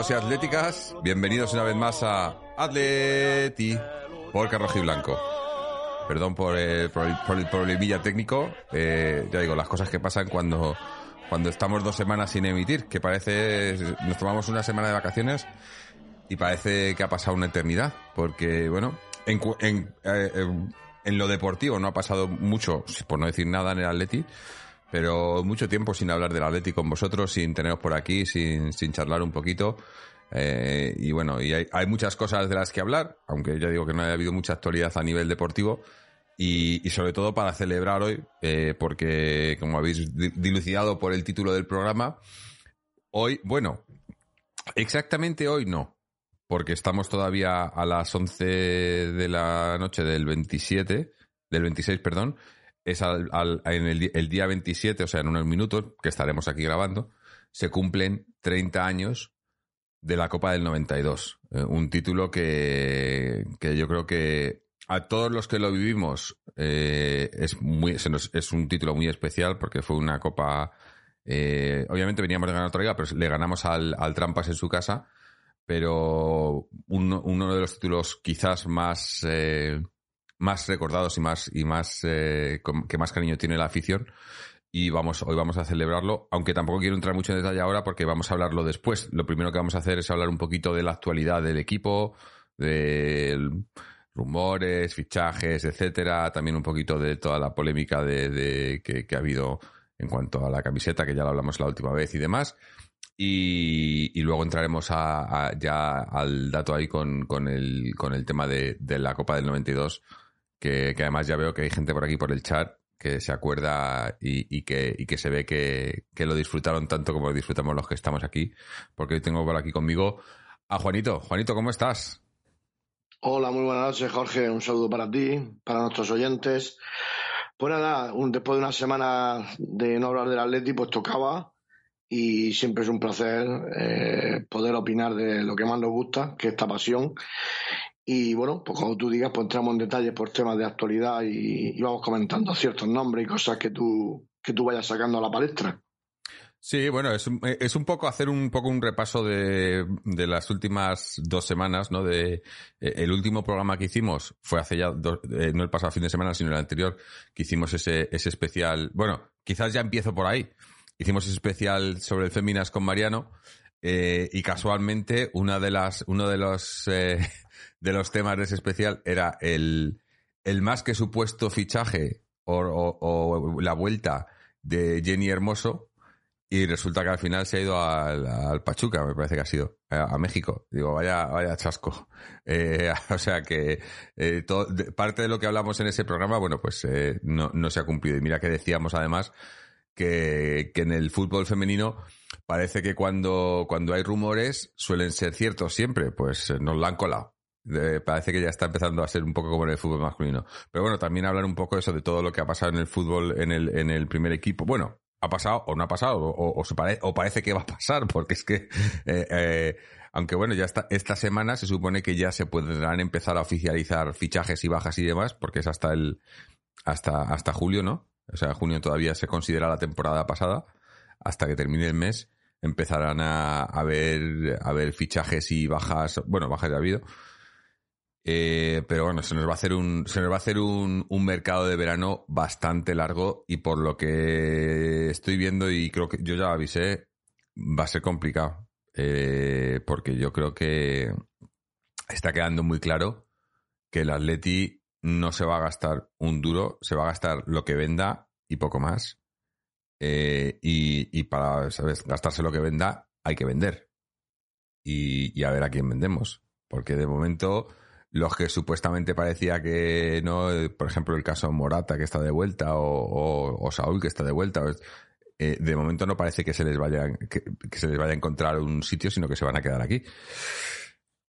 atléticos y atléticas, bienvenidos una vez más a Atleti por y Blanco. Perdón por el, por el, por el problemilla técnico, eh, ya digo, las cosas que pasan cuando, cuando estamos dos semanas sin emitir, que parece, nos tomamos una semana de vacaciones y parece que ha pasado una eternidad, porque bueno, en, en, eh, en lo deportivo no ha pasado mucho, por no decir nada en el Atleti, pero mucho tiempo sin hablar del Atleti con vosotros, sin teneros por aquí, sin, sin charlar un poquito. Eh, y bueno, y hay, hay muchas cosas de las que hablar, aunque ya digo que no haya habido mucha actualidad a nivel deportivo. Y, sobre todo para celebrar hoy, eh, porque como habéis di- dilucidado por el título del programa, hoy, bueno, exactamente hoy no, porque estamos todavía a las 11 de la noche del 27, del 26, perdón, es al, al- en el, el día 27, o sea, en unos minutos, que estaremos aquí grabando, se cumplen 30 años de la Copa del 92. Eh, un título que, que yo creo que a todos los que lo vivimos eh, es, muy, se nos- es un título muy especial porque fue una Copa... eh, obviamente veníamos de ganar otra liga, pero le ganamos al, al Trampas en su casa, pero uno, uno de los títulos quizás más... más recordados y más y más eh, que más cariño tiene la afición. Y vamos hoy vamos a celebrarlo aunque tampoco quiero entrar mucho en detalle ahora porque vamos a hablarlo después. Lo primero que vamos a hacer es hablar un poquito de la actualidad del equipo de rumores fichajes etcétera. También un poquito de toda la polémica de, que, ha habido en cuanto a la camiseta que ya lo hablamos la última vez y demás. Y, luego entraremos a, ya al dato ahí con, con, el, con el tema de la Copa del 92 que, además ya veo que hay gente por aquí por el chat que se acuerda y, que, se ve que, que lo disfrutaron tanto como lo disfrutamos los que estamos aquí, porque hoy tengo por aquí conmigo a Juanito. Juanito, ¿cómo estás? Hola, muy buenas noches, Jorge. Un saludo para ti, para nuestros oyentes. Pues nada, un- después de una semana de no hablar del Atleti, pues tocaba y siempre es un placer eh, poder opinar de lo que más nos gusta, que es esta pasión. Y bueno, pues como tú digas, pues entramos en detalle por temas de actualidad y, vamos comentando ciertos nombres y cosas que tú, que tú vayas sacando a la palestra. Sí, bueno, es es un poco hacer un poco un repaso de, de las últimas dos semanas, ¿no? De eh, el último programa que hicimos fue hace ya dos- eh, no el pasado fin de semana, sino el anterior, que hicimos ese, ese especial. Bueno, quizás ya empiezo por ahí. Hicimos ese especial sobre el Féminas con Mariano. eh, y casualmente, una de las, uno de los, de los temas de ese especial era el, el más que supuesto fichaje o, la vuelta de Jenny Hermoso, y resulta que al final se ha ido al, al Pachuca, me parece que ha sido, a, México. Digo, vaya, vaya chasco. Eh, o sea que eh, todo- parte de lo que hablamos en ese programa, bueno, pues eh, no, no se ha cumplido. Y mira que decíamos además que, que en el fútbol femenino parece que cuando, cuando hay rumores suelen ser ciertos siempre, pues eh, nos la han colado. Parece que ya está empezando a ser un poco como en el fútbol masculino. Pero bueno, también hablar un poco eso de todo lo que ha pasado en el fútbol en el, en el primer equipo. Bueno, ha pasado o no ha pasado, o, o se pare- o parece que va a pasar, porque es que, eh, eh, aunque bueno, ya está, esta semana se supone que ya se podrán empezar a oficializar fichajes y bajas y demás, porque es hasta el, hasta, hasta julio, ¿no? O sea, junio todavía se considera la temporada pasada, hasta que termine el mes empezarán a, a ver, a ver fichajes y bajas, bueno, bajas ya ha habido, eh, pero bueno, se nos va a hacer un, se nos va a hacer un, un mercado de verano bastante largo y por lo que estoy viendo y creo que yo ya avisé, va a ser complicado. Eh, porque yo creo que está quedando muy claro que el Atleti no se va a gastar un duro, se va a gastar lo que venda y poco más. Eh, y, y para ¿sabes? gastarse lo que venda, hay que vender. Y, y a ver a quién vendemos. Porque de momento, los que supuestamente parecía que no, por ejemplo, el caso Morata que está de vuelta, o, o, o Saúl que está de vuelta, eh, de momento no parece que se les vaya, que, se les vaya a encontrar un sitio, sino que se van a quedar aquí.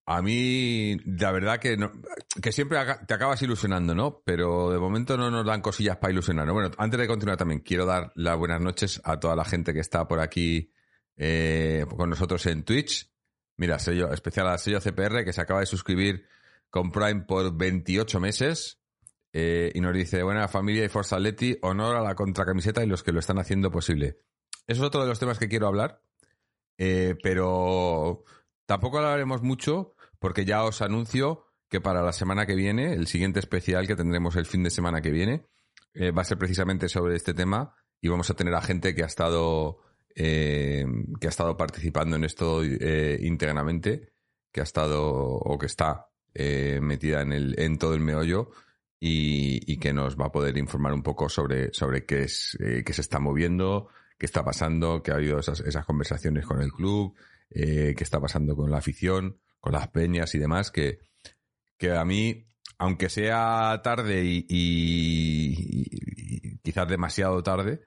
A mí, la verdad que no, que siempre te acabas ilusionando, ¿no? Pero de momento no nos dan cosillas para ilusionar. Bueno, antes de continuar también, quiero dar las buenas noches a toda la gente que está por aquí eh, con nosotros en Twitch. Mira, sello, especial al sello CPR que se acaba de suscribir con Prime por 28 meses. eh, y nos dice, buena familia y Forza Atleti, honor a la contracamiseta y los que lo están haciendo posible. Eso es otro de los temas que quiero hablar, eh, pero tampoco hablaremos mucho porque ya os anuncio que para la semana que viene, el siguiente especial que tendremos el fin de semana que viene, eh, va a ser precisamente sobre este tema y vamos a tener a gente que ha estado que ha estado participando en esto íntegramente, que ha estado o que está eh, metida en el en todo el meollo y, y que nos va a poder informar un poco sobre sobre qué es eh, qué se está moviendo, qué está pasando, que ha habido esas, esas conversaciones con el club, eh, qué está pasando con la afición, con las peñas y demás, que, que a mí, aunque sea tarde y, y- y quizás demasiado tarde,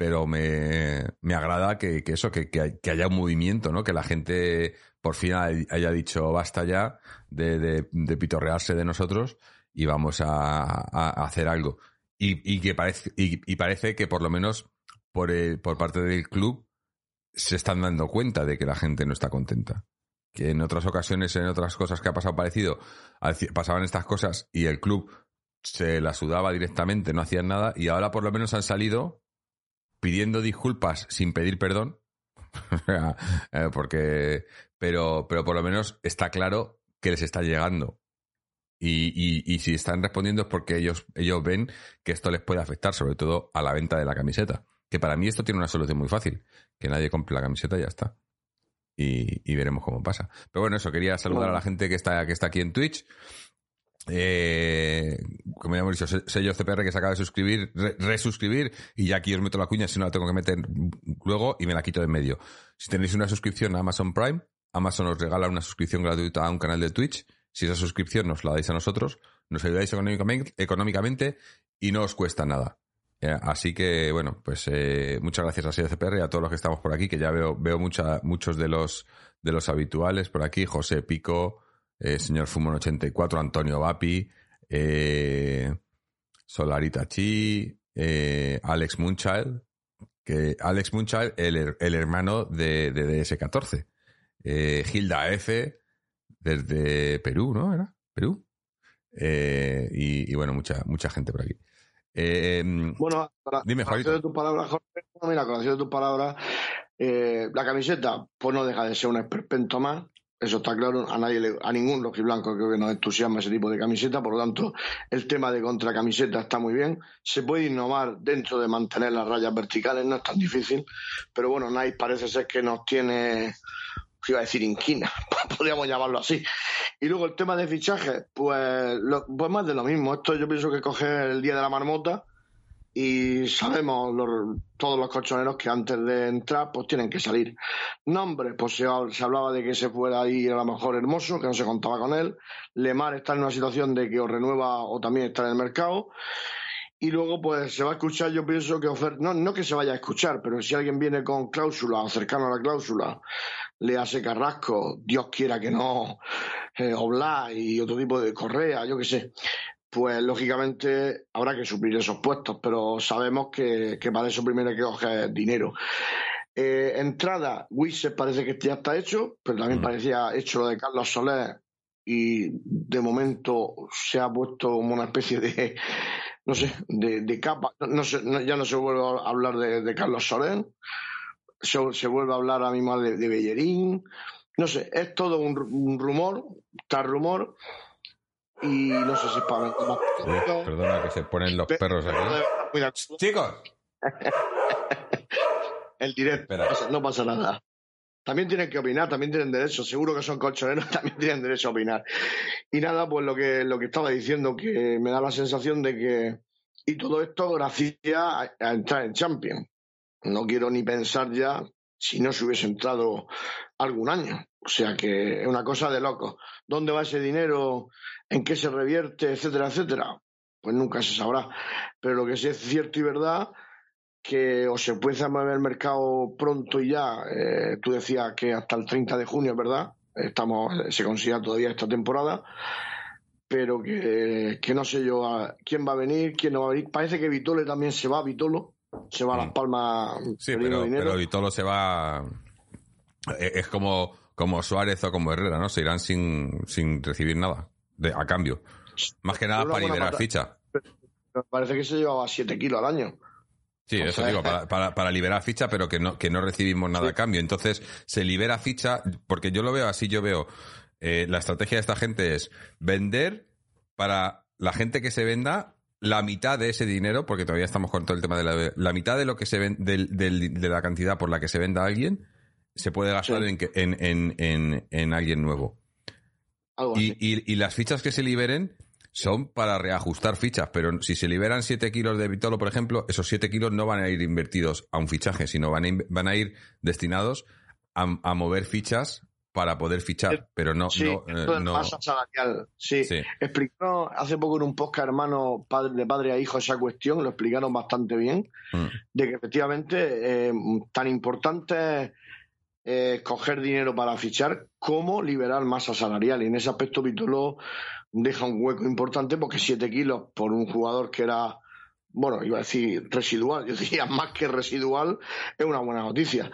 pero me, me agrada que, que eso, que, que hay- que haya un movimiento, ¿no? Que la gente por fin hay- haya dicho basta ya de, de, pitorrearse de nosotros y vamos a, hacer algo. Y, y que parece, y, y parece que por lo menos por, el- por parte del club se están dando cuenta de que la gente no está contenta. Que en otras ocasiones, en otras cosas que ha pasado parecido, pasaban estas cosas y el club se la sudaba directamente, no hacían nada, y ahora por lo menos han salido pidiendo disculpas sin pedir perdón. Eh, porque pero pero por lo menos está claro que les está llegando. Y, y, y si están respondiendo es porque ellos ellos ven que esto les puede afectar sobre todo a la venta de la camiseta. Que para mí esto tiene una solución muy fácil que nadie compre la camiseta y ya está. Y, y veremos cómo pasa. Pero bueno eso quería saludar a la gente que está que está aquí en Twitch eh, como ya hemos dicho, se- sello CPR que se acaba de suscribir, re- resuscribir, y ya aquí os meto la cuña si no la tengo que meter luego y me la quito de en medio. Si tenéis una suscripción a Amazon Prime, Amazon os regala una suscripción gratuita a un canal de Twitch. Si esa suscripción nos la dais a nosotros, nos ayudáis económicamente, y no os cuesta nada. Eh, así que, bueno, pues eh, muchas gracias a CPR y a todos los que estamos por aquí, que ya veo, veo mucha, muchos de los, de los habituales por aquí. José Pico, eh, señor Fumon 84, Antonio Vapi, eh, Solarita Chi, eh, Alex Munchild, que Alex Munchild, el, el hermano de, de DS14. Eh, Hilda F, desde Perú, ¿no? ¿Era? ¿Perú? Y, y bueno, mucha, mucha gente por aquí. Bueno, para, Dime, Juanito. de tus palabras, Jorge, mira, con de tus palabras, eh, la camiseta, pues no deja de ser un esperpento más. Eso está claro, a nadie, a ningún rojiblanco creo que nos entusiasma ese tipo de camiseta, por lo tanto, el tema de contracamiseta está muy bien. Se puede innovar dentro de mantener las rayas verticales, no es tan difícil, pero bueno, Nike parece ser que nos tiene, iba a decir inquina, podríamos llamarlo así. Y luego el tema de fichajes, pues, lo- pues más de lo mismo. Esto yo pienso que coge el día de la marmota y sabemos los- todos los colchoneros que antes de entrar pues tienen que salir. Nombres, pues se, hab- se hablaba de que se fuera ahí a lo mejor Hermoso, que no se contaba con él. Lemar está en una situación de que o renueva o también está en el mercado. Y luego pues se va a escuchar, yo pienso que ofer- no, no que se vaya a escuchar, pero si alguien viene con cláusula o cercano a la cláusula, le hace Carrasco, Dios quiera que no, eh, Oblak y otro tipo de Correa, yo qué sé pues lógicamente habrá que suplir esos puestos, pero sabemos que, que para eso primero hay que coger dinero. Eh, entrada, Wizard parece que ya está hecho, pero también Mm. parecía hecho lo de Carlos Soler y de momento se ha puesto como una especie de, no sé, de, de capa. No, no sé, no- ya no se vuelve a hablar de, de Carlos Soler, se, se vuelve a hablar a mismo de, de Bellerín. No sé, es todo un, un rumor, tal rumor, y no sé si es para vender más productos. perdona que se ponen los perros aquí. Chicos, El directo, Espera. no pasa- no pasa nada. También tienen que opinar, también tienen derecho. Seguro que son colchoneros, también tienen derecho a opinar. Y nada, pues lo que, lo que estaba diciendo, que me da la sensación de que. Y todo esto gracias a, a entrar en Champions. No quiero ni pensar ya si no se hubiese entrado algún año. O sea que es una cosa de loco. ¿Dónde va ese dinero? ¿En qué se revierte? Etcétera, etcétera. Pues nunca se sabrá. Pero lo que sí es cierto y verdad que o se puede mover el mercado pronto y ya. eh, tú decías que hasta el 30 de junio, ¿verdad? Estamos, se considera todavía esta temporada, pero que, que no sé yo a- quién va a venir, quién no va a venir. Parece que Vitole también se va, Vitolo, se va a Las Palmas sí, pero, pero Vitolo se va. eh, Es como, como Suárez o como Herrera, ¿no? Se irán sin, sin recibir nada de, a cambio. Más que nada para liberar ficha. Me parece que se llevaba 7 kilos al año. Sí, O eso sea, digo, para, para, para liberar ficha, pero que no, que no recibimos nada a cambio. Entonces, se libera ficha, porque yo lo veo así, yo veo, eh, la estrategia de esta gente es vender para la gente que se venda la mitad de ese dinero, porque todavía estamos con todo el tema de la, la mitad de lo que se ven, del- de la cantidad por la que se venda a alguien, se puede gastar Sí. en, en, en, en, en alguien nuevo. Algo Y, así. y, y las fichas que se liberen son para reajustar fichas, pero si se liberan 7 kilos de Vitolo, por ejemplo, esos 7 kilos no van a ir invertidos a un fichaje, sino van a, van a ir destinados a, a mover fichas para poder fichar, pero no... Sí, no, eh, esto es no- masa salarial. Sí. sí. Explicaron hace poco en un podcast, hermano, padre, de padre a hijo, esa cuestión, lo explicaron bastante bien, Mm. de que efectivamente eh, tan importante es eh, coger dinero para fichar como liberar masa salarial. Y en ese aspecto Vitolo deja un hueco importante porque 7 kilos por un jugador que era, bueno, iba a decir residual, yo diría más que residual, es una buena noticia.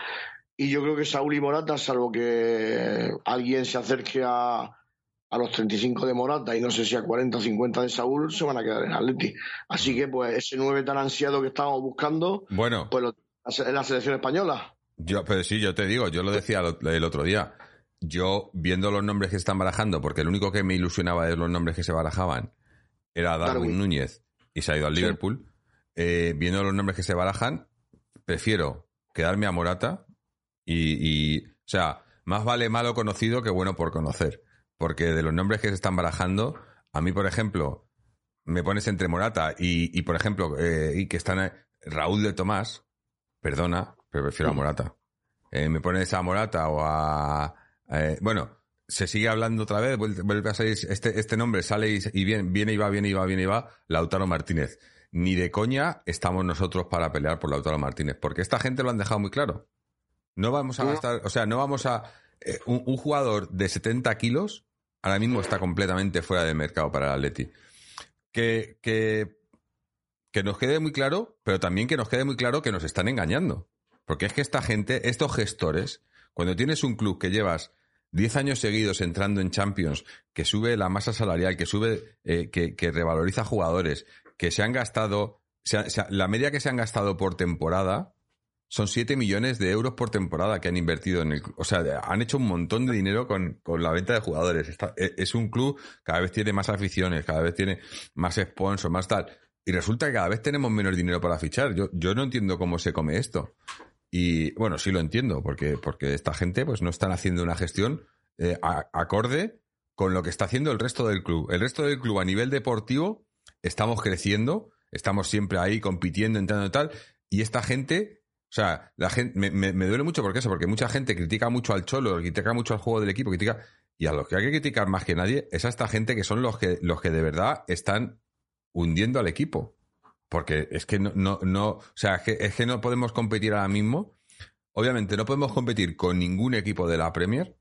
Y yo creo que Saúl y Morata, salvo que alguien se acerque a, a los 35 de Morata y no sé si a 40 o 50 de Saúl, se van a quedar en Atleti. Así que, pues, ese 9 tan ansiado que estábamos buscando, Bueno, pues lo, en la selección española. Yo, pero sí, yo te digo, yo lo decía el, otro día. Yo, viendo los nombres que se están barajando, porque el único que me ilusionaba de los nombres que se barajaban era Darwin, Darwin. Núñez y se ha ido al Sí. Liverpool. Eh, viendo los nombres que se barajan, prefiero quedarme a Morata y, y, o sea, más vale malo conocido que bueno por conocer. Porque de los nombres que se están barajando, a mí, por ejemplo, me pones entre Morata y, y por ejemplo, eh, y que están eh, Raúl de Tomás, perdona, pero prefiero a Morata. Eh, me pones a Morata o a... eh, bueno, se sigue hablando otra vez, vuelve, a salir este, este nombre, sale y, y viene, viene y va, viene y va, viene y va, Lautaro Martínez. Ni de coña estamos nosotros para pelear por Lautaro Martínez, porque esta gente lo han dejado muy claro. No vamos a gastar, o sea, no vamos a... eh, un, un jugador de 70 kilos ahora mismo está completamente fuera del mercado para el Atleti. Que, que, que nos quede muy claro, pero también que nos quede muy claro que nos están engañando. Porque es que esta gente, estos gestores, cuando tienes un club que llevas 10 años seguidos entrando en Champions, que sube la masa salarial, que sube, eh, que, que revaloriza jugadores, que se han gastado, se se la media que se han gastado por temporada son 7 millones de euros por temporada que han invertido en el club. O sea, han hecho un montón de dinero con, con la venta de jugadores. E- es un club, cada vez tiene más aficiones, cada vez tiene más sponsors, más tal. Y resulta que cada vez tenemos menos dinero para fichar. Yo, yo no entiendo cómo se come esto. Y bueno, sí lo entiendo, porque, porque esta gente pues no están haciendo una gestión eh, acorde con lo que está haciendo el resto del club. El resto del club a nivel deportivo estamos creciendo, estamos siempre ahí compitiendo, entrando y tal, y esta gente, o sea, la gente, me, me- me duele mucho porque eso, porque mucha gente critica mucho al Cholo, critica mucho al juego del equipo, critica, y a los que hay que criticar más que nadie es a esta gente que son los que, los que de verdad están hundiendo al equipo. Porque es que no, no, no, o sea, es que, es que no podemos competir ahora mismo. Obviamente no podemos competir con ningún equipo de la Premier.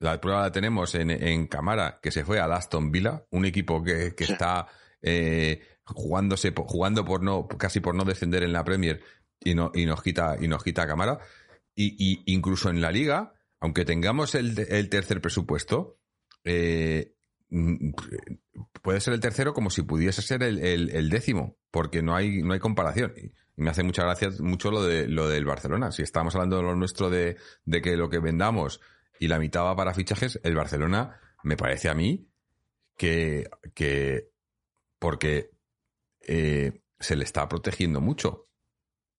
La prueba la tenemos en, en Camara, que se fue al Aston Villa, un equipo que, que Sí. está eh, jugándose, jugando por no, casi por no descender en la Premier y, no, y nos quita, y nos quita a Camara. Y, y incluso en la liga, aunque tengamos el, el tercer presupuesto, eh, puede ser el tercero como si pudiese ser el, décimo, porque no hay, no hay comparación. Y me hace mucha gracia mucho lo de lo del Barcelona. Si estamos hablando de lo nuestro de, de que lo que vendamos y la mitad va para fichajes, el Barcelona me parece a mí que, que porque eh, se le está protegiendo mucho.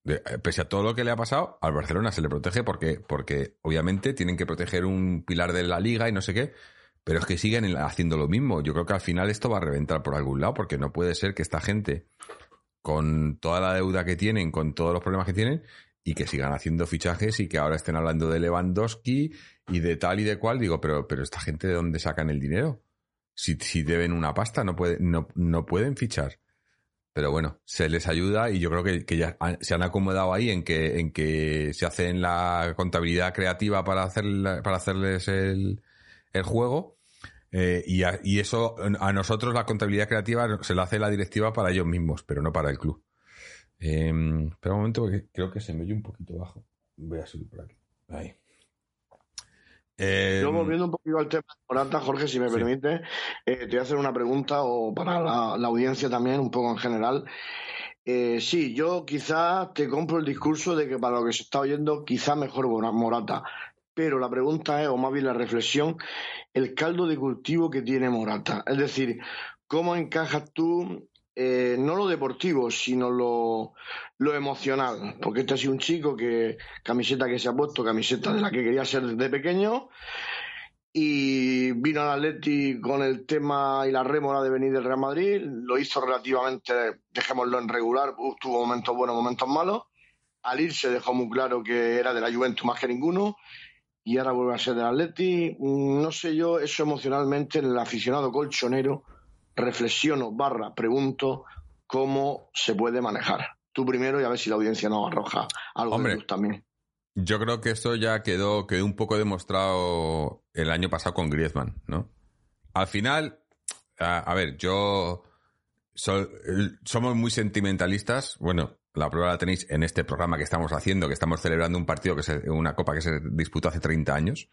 Eh, pese a todo lo que le ha pasado, al Barcelona se le protege porque, porque obviamente tienen que proteger un pilar de la liga y no sé qué, pero es que siguen en- haciendo lo mismo. Yo creo que al final esto va a reventar por algún lado, porque no puede ser que esta gente, con toda la deuda que tienen, con todos los problemas que tienen, y que sigan haciendo fichajes y que ahora estén hablando de Lewandowski y de tal y de cual. Digo, pero, pero esta gente de dónde sacan el dinero? Si, si deben una pasta, no, puede, no, no pueden fichar. Pero bueno, se les ayuda y yo creo que, que ya han- se han acomodado ahí en que, en que se hacen la contabilidad creativa para, hacer, para hacerles el, el juego. eh, y, a- y eso, a nosotros la contabilidad creativa se la hace la directiva para ellos mismos, pero no para el club. Eh, espera un momento porque creo que se me oye un poquito bajo. Voy a subir por aquí. Ahí. Eh, Yo volviendo un poquito al tema de Morata, Jorge, si me Sí. permite, eh, te voy a hacer una pregunta o para la, la audiencia también, un poco en general. Eh, sí, yo quizá te compro el discurso de que para lo que se está oyendo, quizá mejor Mora- Morata. Pero la pregunta es, o más bien la reflexión, el caldo de cultivo que tiene Morata. Es decir, ¿cómo encajas tú, eh, no lo deportivo, sino lo, emocional? Porque este ha sido un chico que, camiseta que se ha puesto, camiseta de la que quería ser desde pequeño, y vino al Atleti con el tema y la rémora de venir del Real Madrid, lo hizo relativamente, dejémoslo en regular, uh, tuvo momentos buenos, momentos malos. Al irse dejó muy claro que era de la Juventus más que ninguno y ahora vuelve a ser del Atleti. Mm, No sé yo, eso emocionalmente en el aficionado colchonero, reflexiono, barra, pregunto cómo se puede manejar. Tú primero y a ver si la audiencia nos arroja algo Hombre. de luz también. Yo creo que esto ya quedó, quedó un poco demostrado el año pasado con Griezmann, ¿no? Al final, a, a ver, yo so- somos muy sentimentalistas. Bueno, la prueba la tenéis en este programa que estamos haciendo, que estamos celebrando un partido que se, una copa que se disputó hace 30 años.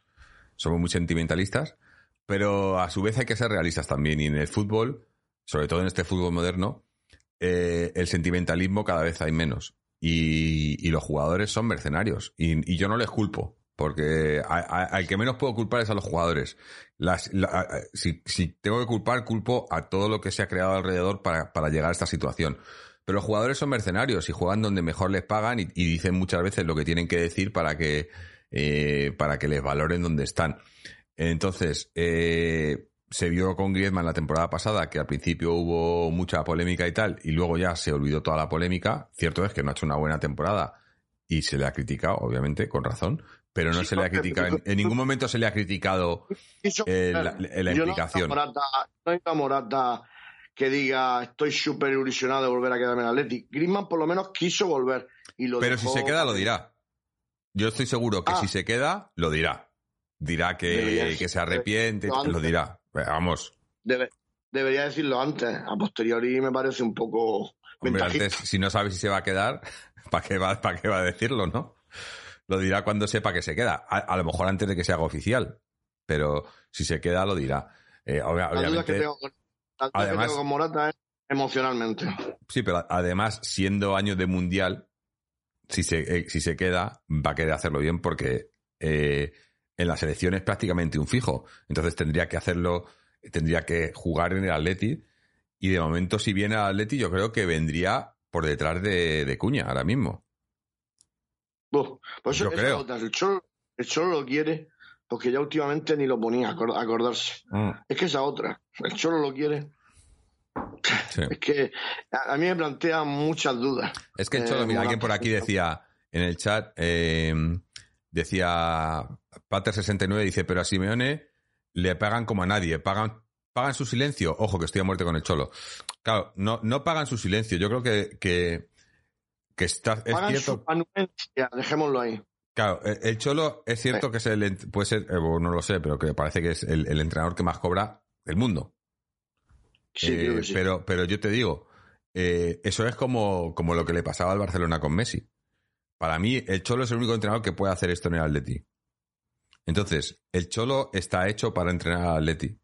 Somos muy sentimentalistas, pero a su vez hay que ser realistas también. Y en el fútbol, sobre todo en este fútbol moderno, eh, el sentimentalismo cada vez hay menos. Y, los jugadores son mercenarios. Y, yo no les culpo. Porque al que menos puedo culpar es a los jugadores. Si, tengo que culpar, culpo a todo lo que se ha creado alrededor para llegar a esta situación. Pero los jugadores son mercenarios y juegan donde mejor les pagan y, y dicen muchas veces lo que tienen que decir para que, eh, para que les valoren donde están. Entonces, eh, se vio con Griezmann la temporada pasada que al principio hubo mucha polémica y tal, y luego ya se olvidó toda la polémica. Cierto es que no ha hecho una buena temporada y se le ha criticado, obviamente, con razón, pero no Sí, se le ha criticado, en, en ningún momento se le ha criticado eh, la, la Yo implicación. No Morata, no Morata que diga estoy súper ilusionado de volver a quedarme en Atleti. Griezmann por lo menos quiso volver. Y lo Pero si se queda, lo dirá. Yo estoy seguro que Ah. si se queda, lo dirá. Dirá que, Debería- que se arrepiente, lo dirá. Vamos, Debe- debería decirlo antes. A posteriori me parece un poco Hombre, ventajista. antes, si no sabe si se va a quedar, ¿para qué va, para qué va a decirlo, no? Lo dirá cuando sepa que se queda. A, a lo mejor antes de que se haga oficial. Pero si se queda, lo dirá. Eh, obvia- que obviamente, tengo con, que además- tengo con Morata es emocionalmente. sí, pero además, siendo año de mundial, si se, eh, si se queda, va a querer hacerlo bien porque eh, en la selección es prácticamente un fijo. Entonces tendría que hacerlo, tendría que jugar en el Atleti. Y de momento, si viene al Atleti, yo creo que vendría por detrás de, de Cuña ahora mismo. Buf, pues Yo eso- creo. es otra. El Cholo, el Cholo lo quiere porque ya últimamente ni lo ponía a acor- a acordarse. Es que esa otra. El Cholo lo quiere. Sí. Es que a, mí me plantea muchas dudas. Es que el Eh, Cholo, mira, alguien por aquí decía en el chat, eh, decía Pater69, dice, pero a Simeone le pagan como a nadie, pagan, pagan su silencio. Ojo, que estoy a muerte con el Cholo. Claro, no, no pagan su silencio. Yo creo que, que, que está, es Pagan cierto. su anuencia, dejémoslo ahí. Claro, el, el Cholo es cierto que es el, puede ser, eh, no lo sé, pero que parece que es el, el entrenador que más cobra del mundo. Sí, Eh, que sí. pero, pero yo te digo, eh, eso es como, como lo que le pasaba al Barcelona con Messi. Para mí, el Cholo es el único entrenador que puede hacer esto en el Atleti. Entonces, el Cholo está hecho para entrenar al Atleti.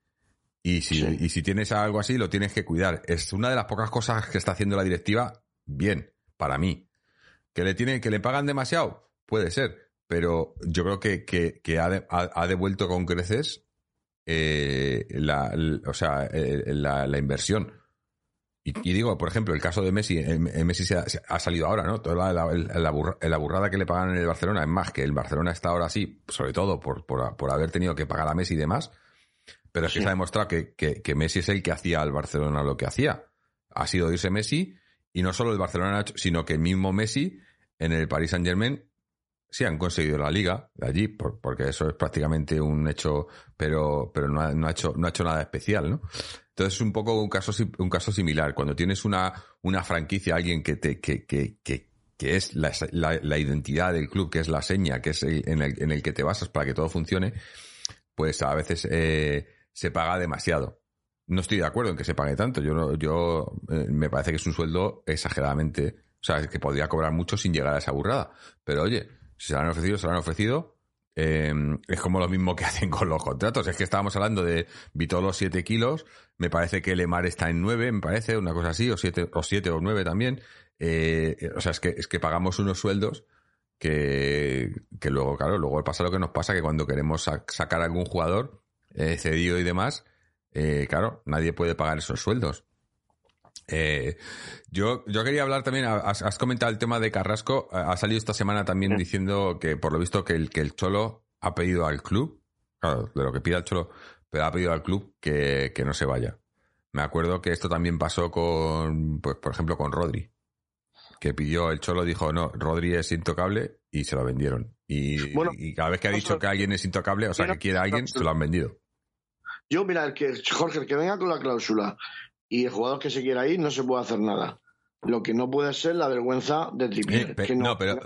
Y si, Sí. y si tienes algo así, lo tienes que cuidar. Es una de las pocas cosas que está haciendo la directiva bien, para mí. ¿Que le, tiene, que le pagan demasiado? Puede ser. Pero yo creo que, que, que ha, de- ha- ha devuelto con creces eh, la, l- o sea, eh, la, la inversión. Y, y digo, por ejemplo, el caso de Messi, eh, eh, Messi se ha, se ha salido ahora, ¿no? Toda la, la- la burra- la burrada que le pagan en el Barcelona, es más que el Barcelona está ahora así, sobre todo por, por, por haber tenido que pagar a Messi y demás, pero es que Sí. se ha demostrado que, que, que Messi es el que hacía al Barcelona lo que hacía. Ha sido irse Messi, y no solo el Barcelona, sino que el mismo Messi en el Paris Saint Germain sí han conseguido la liga de allí, por- porque eso es prácticamente un hecho, pero, pero no, ha, hecho, no ha hecho nada especial, ¿no? Entonces es un poco un caso, un caso similar. Cuando tienes una, una franquicia, alguien que te, que, que, que, que es la, la, identidad del club, que es la seña, que es el- en, el, en el que te basas para que todo funcione, pues a veces eh, se paga demasiado. No estoy de acuerdo en que se pague tanto. Yo, yo eh, me parece que es un sueldo exageradamente, o sea, que podría cobrar mucho sin llegar a esa burrada. Pero oye, si se lo han ofrecido, se lo han ofrecido. eh, es como lo mismo que hacen con los contratos. Es que estábamos hablando de Vitolo 7 kilos, me parece que Lemar está en 9, me parece, una cosa así, o 7 o, siete, o 9 también. Eh, o sea, es que, es que pagamos unos sueldos que, que luego, claro, luego pasa lo que nos pasa, que cuando queremos sacar a algún jugador eh, cedido y demás, eh, claro, nadie puede pagar esos sueldos. Eh, yo, yo quería hablar también, has, comentado el tema de Carrasco, ha salido esta semana también diciendo que por lo visto que el, que el Cholo ha pedido al club, claro, de lo que pide el Cholo, pero ha pedido al club que, que no se vaya. Me acuerdo que esto también pasó con, pues por ejemplo, con Rodri que pidió el Cholo, dijo, no, Rodri es intocable y se lo vendieron. Y, y cada vez que ha dicho que alguien es intocable, o sea, que quiere a alguien, se lo han vendido. Yo, mira, el que, Jorge, el que venga con la cláusula y el jugador que se quiera ir, no se puede hacer nada. Lo que no puede ser la vergüenza de Trippier. Eh, no, pero,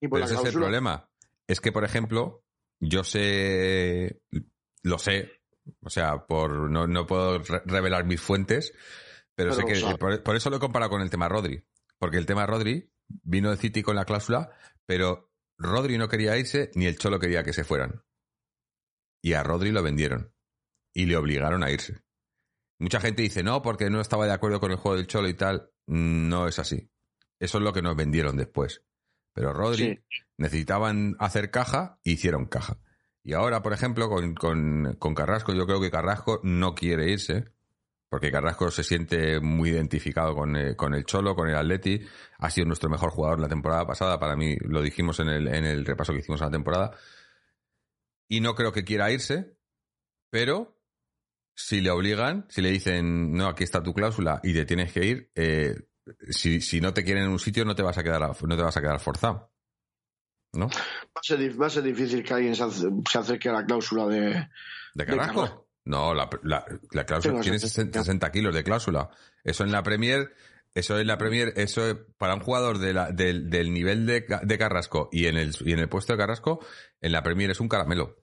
ese es el problema. Es que, por ejemplo, yo sé, lo sé, o sea, por no, no puedo revelar mis fuentes, pero, sé que por, por, eso lo he comparado con el tema Rodri. Porque el tema Rodri vino de City con la cláusula, pero Rodri no quería irse ni el Cholo quería que se fueran. Y a Rodri lo vendieron. Y le obligaron a irse. Mucha gente dice, no, porque no estaba de acuerdo con el juego del Cholo y tal. No es así. Eso es lo que nos vendieron después. Pero Rodri necesitaban hacer caja e hicieron caja. Y ahora, por ejemplo, con, con, Carrasco, yo creo que Carrasco no quiere irse porque Carrasco se siente muy identificado con, eh, con, el Cholo, con el Atleti, ha sido nuestro mejor jugador la temporada pasada, para mí lo dijimos en el, en el repaso que hicimos a la temporada, y no creo que quiera irse, pero si le obligan, si le dicen, no, aquí está tu cláusula y te tienes que ir, eh, si, si, no te quieren en un sitio no te vas a quedar, no te vas a quedar forzado. ¿No? Va a ser, va a ser difícil que alguien se, acerque a la cláusula de, ¿De Carrasco? No, la, la, cláusula tiene 60, kilos de cláusula. Eso en la Premier, eso en la Premier, eso para un jugador de la, del, del nivel de, de, Carrasco y en, el, y en el puesto de Carrasco, en la Premier es un caramelo.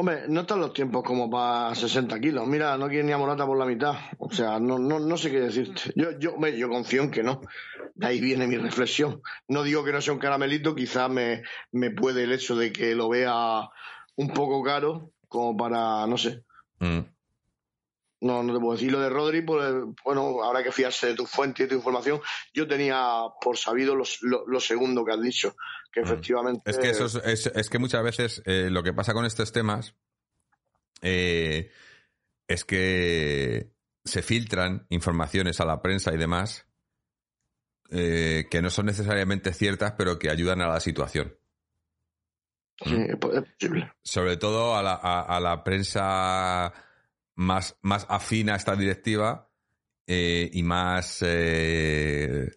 Hombre, no están los tiempos como para 60 kilos. Mira, no quiere ni a Morata por la mitad. O sea, no, no, no sé qué decirte. Yo, yo, yo confío en que no. De ahí viene mi reflexión. No digo que no sea un caramelito, quizás me, me puede el hecho de que lo vea un poco caro, como para, no sé. Mm. No, no te puedo decir lo de Rodri, pues, bueno, habrá que fiarse de tu fuente y de tu información. Yo tenía por sabido lo, segundo que has dicho, que efectivamente. Es que, eso es, que muchas veces eh, lo que pasa con estos temas eh, es que se filtran informaciones a la prensa y demás eh, que no son necesariamente ciertas, pero que ayudan a la situación. Sí, es posible. Sobre todo a la, a, la prensa más, más afina a esta directiva eh, y más eh,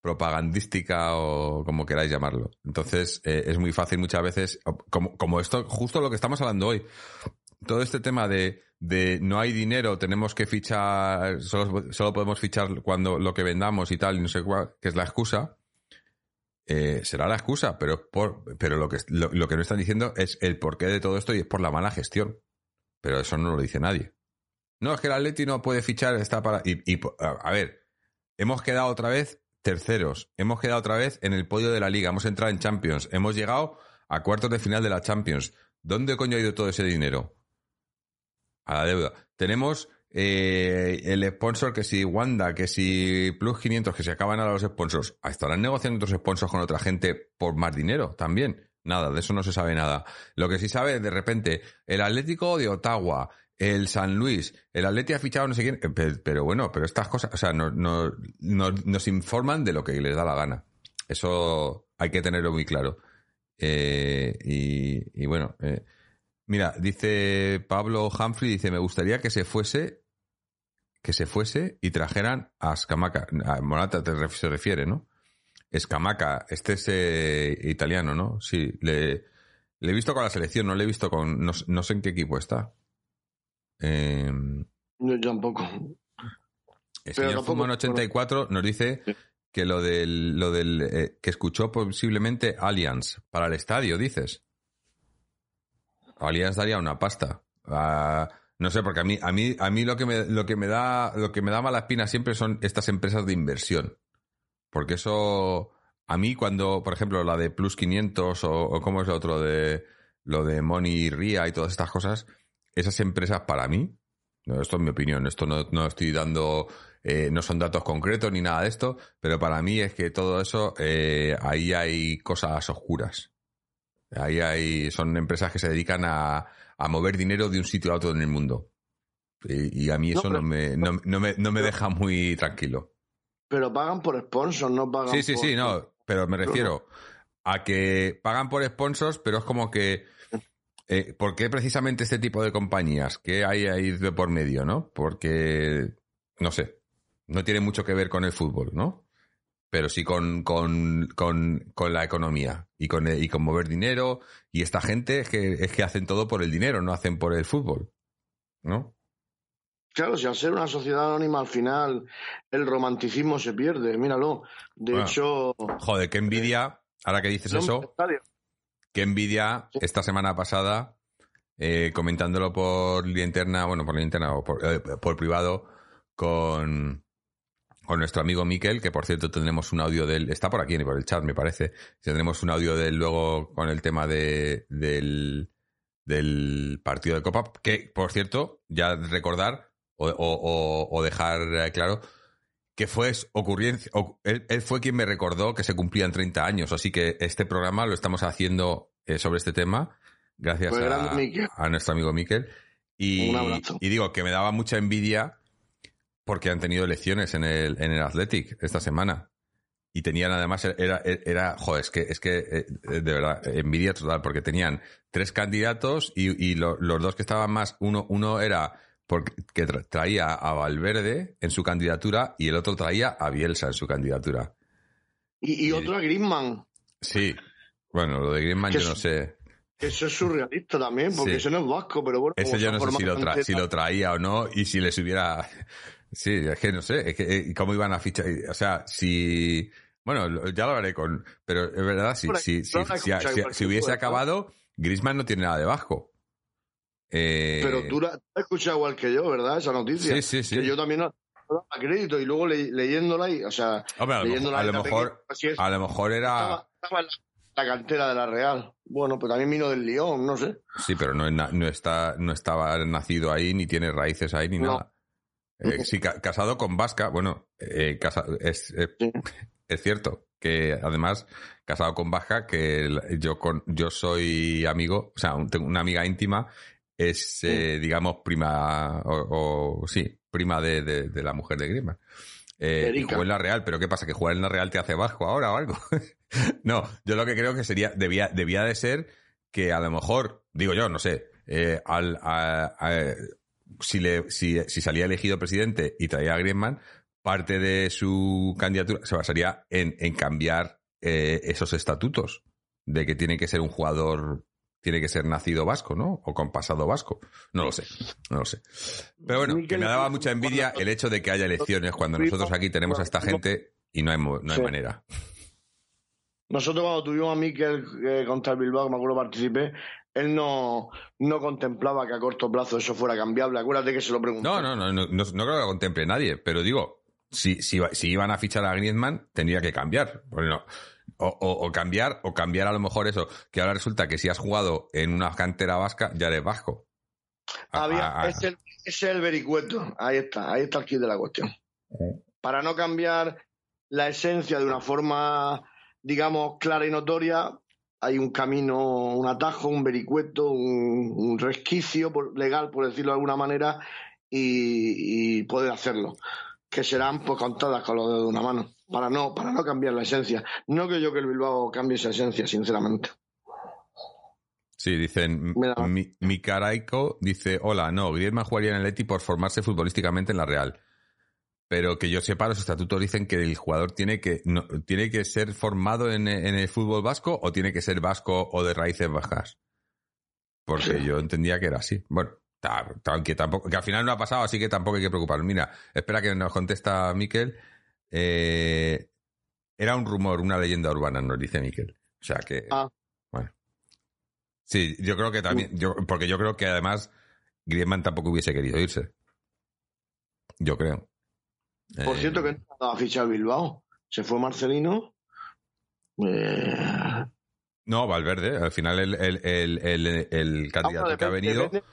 propagandística o como queráis llamarlo. Entonces eh, es muy fácil muchas veces, como, como esto, justo lo que estamos hablando hoy, todo este tema de, de no hay dinero, tenemos que fichar, solo, solo podemos fichar cuando lo que vendamos y tal, y no sé cuál, que es la excusa será la excusa, pero, por, pero lo, que, lo, que no están diciendo es el porqué de todo esto y es por la mala gestión. Pero eso no lo dice nadie. No, es que el Atleti no puede fichar, está para... Y, a, ver, hemos quedado otra vez terceros, hemos quedado otra vez en el podio de la liga, hemos entrado en Champions, hemos llegado a cuartos de final de la Champions. ¿Dónde coño ha ido todo ese dinero? A la deuda. Tenemos eh, el sponsor, que si Wanda, que si Plus 500, que se acaban a los sponsors, estarán negociando otros sponsors con otra gente por más dinero también. Nada, de eso no se sabe nada. Lo que sí sabe, de repente, el Atlético de Ottawa, el San Luis, el Atlético ha fichado no sé quién, eh, pero, bueno, pero estas cosas, o sea, no, no, nos informan de lo que les da la gana. Eso hay que tenerlo muy claro. Eh, y, bueno, mira, dice Pablo Humphrey, dice, me gustaría que se fuese que se fuese y trajeran a Scamaca. A Morata te se refiere, ¿no? Scamaca, este es eh, italiano, ¿no? Sí, le, he visto con la selección, no le he visto con. No, sé en qué equipo está. Eh, Yo tampoco. El señor Fumon 84 nos dice que lo del, lo del eh, que escuchó posiblemente Allianz para el estadio, dices. Allianz daría una pasta. Ah, no sé, porque a mí, a mí, a mí lo que me, lo que me da, lo que me da mala espina siempre son estas empresas de inversión. Porque eso a mí cuando, por ejemplo, la de Plus 500 o, o cómo es lo otro de lo de Money Ria y todas estas cosas, esas empresas para mí, no, esto es mi opinión, esto no, no estoy dando, eh, no son datos concretos ni nada de esto, pero para mí es que todo eso, eh, ahí hay cosas oscuras. Ahí hay, son empresas que se dedican a, a mover dinero de un sitio a otro en el mundo. Y, y a mí eso no, me, no, no me, no me deja muy tranquilo. Pero pagan por sponsors, no pagan Sí, sí, por- sí, no, pero me refiero a que pagan por sponsors, pero es como que. Eh, ¿Por qué precisamente este tipo de compañías? ¿Qué hay ahí de por medio, no? Porque, no sé, no tiene mucho que ver con el fútbol, ¿no? Pero sí con, con, con, con la economía y con, y con mover dinero. Y esta gente es que, es que hacen todo por el dinero, no hacen por el fútbol, ¿no? Claro, si al ser una sociedad anónima al final el romanticismo se pierde, míralo. De Bueno, hecho, Joder, qué envidia, ahora que dices eso. estadio. Qué envidia esta semana pasada, eh, comentándolo por linterna, bueno, por linterna o por, eh, por privado, con, con nuestro amigo Miquel, que por cierto tendremos un audio de él, está por aquí, por el chat me parece, tendremos un audio de él luego con el tema de, del, del partido de Copa, que por cierto, ya recordar o, o- dejar claro que fue ocurrencia, él, él fue quien me recordó que se cumplían 30 años, así que este programa lo estamos haciendo eh, sobre este tema gracias Pues a, nuestro amigo Miquel. Y, Un abrazo. y digo que me daba mucha envidia porque han tenido elecciones en el, en el Athletic esta semana. Y tenían además, era, era, joder, es que, es que, eh, de verdad, envidia total, porque tenían tres candidatos y, y lo- los dos que estaban más, uno, uno era porque, que tra- traía a Valverde en su candidatura y el otro traía a Bielsa en su candidatura. Y, otro a Griezmann, Sí. Bueno, lo de Griezmann yo no sé. eso es surrealista también, porque Sí. ese no es vasco, pero bueno. Ese yo no sé si lo, tra- si lo traía o no y si les hubiera... Sí, es que no sé, es que eh, cómo iban a fichar... O sea, si... Bueno, ya lo haré con... Pero es verdad, si, si, si, si- hubiese acabado, Griezmann no tiene nada de bajo. Eh, Pero tú la has escuchado igual que yo, ¿verdad? Esa noticia. Sí, sí, sí. Que yo también no no daba crédito y luego le- leyéndola, y, o sea, Hombre, a lo, mejor, leyéndola a lo la mejor, pequeña, así es, a lo mejor era... estaba, estaba en la, la cantera de la Real. Bueno, pues también vino del Lyon, no sé. Sí, pero no, está, no estaba nacido ahí, ni tiene raíces ahí, ni No. nada. Eh, sí, ca- casado con Vasca, bueno, eh, casa- es, eh, Sí. es cierto que además, casado con Vasca, que yo, con, yo soy amigo, o sea, tengo una amiga íntima, es, eh, digamos, prima, o, o- sí, prima de, de- de la mujer de Griezmann. Eh, y Erika. jugó en la Real, pero ¿qué pasa? ¿Que jugar en la Real te hace vasco ahora o algo? no, yo lo que creo que sería, debía, debía de ser que a lo mejor, digo yo, no sé, eh, al, a- a- si, le, si, si salía elegido presidente y traía a Griezmann, parte de su candidatura se basaría en, en cambiar eh, esos estatutos de que tiene que ser un jugador, tiene que ser nacido vasco, ¿no? O con pasado vasco. No lo sé, no lo sé. Pero bueno, que me daba mucha envidia el hecho de que haya elecciones cuando nosotros aquí tenemos a esta gente y no hay, no hay Sí. manera. Nosotros cuando tuvimos a Miquel eh, contra el Bilbao, que me acuerdo participé, él no, no contemplaba que a corto plazo eso fuera cambiable. Acuérdate que se lo preguntó. No, no, no, no, no, no creo que lo contemple nadie, pero digo, si, si, si iban a fichar a Griezmann, tendría que cambiar. Bueno, o, o- o cambiar, o cambiar a lo mejor eso, que ahora resulta que si has jugado en una cantera vasca, ya eres vasco. Había, ese, ese es el vericueto. Ahí está, ahí está el kit de la cuestión. Para no cambiar la esencia de una forma, digamos, clara y notoria, hay un camino, un atajo, un vericueto, un, un resquicio por- legal, por decirlo de alguna manera, y, y poder hacerlo. Que serán pues contadas con los dedos de una mano, para no, para no cambiar la esencia. No creo yo que el Bilbao cambie esa esencia, sinceramente. Sí, dicen, mi, mi caraico dice, hola, no, Griezmann jugaría en el Leti por formarse futbolísticamente en la Real. Pero que yo sepa, los estatutos dicen que el jugador tiene que, no, tiene que ser formado en, en el fútbol vasco o tiene que ser vasco o de raíces bajas. Porque Sí. yo entendía que era así. Bueno, que tampoco, que al final no ha pasado, así que tampoco hay que preocuparnos. Mira, espera que nos contesta Miquel. Eh, era un rumor, una leyenda urbana, nos dice Miquel. O sea que, Ah. bueno. Sí, yo creo que también, yo, porque yo creo que además Griezmann tampoco hubiese querido irse. Yo creo. Por Eh, cierto, que no ha fichar Bilbao. Se fue Marcelino. Eh, No, Valverde. Al final el, el, el, el, el candidato que ha venido depende-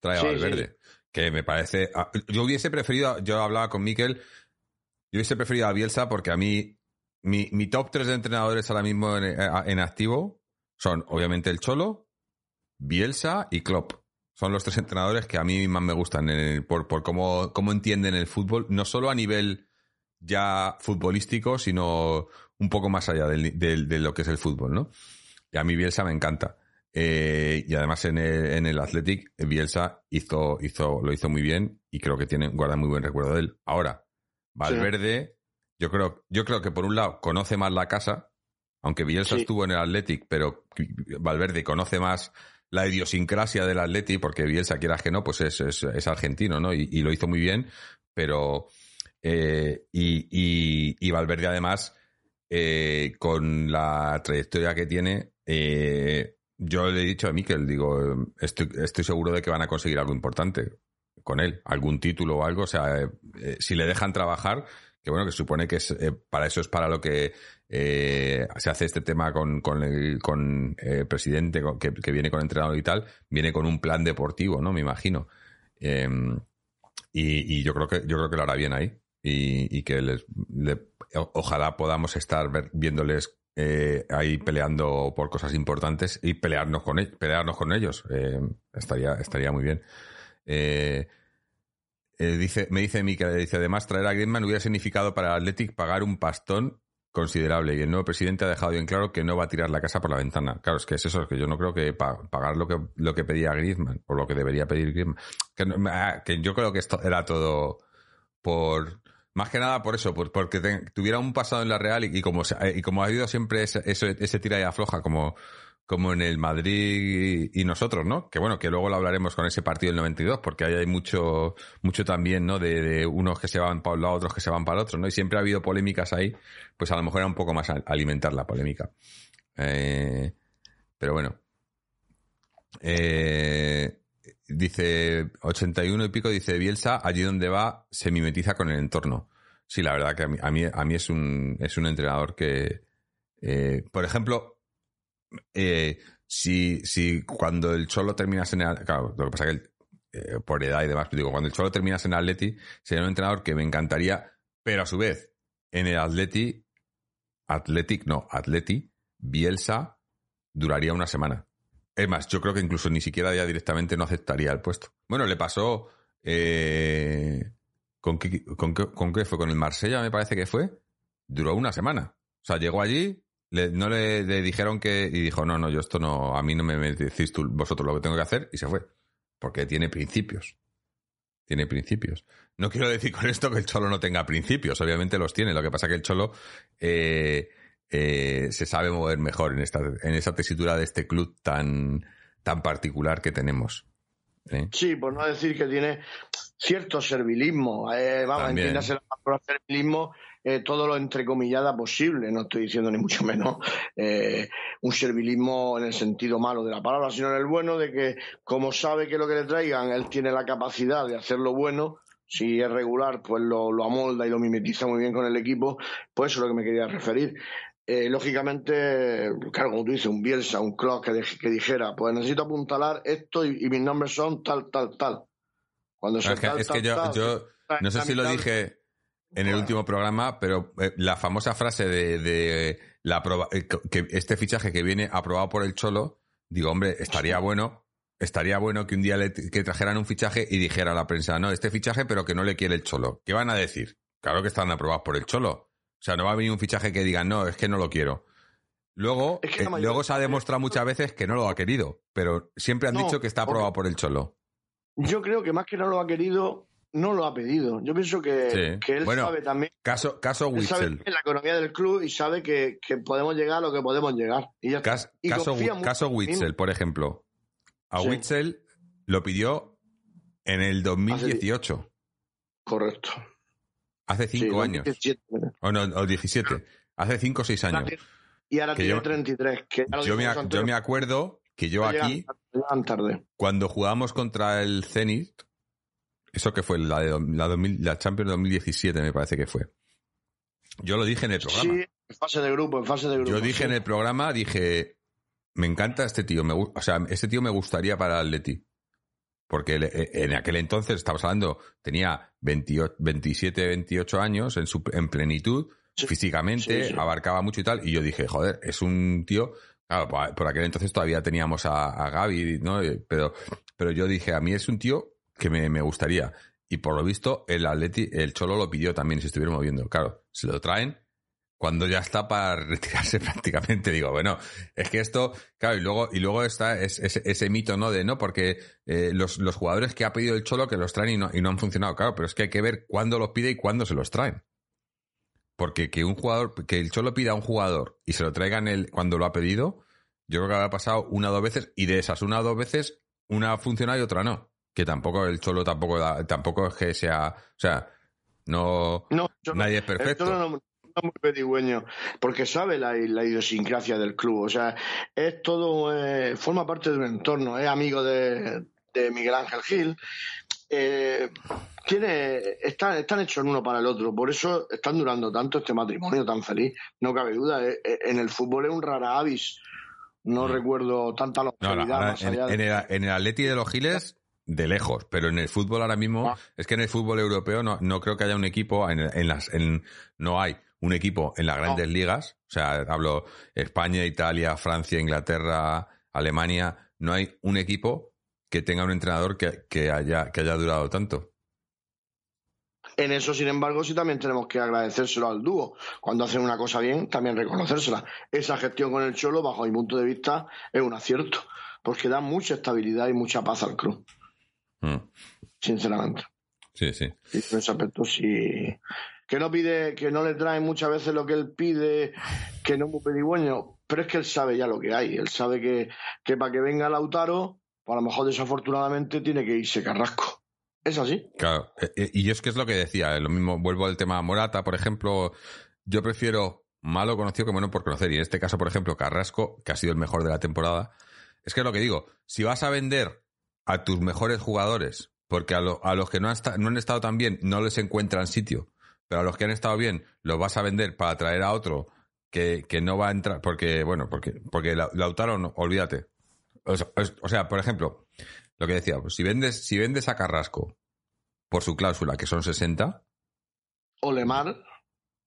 trae a Sí, Valverde. Que me parece... ah, Yo hubiese preferido... Yo hablaba con Miquel. Yo hubiese preferido a Bielsa porque a mí... Mi, mi top 3 de entrenadores ahora mismo en, en activo son obviamente el Cholo, Bielsa y Klopp. Son los tres entrenadores que a mí más me gustan en el- por, por cómo, cómo entienden el fútbol, no solo a nivel ya futbolístico, sino un poco más allá del- del- de lo que es el fútbol, ¿no? Y a mí Bielsa me encanta. Eh, y además en el, en el Athletic, Bielsa hizo, hizo, lo hizo muy bien y creo que tiene, guarda muy buen recuerdo de él. Ahora, Valverde, yo creo, yo creo que por un lado conoce más la casa, aunque Bielsa Sí. estuvo en el Athletic, pero Valverde conoce más la idiosincrasia del Athletic, porque Bielsa, quieras que no, pues es, es, es argentino, ¿no? Y, y lo hizo muy bien, pero eh, y, y, y Valverde además, eh, con la trayectoria que tiene, eh, yo le he dicho a Miquel, digo, estoy, estoy seguro de que van a conseguir algo importante con él, algún título o algo, o sea, eh, eh, si le dejan trabajar, que bueno, que supone que es, eh, para eso es para lo que eh, se hace este tema con, con el con, presidente con- que, que viene con entrenador y tal, viene con un plan deportivo, ¿no? Me imagino. Eh, y, y yo creo que yo creo que lo hará bien ahí y, y que les, le- ojalá podamos estar ver- viéndoles eh, ahí peleando por cosas importantes y pelearnos con ellos. Eh, estaría estaría muy bien. Eh, eh, dice, me dice Mikel, dice, además traer a Griezmann hubiera significado para el Athletic pagar un pastón considerable y el nuevo presidente ha dejado bien claro que no va a tirar la casa por la ventana. Claro, es que es eso, es que yo no creo que pa- pagar lo que, lo que pedía Griezmann o lo que debería pedir Griezmann. Que, ah, que yo creo que esto era todo por... Más que nada por eso, por, porque tuviera un pasado en la Real y, como, se- y como ha habido siempre ese, ese, ese tira y afloja como, como en el Madrid y, nosotros, ¿no? Que bueno, que luego lo hablaremos con ese partido del 92, porque ahí hay mucho, mucho también, ¿no? De, unos que se van para un lado, otros que se van para el otro, ¿no? Y siempre ha habido polémicas ahí, pues a lo mejor era un poco más alimentar la polémica. Eh, pero bueno. Eh, dice 81 y pico, dice Bielsa, allí donde va se mimetiza con el entorno. Sí, la verdad que a mí, a mí, a mí es, un, es un entrenador que, eh, por ejemplo, eh, si, si cuando el Cholo terminase en el, claro, lo que pasa que eh, por edad y demás, digo, cuando el Cholo terminase en Atleti, sería un entrenador que me encantaría, pero a su vez, en el Atleti, Athletic, no, Atleti, Bielsa duraría una semana. Es más, yo creo que incluso ni siquiera ya directamente no aceptaría el puesto. Bueno, le pasó eh, ¿con, qué, con, qué, ¿con qué fue? Con el Marsella, me parece que fue. Duró una semana. O sea, llegó allí, no le, dijeron que... Y dijo, no, no, yo esto no... A mí no me, decís tú, vosotros lo que tengo que hacer. Y se fue. Porque tiene principios. Tiene principios. No quiero decir con esto que el Cholo no tenga principios. Obviamente los tiene. Lo que pasa que el Cholo... eh, eh, se sabe mover mejor en esta en esa tesitura de este club tan tan particular que tenemos. ¿eh? Sí, por no decir que tiene cierto servilismo. Eh, vamos, También. entiéndase la palabra servilismo, eh, todo lo entrecomillada posible, no estoy diciendo ni mucho menos eh, un servilismo en el sentido malo de la palabra, sino en el bueno de que, como sabe que lo que le traigan, él tiene la capacidad de hacerlo bueno. Si es regular, pues lo, lo amolda y lo mimetiza muy bien con el equipo. Pues eso es lo que me quería referir. Eh, lógicamente, claro, como tú dices, un Bielsa, un Klopp que, dij- que dijera, pues necesito apuntalar esto y, y mis nombres son tal, tal, tal. Cuando se Es que, tal, es que yo, tal, yo no sé si lo dije en el último programa, pero eh, la famosa frase de, de la eh, que este fichaje que viene aprobado por el Cholo, digo, hombre, estaría bueno, estaría bueno que un día le, que trajeran un fichaje y dijera a la prensa, no, este fichaje, pero que no le quiere el Cholo. ¿Qué van a decir? Claro que están aprobados por el Cholo. O sea, no va a venir un fichaje que digan, no, es que no lo quiero. Luego, Es que la eh, luego se ha demostrado muchas veces que no lo ha querido, pero siempre han No, dicho que está aprobado por el Cholo. Yo creo que más que no lo ha querido, no lo ha pedido. Yo pienso que, Sí. que él Bueno, sabe también, Caso, caso él sabe Witzel. en la economía del club y sabe que, que podemos llegar a lo que podemos llegar. Y ya está. Cas- Y caso, Witzel, por ejemplo. A Sí. Witzel lo pidió en el 2018, Correcto. Hace cinco Sí, años. 2017. O no, o 17. Hace cinco o seis años. Y ahora Que tiene yo- 33. Que Yo me, yo me acuerdo que yo aquí, llegan tarde. cuando jugamos contra el Zenit, eso que fue la, de, la, 2000 la Champions 2017, me parece que fue. Yo lo dije en el programa. Sí, En fase de grupo, en fase de grupo. Yo dije sí. en el programa, dije, me encanta este tío, me, o sea, este tío me gustaría para el Atleti. Porque eh, en aquel entonces, estamos hablando, tenía 28, 27, 28 años en, su, en plenitud, Sí, físicamente, sí, sí. abarcaba mucho y tal, y yo dije, joder, es un tío, claro, por- por aquel entonces todavía teníamos a, a Gaby, ¿no? Eh, Pero, pero yo dije, a mí es un tío que me, me gustaría. Y por lo visto, el Atleti, el Cholo lo pidió también, si estuviera moviendo. Claro, se lo traen cuando ya está para retirarse prácticamente. Digo, bueno, es que esto, claro, y luego, y luego está es- ese, ese mito, ¿no? De no, porque eh, los, los jugadores que ha pedido el Cholo que los traen y no, y no han funcionado. Claro, pero es que hay que ver cuándo los pide y cuándo se los traen. Porque que un jugador, que el Cholo pida a un jugador y se lo traigan el, cuando lo ha pedido, yo creo que habrá pasado una o dos veces, y de esas una o dos veces, una ha funcionado y otra no. Que tampoco el Cholo tampoco da- tampoco es que sea, o sea, no, No, yo no- nadie es perfecto. Muy pedigüeño, porque sabe la, la idiosincrasia del club. O sea, es todo, eh, forma parte de un entorno. Es amigo de, de Miguel Ángel Gil. Eh, tiene, están, están hechos el uno para el otro. Por eso están durando tanto este matrimonio tan feliz. No cabe duda. Eh, eh, En el fútbol es un rara avis. No Mm. recuerdo tanta No, longevidad no, ahora, más en, allá de- en el, en el Atleti de los Giles, de lejos, pero en el fútbol ahora mismo, Ah. es que en el fútbol europeo no, no creo que haya un equipo, en, en las, en, no hay un equipo en las grandes ligas, o sea, hablo España, Italia, Francia, Inglaterra, Alemania, no hay un equipo que tenga un entrenador que, que haya, que haya durado tanto. En eso, sin embargo, sí también tenemos que agradecérselo al dúo. Cuando hacen una cosa bien, también reconocérsela. Esa gestión con el Cholo, bajo mi punto de vista, es un acierto, porque da mucha estabilidad y mucha paz al club, Mm, sinceramente. Sí, sí. Y en ese aspecto sí. Que no pide, que no le traen muchas veces lo que él pide, que no es muy pedigüeño, pero es que él sabe ya lo que hay. Él sabe que, que para que venga Lautaro, pues a lo mejor desafortunadamente tiene que irse Carrasco. Es así. Claro, eh, eh, y es que es lo que decía, eh, lo mismo, vuelvo al tema Morata, por ejemplo, yo prefiero malo conocido que bueno por conocer, y en este caso, por ejemplo, Carrasco, que ha sido el mejor de la temporada, es que es lo que digo, si vas a vender a tus mejores jugadores, porque a, lo- a los que no han estado tan bien no les encuentran sitio, pero a los que han estado bien los vas a vender para traer a otro que, que no va a entrar, porque, bueno, porque, porque La- Lautaro, no, olvídate. O sea, es- o sea, por ejemplo, lo que decía, pues si vendes, si vendes a Carrasco por su cláusula, que son 60, O Lemar,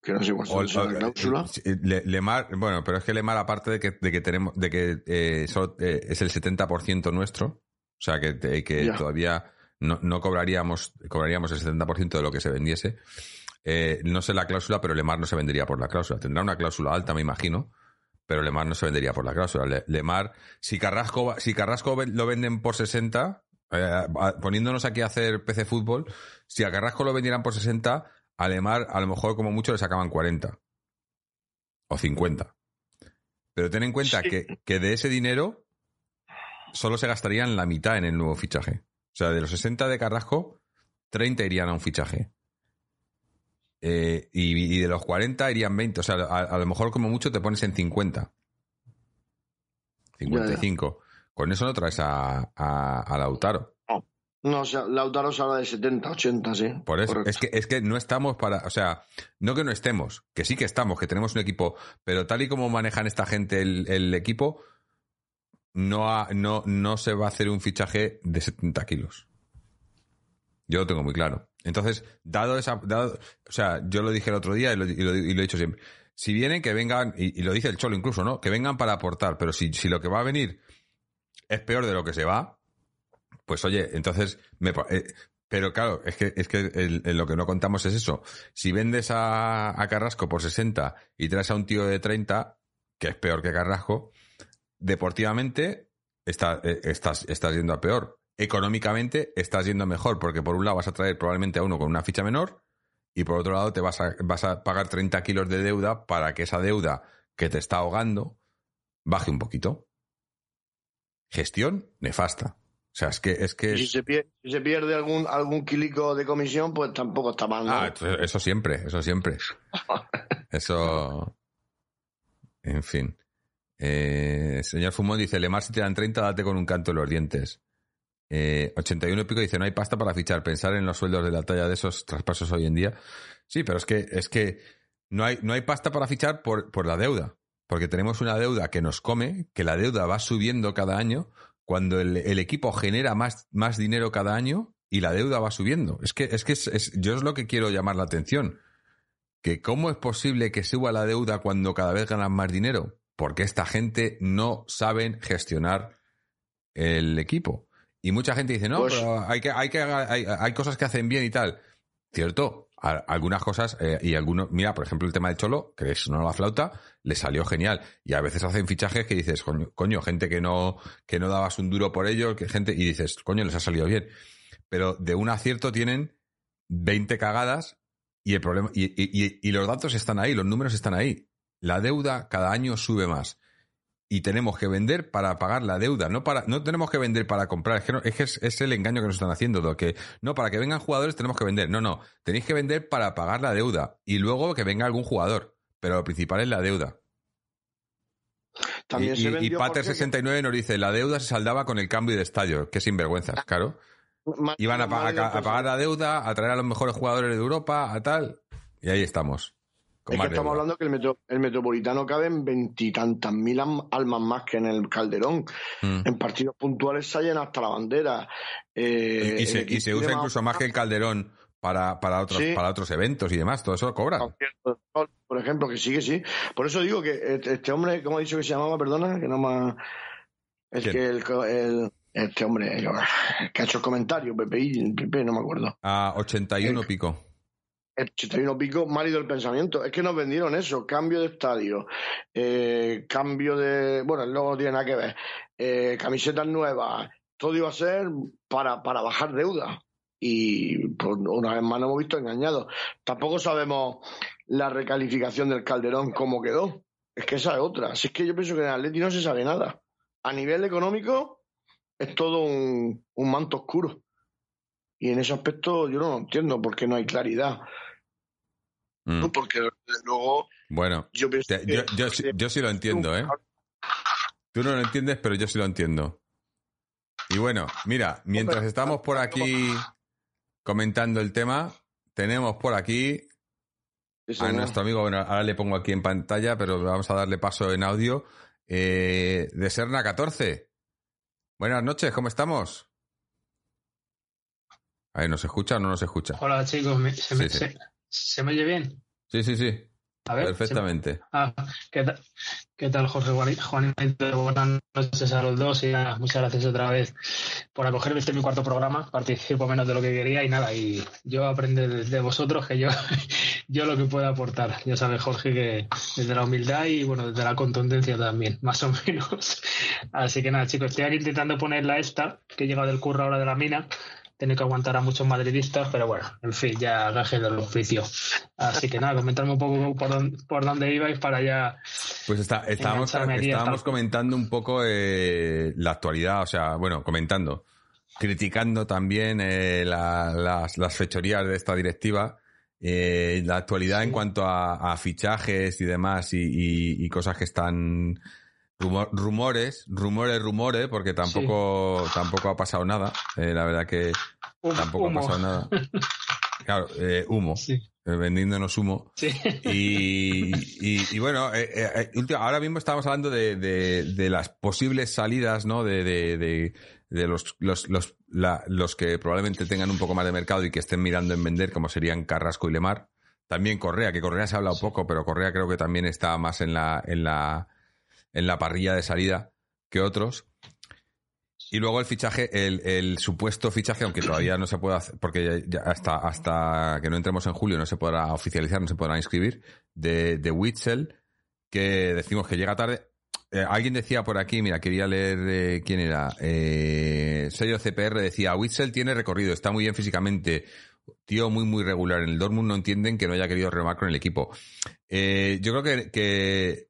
que no o- es la o- cláusula. eh, Le- Lemar, bueno, pero es que Lemar, aparte de que, de que tenemos, de que eh, solo, eh, es el 70% nuestro, o sea que, que todavía no, no cobraríamos, cobraríamos el 70% de lo que se vendiese. Eh, no sé la cláusula, pero Lemar no se vendería por la cláusula. Tendrá una cláusula alta, me imagino, pero Lemar no se vendería por la cláusula. Le- Lemar, si Carrasco, si Carrasco lo venden por 60, eh, poniéndonos aquí a hacer PC fútbol, si a Carrasco lo vendieran por 60, a Lemar a lo mejor como mucho le sacaban 40 o 50. Pero ten en cuenta Sí. que, que de ese dinero solo se gastarían la mitad en el nuevo fichaje. O sea, de los 60 de Carrasco, 30 irían a un fichaje. Eh, y, y de los 40 irían 20. O sea, a, a lo mejor como mucho te pones en 50. 55. Con eso no traes a, a, a Lautaro. No, o sea, Lautaro se habla de 70, 80, sí. Por eso, Correcto. es que, es que no estamos para, o sea, no que no estemos, que sí que estamos, que tenemos un equipo, pero tal y como manejan esta gente el, el equipo, no, ha- no, no se va a hacer un fichaje de 70 kilos. Yo lo tengo muy claro. Entonces, dado esa, dado, o sea, yo lo dije el otro día y lo, y lo- y lo he dicho siempre. Si vienen, que vengan, y, lo dice el Cholo incluso, ¿no? Que vengan para aportar, pero si, si lo que va a venir es peor de lo que se va, pues oye, entonces me, eh, pero claro, es que, es que lo que no contamos es eso. Si vendes a, a Carrasco por 60 y traes a un tío de 30, que es peor que Carrasco, deportivamente está- eh, estás, estás yendo a peor. Económicamente estás yendo mejor, porque por un lado vas a traer probablemente a uno con una ficha menor y por otro lado te vas a, vas a pagar 30 kilos de deuda para que esa deuda que te está ahogando baje un poquito. Gestión nefasta. O sea, es que es que si se pierde, si se pierde algún, algún quilico de comisión, pues tampoco está mal, ¿no? Ah, eso- eso siempre, eso siempre. Eso. En fin. Eh, señor Fumón dice: Lemar, si te dan 30, date con un canto en los dientes. Eh, 81 y pico dice: No hay pasta para fichar. Pensar en los sueldos de la talla de esos traspasos hoy en día. Sí, pero es que, es que no hay, no hay pasta para fichar por, por la deuda. Porque tenemos una deuda que nos come, que la deuda va subiendo cada año, cuando el, equipo genera más, más dinero cada año y la deuda va subiendo. Es que, es que es- yo es lo que quiero llamar la atención. Que cómo es posible que suba la deuda cuando cada vez ganan más dinero. Porque esta gente no saben gestionar el equipo. Y mucha gente dice, no, Pues- pero hay, que, hay, que, hay, hay cosas que hacen bien y tal. Cierto, a- algunas cosas eh, y algunos, mira, por ejemplo, el tema de Cholo, que es no la flauta, le salió genial. Y a veces hacen fichajes que dices, coño, coño, gente que no, que no dabas un duro por ello, que gente, y dices, coño, les ha salido bien. Pero de un acierto tienen 20 cagadas y el problema, y, y- y- y los datos están ahí, los números están ahí. La deuda cada año sube más. Y tenemos que vender para pagar la deuda, no para, no tenemos que vender para comprar. Es que, no- es, que es, el engaño que nos están haciendo, lo que, no, para que vengan jugadores tenemos que vender. No, no, tenéis que vender para pagar la deuda. Y luego que venga algún jugador. Pero lo principal es la deuda. También y, se y- y Jorge, Pater69 nos dice, la deuda se saldaba con el cambio de estadio. Qué sinvergüenzas, claro. que- ma- Iban a, a- a pagar la deuda, a traer a los mejores jugadores de Europa, a tal. Y ahí estamos. Es que estamos hablando que el, metro- el Metropolitano cabe en veintitantas mil almas más que en el Calderón. Mm. En partidos puntuales se hallan hasta la bandera. Eh, Y, y se, y se usa incluso más que el Calderón para, para, otros, Sí. para otros eventos y demás. Todo eso lo sol, por ejemplo, que sí, que sí. Por eso digo que este este hombre, ¿cómo ha dicho que se llamaba? Perdona, que no más. ¿Quién? que el, este hombre, el que ha hecho el comentario, PPI, PP, no me acuerdo. A 81 El- pico. El 81 pico, marido del pensamiento. Es que nos vendieron eso, cambio de estadio, eh, cambio de. Bueno, luego no tiene nada que ver. eh, camisetas nuevas, todo iba a ser para, para bajar deuda. Y pues, una vez más nos hemos visto engañados. Tampoco sabemos la recalificación del Calderón cómo quedó. Es que esa es otra. Si es que yo pienso que en Atleti no se sabe nada. A nivel económico es todo un manto oscuro. Y en ese aspecto yo no lo entiendo porque no hay claridad. Mm. Porque luego Bueno, yo pienso te- que- yo, yo, sí- yo sí lo entiendo, ¿eh? Tú no lo entiendes, pero yo sí lo entiendo. Y bueno, mira, mientras estamos por aquí comentando el tema, tenemos por aquí a nuestro amigo, bueno, ahora le pongo aquí en pantalla, pero vamos a darle paso en audio, eh, de Serna 14. Buenas noches, ¿cómo estamos? A ver, ¿nos escucha o no nos escucha? Hola chicos, ¿me- se, me, Sí, sí. se- se me oye bien? Sí, sí, sí, A ver, perfectamente. ah, ¿qué, tal, ¿Qué tal, Jorge Juani- Juanito? Buenas noches a los dos y nada, muchas gracias otra vez por acogerme. Este es mi cuarto programa, participo menos de lo que quería y nada, y yo aprendo de, vosotros que yo, yo lo que puedo aportar. Ya sabes, Jorge, que desde la humildad y bueno, desde la contundencia también, más o menos. Así que nada, chicos, estoy aquí intentando ponerla esta, que he llegado del curro ahora de la mina. Tiene que aguantar a muchos madridistas, pero bueno, en fin, ya gaje del oficio. Así que nada, comentarme un poco por dónde, por dónde ibais para ya. Pues está, estábamos, estábamos hasta- comentando un poco eh, la actualidad, o sea, bueno, comentando, criticando también eh, la- las, las fechorías de esta directiva, eh, la actualidad en cuanto a, a fichajes y demás y, y- y cosas que están rumo- rumores, rumores, rumores, porque tampoco, tampoco ha pasado nada. Eh, la verdad que tampoco humo. ha pasado nada. Claro, eh, humo, Sí, eh, vendiéndonos humo. sí. Y, y- y bueno, eh, ahora mismo estamos hablando de, de- de las posibles salidas, ¿no? De, de- de- de los, los, los, la- los que probablemente tengan un poco más de mercado y que estén mirando en vender, como serían Carrasco y Lemar. También Correa, que Correa se ha hablado poco, pero Correa creo que también está más en la, en la, en la parrilla de salida que otros. Y luego el fichaje, el, el supuesto fichaje, aunque todavía no se puede hacer, porque ya- hasta, hasta que no entremos en julio no se podrá oficializar, no se podrá inscribir, de, de Witzel, que decimos que llega tarde. Eh, alguien decía por aquí, mira, quería leer quién era. Eh, Sello CPR decía, Witzel tiene recorrido, está muy bien físicamente, tío muy, muy regular. En el Dortmund no entienden que no haya querido remar con el equipo. Eh, yo creo que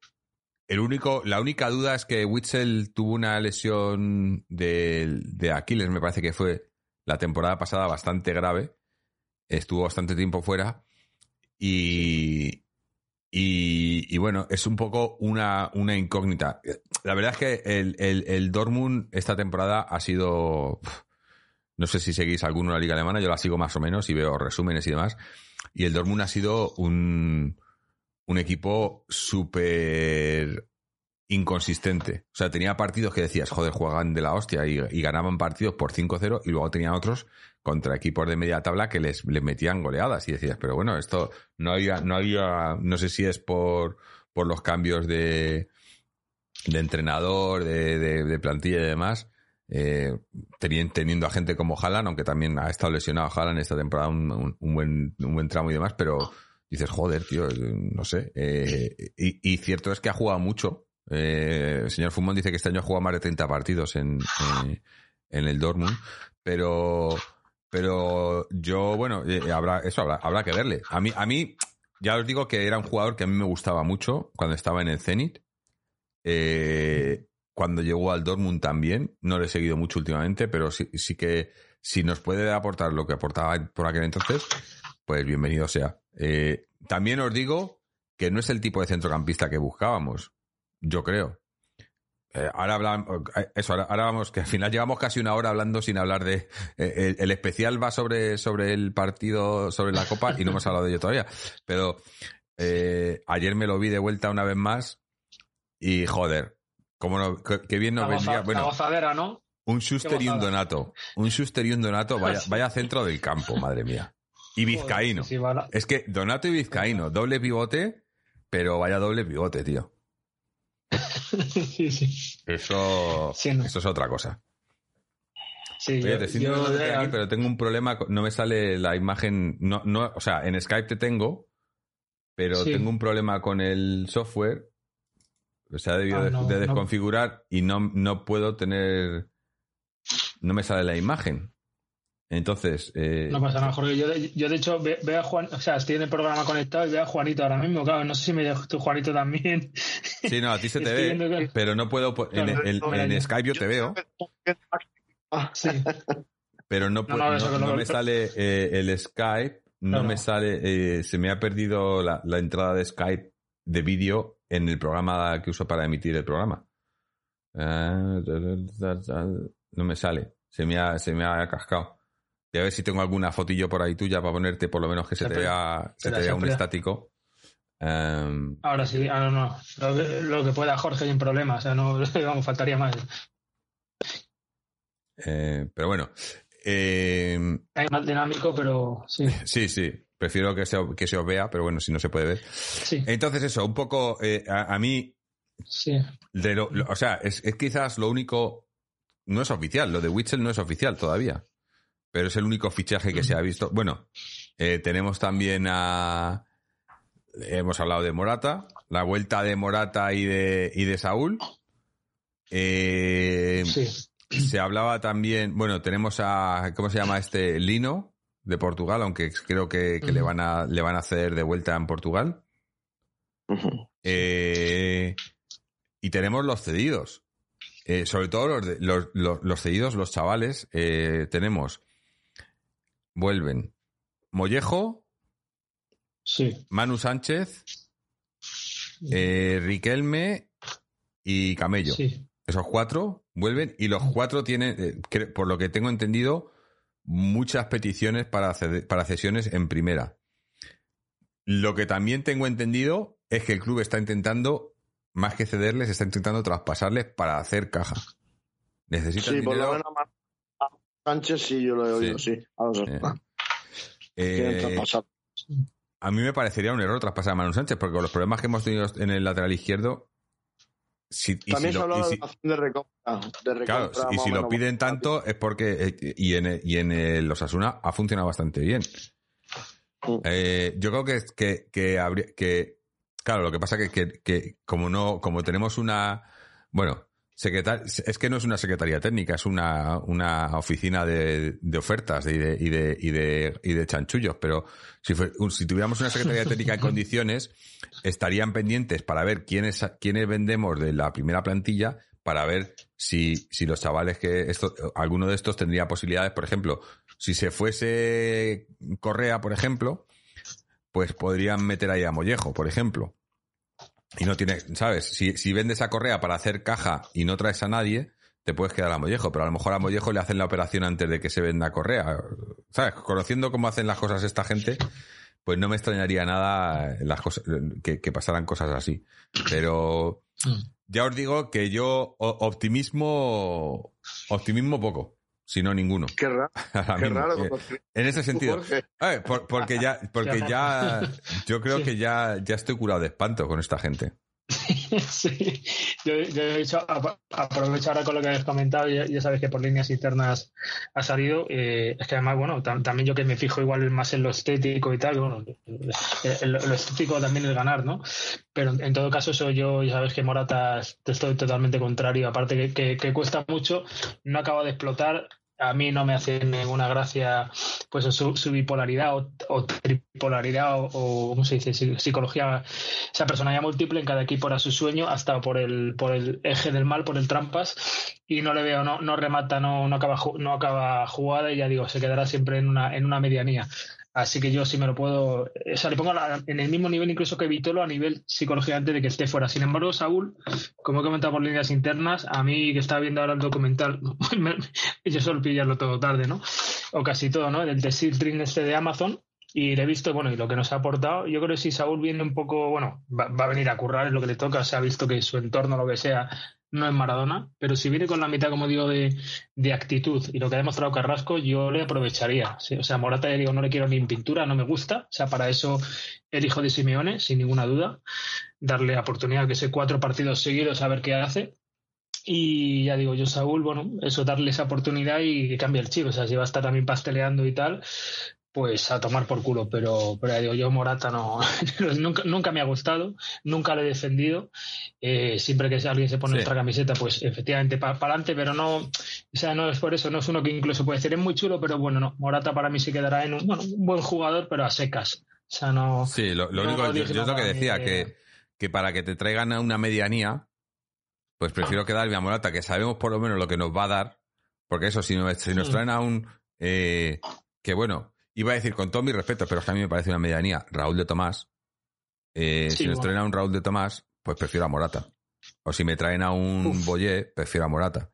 el único, la única duda es que Witzel tuvo una lesión de, de Aquiles, me parece que fue la temporada pasada bastante grave. Estuvo bastante tiempo fuera. Y, y, bueno, es un poco una, una incógnita. La verdad es que el, el, el Dortmund esta temporada ha sido. No sé si seguís alguno en la liga alemana, yo la sigo más o menos y veo resúmenes y demás. Y el Dortmund ha sido un, un equipo súper inconsistente. O sea, tenía partidos que decías, joder, juegan de la hostia y, ganaban partidos por 5-0 y luego tenían otros contra equipos de media tabla que les, les metían goleadas y decías, pero bueno, esto no había, no había, no sé si es por, por los cambios de, de entrenador, de, de, de plantilla y demás, eh, teniendo, a gente como Haaland, aunque también ha estado lesionado Haaland esta temporada un, un buen, un buen tramo y demás, pero dices, joder, tío, no sé. Eh, y, cierto es que ha jugado mucho. Eh, el señor Fumón dice que este año ha jugado más de 30 partidos en, en, el Dortmund, pero, pero yo, bueno, eh, habrá, eso habrá, habrá que verle. A mí, a mí, ya os digo que era un jugador que a mí me gustaba mucho cuando estaba en el Zenit. Eh, cuando llegó al Dortmund también, no lo he seguido mucho últimamente, pero sí, sí que si nos puede aportar lo que aportaba por aquel entonces, pues bienvenido sea. Eh, también os digo que no es el tipo de centrocampista que buscábamos, yo creo. Eh, ahora hablamos, eso, ahora, ahora, vamos, que al final llevamos casi una hora hablando sin hablar de. Eh, el, el, especial va sobre, sobre el partido, sobre la Copa, y no hemos hablado de ello todavía. Pero eh, ayer me lo vi de vuelta una vez más, y joder, cómo no, qué, qué bien nos la vendría. Goza, Bueno, la gozadera, ¿no? un Schuster y un Donato. Un Schuster y un Donato, vaya, vaya centro del campo, madre mía. Y Vizcaíno. Joder, sí, vale. Es que Donato y Vizcaíno, doble pivote, pero vaya doble pivote, tío. sí, sí. Eso, Sí, no. eso es otra cosa. Sí, Oye, yo- te yo aquí, pero tengo un problema, con- no me sale la imagen, no, no, o sea, en Skype te tengo, pero Sí. tengo un problema con el software, o sea, he debido Ah, de, no, de no. desconfigurar y no, no puedo tener, no me sale la imagen. Entonces, eh, No pasa nada, Jorge. Yo, de- yo de hecho ve- veo a Juan, o sea, estoy en el programa conectado y veo a Juanito ahora mismo, claro, no sé si me dejas tú, Juanito, también. sí, no, a ti se te ve, que- pero no puedo, en, no, no. Skype yo te veo, Sí, pero no, No, no, me sale eh, el Skype, no me sale, eh, se me ha perdido la, la entrada de Skype de vídeo en el programa que uso para emitir el programa. Ah, No me sale, se me ha, se me ha cascado. Y a ver si tengo alguna fotillo por ahí tuya para ponerte por lo menos que se te vea, se te vea un estático. Em, ahora sí, ahora no. Lo que, lo que pueda Jorge sin problema, o sea, no, vamos, faltaría más. eh, pero bueno, em, Hay más dinámico, pero sí, sí, sí, prefiero que se, que se os vea, pero bueno, si no se puede ver. sí, Entonces eso, un poco, eh, a, a mí, sí. de lo, lo- o sea, es, es quizás lo único, no es oficial, lo de Witzel no es oficial todavía, pero es el único fichaje que se ha visto. Bueno, eh, tenemos también a, hemos hablado de Morata, la vuelta de Morata y de, y de Saúl. Eh, sí. se hablaba también, bueno, tenemos a, ¿cómo se llama este? Lino, de Portugal, aunque creo que, que le, van a, le van a hacer de vuelta en Portugal. Eh, y tenemos los cedidos. Eh, sobre todo los, los, los- los cedidos, los chavales. tenemos. Vuelven. Mollejo, Sí. Manu Sánchez, eh, Riquelme y Camello. Sí. Esos cuatro vuelven y los cuatro tienen, eh, por lo que tengo entendido, muchas peticiones para, para cesiones en primera. Lo que también tengo entendido es que el club está intentando, más que cederles, está intentando traspasarles para hacer caja. Necesitan Sí, por lo dinero. menos Sánchez sí, yo lo he oído, sí. A los Eh, a mí me parecería un error traspasar a Manu Sánchez, porque con los problemas que hemos tenido en el lateral izquierdo, si, y También si se de si- de recompra. De recompra Claro, y si lo piden tanto es porque. eh, y en, y en el Osasuna ha funcionado bastante bien. Mm. Eh, yo creo que, que, que habría. Que, claro, lo que pasa que, que, que como no. Como tenemos una. Bueno, secretar, es que no es una secretaría técnica, es una, una oficina de, de ofertas y de, y, de, y, de, y de chanchullos. Pero si, fue- si tuviéramos una secretaría técnica en condiciones, estarían pendientes para ver quiénes, quiénes vendemos de la primera plantilla para ver si, si los chavales que esto, alguno de estos tendría posibilidades, por ejemplo, si se fuese Correa, por ejemplo, pues podrían meter ahí a Mollejo, por ejemplo. Y no tiene, ¿sabes? Si, si vendes a Correa para hacer caja y no traes a nadie, te puedes quedar a Mollejo, pero a lo mejor a Mollejo le hacen la operación antes de que se venda a Correa. ¿Sabes? Conociendo cómo hacen las cosas esta gente, pues no me extrañaría nada las cosas, que, que pasaran cosas así. Pero Mm. ya os digo que yo optimismo, optimismo poco, si no ninguno. Qué raro, qué raro. En ese sentido. Jorge. Eh, por- porque ya, porque ya, yo creo que ya, ya estoy curado de espanto con esta gente. Sí, yo, he dicho, ap- aprovecho ahora con lo que habéis comentado, ya, ya sabéis que por líneas internas ha salido, eh, es que además, bueno, tam- también yo que me fijo igual más en lo estético y tal, bueno, eh, lo, lo estético también es ganar, ¿no? Pero en todo caso, eso yo, ya sabes que Morata estoy totalmente contrario, aparte que, que, que cuesta mucho, no acaba de explotar. A mí no me hace ninguna gracia pues su, bipolaridad o, tripolaridad o, ¿cómo se dice? Psi- Psicología, esa personalidad múltiple en cada equipo era su sueño, hasta por el, por el eje del mal, por el trampas, y no le veo, no, no remata, no, no, acaba, no acaba jugada y ya digo, se quedará siempre en una, en una medianía. Así que yo sí me lo puedo, o sea, le pongo en el mismo nivel incluso que Vitolo a nivel psicológico antes de que esté fuera. Sin embargo, Saúl, como he comentado por líneas internas, a mí que estaba viendo ahora el documental, me- yo suelo pillarlo todo tarde, ¿no? O casi todo, ¿no? El de Dream este de Amazon, y le he visto, bueno, y lo que nos ha aportado, yo creo que si Saúl viene un poco, bueno, va, va a venir a currar, es lo que le toca, se ha visto que su entorno, lo que sea, no es Maradona, pero si viene con la mitad, como digo, de, de actitud y lo que ha demostrado Carrasco, yo le aprovecharía. O sea, Morata, ya digo, no le quiero ni en pintura, no me gusta. O sea, para eso el hijo de Simeone, sin ninguna duda. Darle oportunidad que sea cuatro partidos seguidos a ver qué hace. Y ya digo, yo, Saúl, bueno, eso, darle esa oportunidad y que cambie el chip. O sea, si va a estar también pasteleando y tal, pues a tomar por culo. Pero, pero ya digo, yo Morata no, nunca, nunca me ha gustado, nunca lo he defendido. Eh, siempre que alguien se pone Sí. nuestra camiseta, pues efectivamente para adelante, pero no, o sea, no es por eso, no es uno que incluso puede decir es muy chulo, pero bueno, no, Morata para mí se quedará en un, bueno, un buen jugador, pero a secas. O sea, no. Sí, lo, lo no único, yo, es lo que decía, que, que para que te traigan a una medianía, pues prefiero quedarme a Morata, que sabemos por lo menos lo que nos va a dar, porque eso, si nos, si nos Mm. traen a un... eh, que bueno, iba a decir con todo mi respeto, pero es que a mí me parece una medianía, Raúl de Tomás, eh, Sí, si nos bueno. traen a un Raúl de Tomás, pues prefiero a Morata. O si me traen a un Uf. Boyé, prefiero a Morata.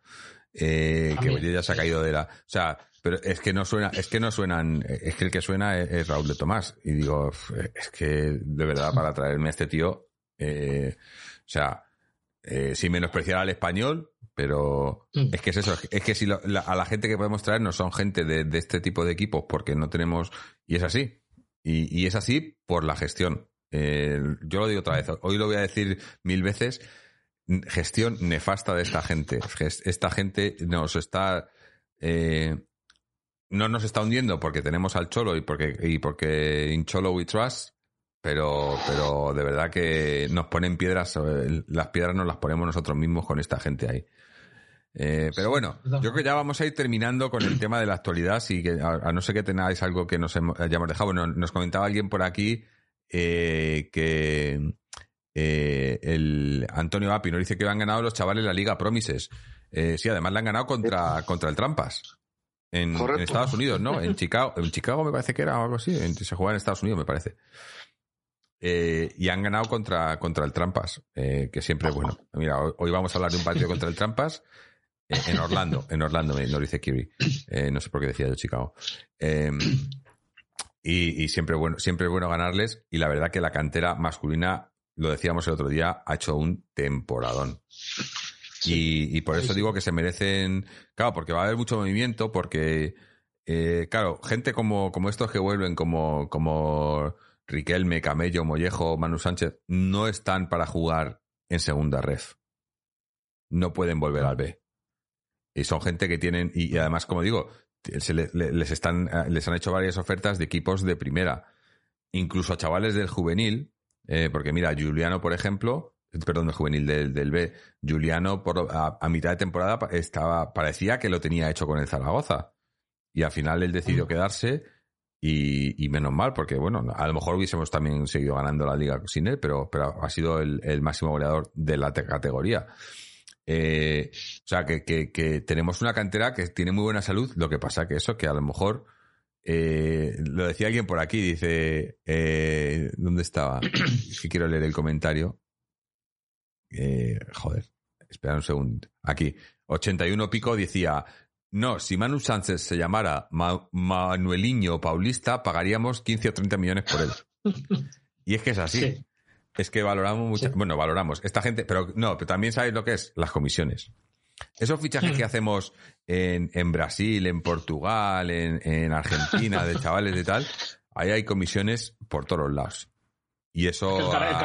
Eh, que Boyé ya se ha caído de la... O sea, pero es que no suena, es que no suenan, es que el que suena es, es Raúl de Tomás. Y digo, "Uf, es que de verdad para traerme a este tío, eh, o sea, eh, sin menospreciar al español, pero Mm. es que es eso, es que si lo- la- a la gente que podemos traer no son gente de, de este tipo de equipos porque no tenemos, y es así, y, y es así por la gestión. Eh, yo lo digo otra vez, hoy lo voy a decir mil veces, gestión nefasta de esta gente. Esta gente nos está... eh, no nos está hundiendo porque tenemos al Cholo y porque, y porque in Cholo we trust, pero, pero de verdad que nos ponen piedras, las piedras nos las ponemos nosotros mismos con esta gente ahí. Eh, pero bueno, yo creo que ya vamos a ir terminando con el tema de la actualidad, si que, a, a no ser que tengáis algo que nos hemos- hayamos dejado. Bueno, nos comentaba alguien por aquí eh, que eh, el Antonio Api nos dice que han ganado los chavales la Liga Promises. Eh, sí, además la han ganado contra, contra el Trampas. En, Estados Unidos, ¿no? En Chicago, en Chicago me parece que era o algo así. En- se juega en Estados Unidos, me parece. Eh, y han ganado contra, contra el Trampas, eh, que siempre es bueno. Mira, hoy vamos a hablar de un partido contra el Trampas eh, en Orlando. En Orlando, me nos dice Kiri. Eh, no sé por qué decía yo Chicago. Eh, y, y siempre, bueno, siempre es bueno ganarles. Y la verdad que la cantera masculina, lo decíamos el otro día, ha hecho un temporadón. Y, y por Sí, eso sí. digo que se merecen. Claro, porque va a haber mucho movimiento, porque, eh, claro, gente como, como estos que vuelven, como, como Riquelme, Camello, Mollejo, Manu Sánchez, no están para jugar en segunda ref. No pueden volver al B. Y son gente que tienen, y, y además, como digo, se le- le- les, están, eh, les han hecho varias ofertas de equipos de primera. Incluso a chavales del juvenil, eh, porque mira, Juliano, por ejemplo, perdón, del juvenil del, del B, Juliano por, a, a mitad de temporada estaba, parecía que lo tenía hecho con el Zaragoza. Y al final él decidió Mm. quedarse y, y menos mal, porque bueno, a lo mejor hubiésemos también seguido ganando la liga sin él, pero, pero ha sido el, el máximo goleador de la te- categoría. Eh, o sea, que, que, que tenemos una cantera que tiene muy buena salud, lo que pasa que eso, que a lo mejor, eh, lo decía alguien por aquí, dice, eh, ¿dónde estaba? Es que quiero leer el comentario. Eh, joder, espera un segundo. Aquí, 81 pico decía, no, si Manu Sánchez se llamara Ma- Manueliño Paulista, pagaríamos 15 o 30 millones por él. Y es que es así. Sí. Es que valoramos mucho. Sí. Bueno, valoramos. Esta gente, pero no, pero también sabéis lo que es las comisiones. Esos fichajes que hacemos en, en Brasil, en Portugal, en, en Argentina, de chavales de tal, ahí hay comisiones por todos los lados. Y eso El cara- a,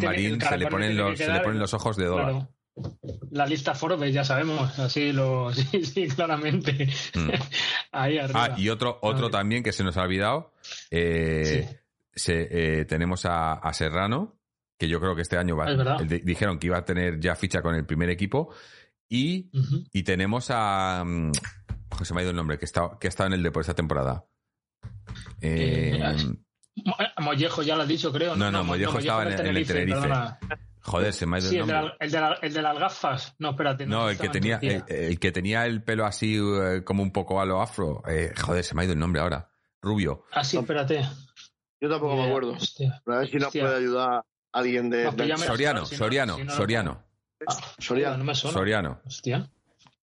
tiene- se le ponen los, se le ponen los ojos de dólar. Claro. La lista Forbes, ya sabemos, así lo, sí, sí, claramente. Mm. Ahí arriba. Ah, y otro, otro también que se nos ha olvidado. eh, se- eh, tenemos a, a Serrano, que yo creo que este año va, Es verdad. di- dijeron que iba a tener ya ficha con el primer equipo. Y, y tenemos a. mm, se me ha ido el nombre, que está, que ha estado en el Depor esta temporada. Eh, Eh, Mo- Mollejo ya lo has dicho, creo. No, no, Mollejo estaba en el- en el Tenerife. perdona. joder, se me ha ido Sí, el el de, nombre. la- el, de la- el de las gafas. No, espérate. No, el que tenía, el, que tenía el pelo así eh, como un poco a lo afro. Eh, joder, se me ha ido el nombre ahora. Rubio. Ah, sí, espérate. Yo tampoco me Eh, acuerdo. hostia. Pero a ver si nos hostia. puede ayudar alguien de. No, Soriano, si no- Soriano, si no Soriano. Soriano. No me suena. Soriano. Hostia.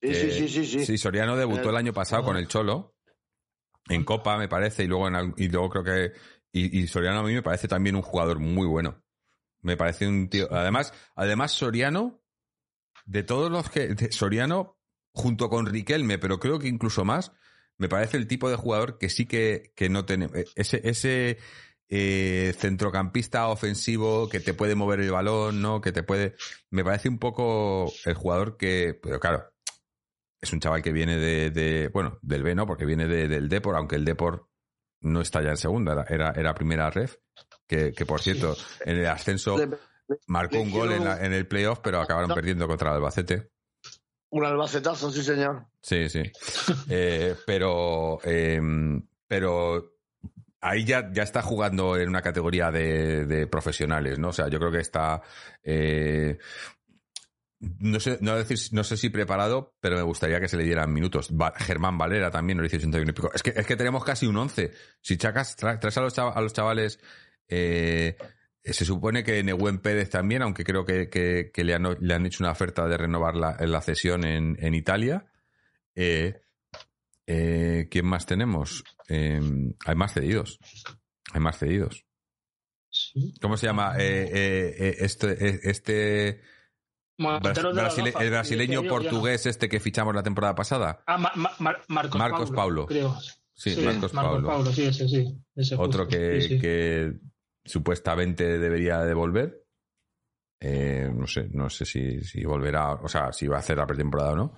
Sí, sí, Eh, sí, sí, sí. Sí, Soriano debutó Eh, el año pasado ah. con el Cholo en Copa, me parece, y luego en y luego creo que y, y Soriano a mí me parece también un jugador muy bueno. Me parece un tío. Además, además Soriano de todos los que de- Soriano junto con Riquelme, pero creo que incluso más, me parece el tipo de jugador que sí que, que no tiene ese ese eh, centrocampista ofensivo que te puede mover el balón, ¿no? Que te puede. Me parece un poco el jugador que. Pero claro, es un chaval que viene de. de- bueno, del B, ¿no? Porque viene de- del Depor, aunque el Depor no está ya en segunda, era, era, era primera ref. Que, que por cierto, en el ascenso marcó un gol en, quiero- la- en el playoff, pero acabaron perdiendo contra el Albacete. Un albacetazo, sí, señor. Sí, sí. Eh, pero, eh, pero ahí ya, ya está jugando en una categoría de, profesionales, ¿no? O sea, yo creo que está. eh, no sé, no, decir, no sé si preparado, pero me gustaría que se le dieran minutos. Germán Valera también, nos dice 81 y pico. Es que, es que tenemos casi un 11. Si chacas, tra- traes a los, chavales. eh, se supone que Nehuen Pérez también, aunque creo que, que- que le, han, le han hecho una oferta de renovar la, la cesión en, en Italia. Eh, eh, ¿Quién más tenemos? Eh, hay más cedidos. Hay más cedidos. Sí. ¿Cómo se llama? Eh, eh, eh, este, eh, este brasile- el brasileño no. portugués este que fichamos la temporada pasada. Ah, Ma- Ma- Mar- Marcos, Marcos Paulo. Creo. Sí, Marcos Paulo. sí, ese sí. ese Otro justo, que, sí, sí. que supuestamente debería devolver. No sé, no sé si, si volverá, o sea, si va a hacer la pretemporada o no.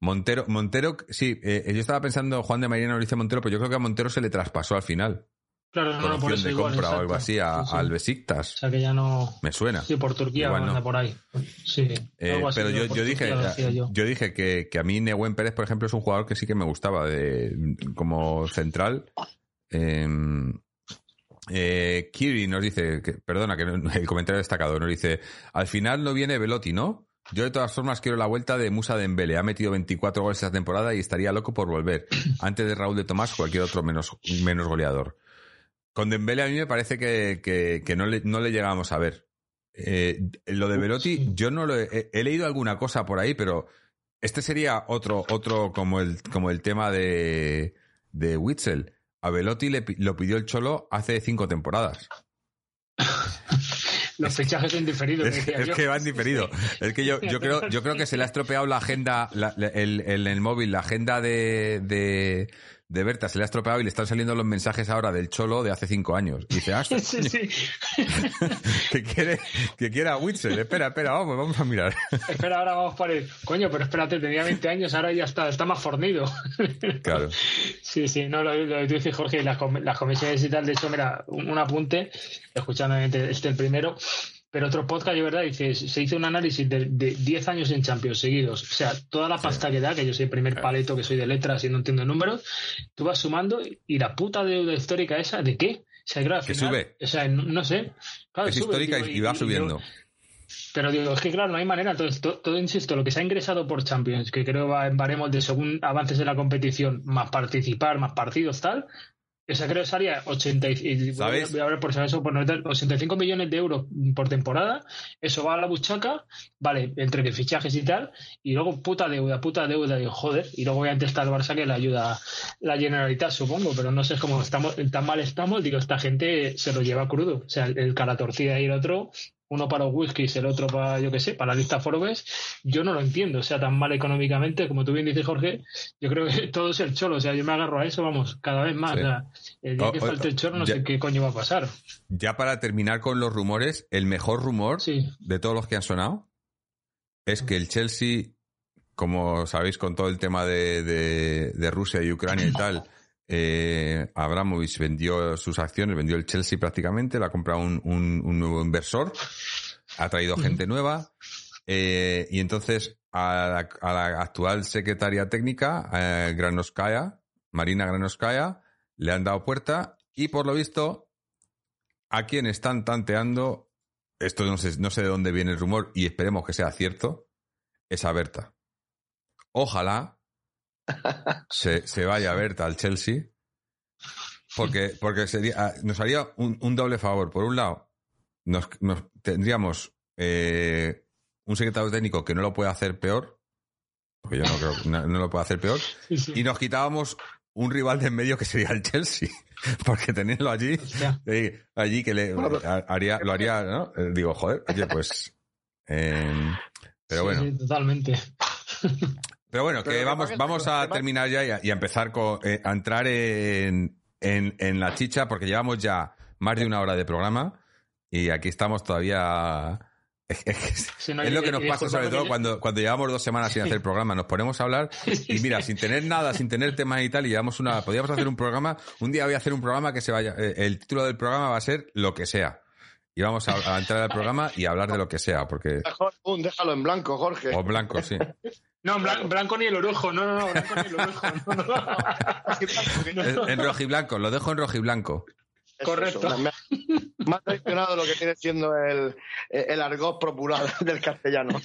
Montero, Montero, sí, eh, yo estaba pensando, Juan de Mariano dice Montero, pero yo creo que a Montero se le traspasó al final. Claro, no, no, por eso de igual, compra o algo así a- Sí, sí. al O Besiktas. sea que ya no. Me suena. Sí, por Turquía Igual no. por ahí. Sí. Eh, algo así, pero yo, yo dije, decía yo. yo dije que, que a mí Nehuen Pérez, por ejemplo, es un jugador que sí que me gustaba de, como central. Eh, eh, Kiri nos dice, que, perdona, que el comentario destacado, nos dice, al final no viene Velotti, ¿no? Yo de todas formas quiero la vuelta de Musa Dembele. Ha metido 24 goles esta temporada y estaría loco por volver. Antes de Raúl de Tomás, cualquier otro menos, menos goleador. Con Dembele a mí me parece que, que, que no, le, no le llegamos a ver. Eh, lo de Velotti, yo no lo he, he- leído alguna cosa por ahí, pero este sería otro, otro como el, como el tema de, de Witzel. A Velotti le, lo pidió el Cholo hace cinco temporadas. Los fichajes son diferidos. Es, decía es yo. que van diferido. Es que yo, yo creo, yo creo que se le ha estropeado la agenda, la- la- el, el- el móvil, la agenda de, de, de Berta se le ha estropeado y le están saliendo los mensajes ahora del Cholo de hace cinco años. Y dice, ah, Sí, sí. que quiere, que quiere a Witzel. Espera, espera, vamos, vamos a mirar. Espera, ahora vamos por el. Coño, pero espérate, tenía 20 años, ahora ya está, está más fornido. Claro. Sí, sí, no, lo, lo que tú dices, Jorge, las, com- las comisiones y tal, de hecho, mira, un, un apunte, escuchando este el primero, pero otro podcast, de verdad, dice, se hizo un análisis de, de 10 años en Champions seguidos, o sea, toda la pasta que da, que yo soy el primer paleto que soy de letras y no entiendo números, tú vas sumando y la puta deuda histórica esa, ¿de qué? O sea, claro, al Que final, sube. O sea, no, no sé. Claro, Es sube, histórica digo, y, y va y- subiendo. pero digo, es que claro, no hay manera. Entonces, to- todo, insisto, lo que se ha ingresado por Champions, que creo va en baremos de según avances de la competición, más participar, más partidos, tal, esa creo que salía 80 y, ¿Sabes? voy a por acaso, por no meter 85 millones de euros por temporada, eso va a la buchaca, vale, entre que fichajes y tal, y luego puta deuda, puta deuda, digo, joder, y luego obviamente está el Barça que le ayuda la Generalitat, supongo, pero no sé cómo estamos, tan mal estamos, digo, esta gente se lo lleva crudo, o sea, el cara torcida y el otro, uno para los whiskies, el otro para, yo qué sé, para la lista Forbes, yo no lo entiendo, o sea, tan mal económicamente, como tú bien dices, Jorge, yo creo que todo es el cholo, o sea, yo me agarro a eso, vamos, cada vez más, Sí. o sea, el día O- que o- falte el cholo no ya- sé qué coño va a pasar. Ya para terminar con los rumores, el mejor rumor Sí, de todos los que han sonado es que el Chelsea, como sabéis con todo el tema de, de- de Rusia y Ucrania y tal, eh, Abramovich vendió sus acciones, vendió el Chelsea prácticamente, le ha comprado un, un- un nuevo inversor, ha traído gente nueva eh, y entonces a la, a la actual secretaria técnica, eh, Granoskaya, Marina Granoskaya, le han dado puerta y por lo visto a quien están tanteando, esto no sé, no sé de dónde viene el rumor y esperemos que sea cierto, es a Berta. Ojalá se, se vaya a Berta al Chelsea, porque, porque sería, ah, nos haría un, un doble favor. Por un lado, nos, nos- tendríamos eh, un secretario técnico que no lo puede hacer peor, porque yo no creo no, no lo puede hacer peor, sí, sí. y nos quitábamos un rival de en medio que sería el Chelsea, porque tenerlo allí eh, allí que le ha- haría, lo haría, ¿no? Eh, Digo, joder, oye, pues. eh, pero Sí, bueno, sí, totalmente. Pero bueno, Pero que vamos, vamos a terminar ya y a, y a empezar con, eh, a entrar en, en, en la chicha, porque llevamos ya más de una hora de programa y aquí estamos todavía. Sí, no, es lo que nos pasa, sobre todo cuando, cuando llevamos dos semanas sin hacer programa. Nos ponemos a hablar y mira, sin tener nada, sin tener temas y tal, y llevamos una. Podríamos hacer un programa. Un día voy a hacer un programa que se vaya. eh, el título del programa va a ser Lo que sea. Y vamos a, a entrar al programa y hablar de lo que sea, porque. Mejor, un, déjalo en blanco, Jorge. O blanco, sí. No, blan- blanco ni el orujo, no, no, no, blanco ni el orujo. no, no. En, en rojiblanco, lo dejo en rojiblanco. Correcto. eso. Me, ha- me ha traicionado lo que viene siendo el, el argot popular del castellano.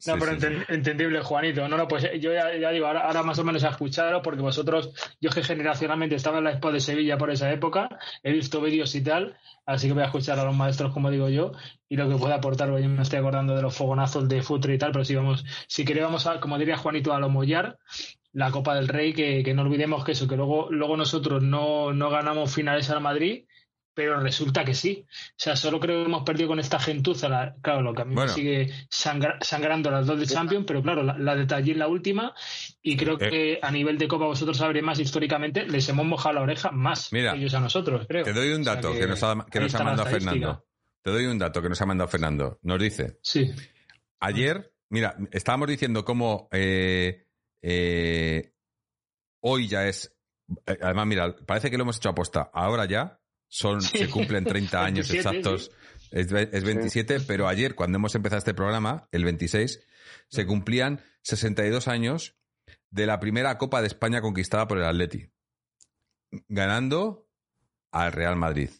Sí, No, pero sí, enten- entendible, Juanito. No, no, pues eh, yo ya, ya digo, ahora, ahora más o menos a escucharos, porque vosotros, yo que generacionalmente estaba en la Expo de Sevilla por esa época, he visto vídeos y tal, así que voy a escuchar a los maestros, como digo yo, y lo que pueda aportar, yo me estoy acordando de los fogonazos de futre y tal, pero si vamos, si queremos, a, como diría Juanito, a lo mollar, la Copa del Rey, que, que no olvidemos que eso, que luego, luego nosotros no, no ganamos finales al Madrid, pero resulta que sí. O sea, solo creo que hemos perdido con esta gentuza, la- claro, lo que a mí Bueno. me sigue sangra- sangrando las dos de Champions, pero claro, la, la de Tallinn la última, y creo Eh. que a nivel de Copa vosotros sabréis más históricamente, les hemos mojado la oreja más Mira, que ellos a nosotros, creo. Te doy un O sea dato que, nos ha, que nos ha mandado. Fernando. Te doy un dato que nos ha mandado Fernando. Nos dice, Sí, ayer, mira, estábamos diciendo cómo eh, eh, hoy ya es, eh, además mira, parece que lo hemos hecho aposta, ahora ya son, Sí. se cumplen 30 años 27, exactos, es, es 27, pero ayer cuando hemos empezado este programa, el 26, se cumplían 62 años de la primera Copa de España conquistada por el Atleti, ganando al Real Madrid.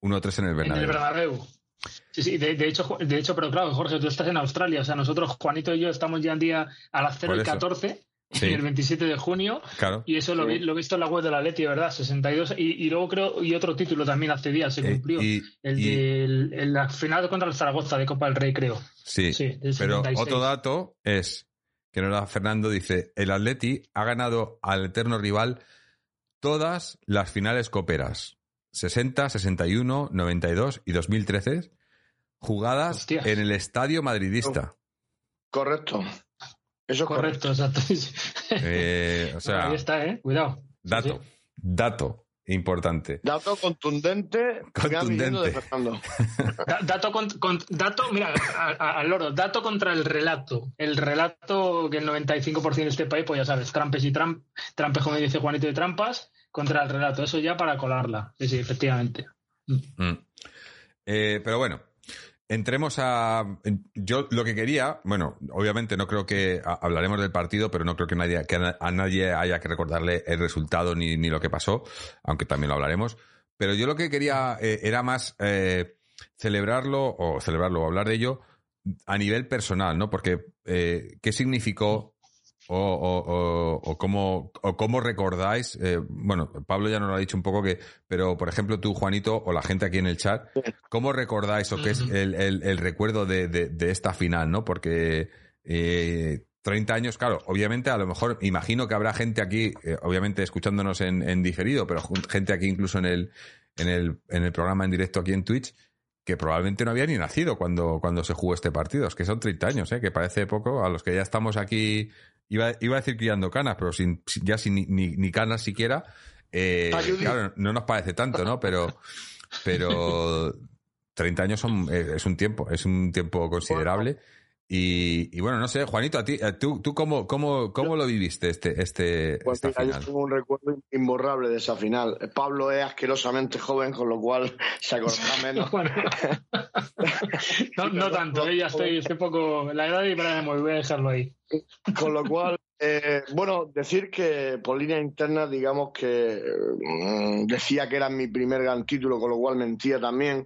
1-3 en el en el Bernabéu. Sí, sí, de, de hecho, de hecho, pero claro, Jorge, tú estás en Australia, o sea, nosotros, Juanito y yo, estamos ya en día a las 0 Por y eso. 14, Sí. el 27 de junio, Claro. y eso lo, Sí. vi- lo he visto en la web de la Leti, ¿verdad? 62, y, y luego creo, y otro título también hace días se Eh, cumplió. y- el y- de el- el- la final contra el Zaragoza de Copa del Rey, creo. Sí, Sí, pero 76. otro dato es que nos da Fernando, dice, el Atleti ha ganado al eterno rival todas las finales coperas. 60, 61, 92 y 2013 jugadas Hostias. en el estadio madridista. Correcto. Eso es correcto. Correcto, exacto. Eh, o sea, Ahí está, ¿eh? Cuidado. Dato, sí. dato importante. Dato contundente, de Contundente. Fernando. Da- Dato, con- con- dato, mira, al loro, dato contra el relato. El relato que el 95% de este país, pues ya sabes, trampes y tram, trampes, como dice Juanito de Trampas, contra el relato. Eso ya para colarla. Sí, sí, efectivamente. Mm. Eh, pero bueno, entremos a. Yo lo que quería, bueno, obviamente no creo que hablaremos del partido, pero no creo que, nadie, que a, a nadie haya que recordarle el resultado ni, ni lo que pasó, aunque también lo hablaremos. Pero yo lo que quería eh, era más eh, celebrarlo, o celebrarlo, o hablar de ello a nivel personal, ¿no? Porque, eh, ¿qué significó o, o, o, cómo, o cómo recordáis, eh, bueno, Pablo ya nos lo ha dicho un poco que, pero por ejemplo tú, Juanito, o la gente aquí en el chat, ¿cómo recordáis o qué es el, el, el recuerdo de, de, de, esta final, no? Porque eh, 30 años, claro, obviamente a lo mejor, imagino que habrá gente aquí, eh, obviamente escuchándonos en, en, diferido, pero gente aquí incluso en el, en el, en el programa en directo aquí en Twitch, que probablemente no había ni nacido cuando, cuando se jugó este partido. Es que son 30 años, ¿eh? que parece poco. A los que ya estamos aquí Iba, iba a decir criando canas, pero sin, ya sin ni, ni canas siquiera. Eh, claro, no nos parece tanto, ¿no? Pero, pero 30 años son, es un tiempo, es un tiempo considerable. Y, y, bueno, no sé, Juanito, a ti, ¿tú, tú cómo, cómo, cómo lo viviste este, este pues esta mira, final? Yo tengo un recuerdo imborrable de esa final. Pablo es asquerosamente joven, con lo cual se acordará menos. bueno, no, no tanto, yo ya estoy, estoy poco. La edad y para voy a dejarlo ahí. Con lo cual, eh, bueno, decir que por línea interna, digamos que mmm, decía que era mi primer gran título, con lo cual mentía también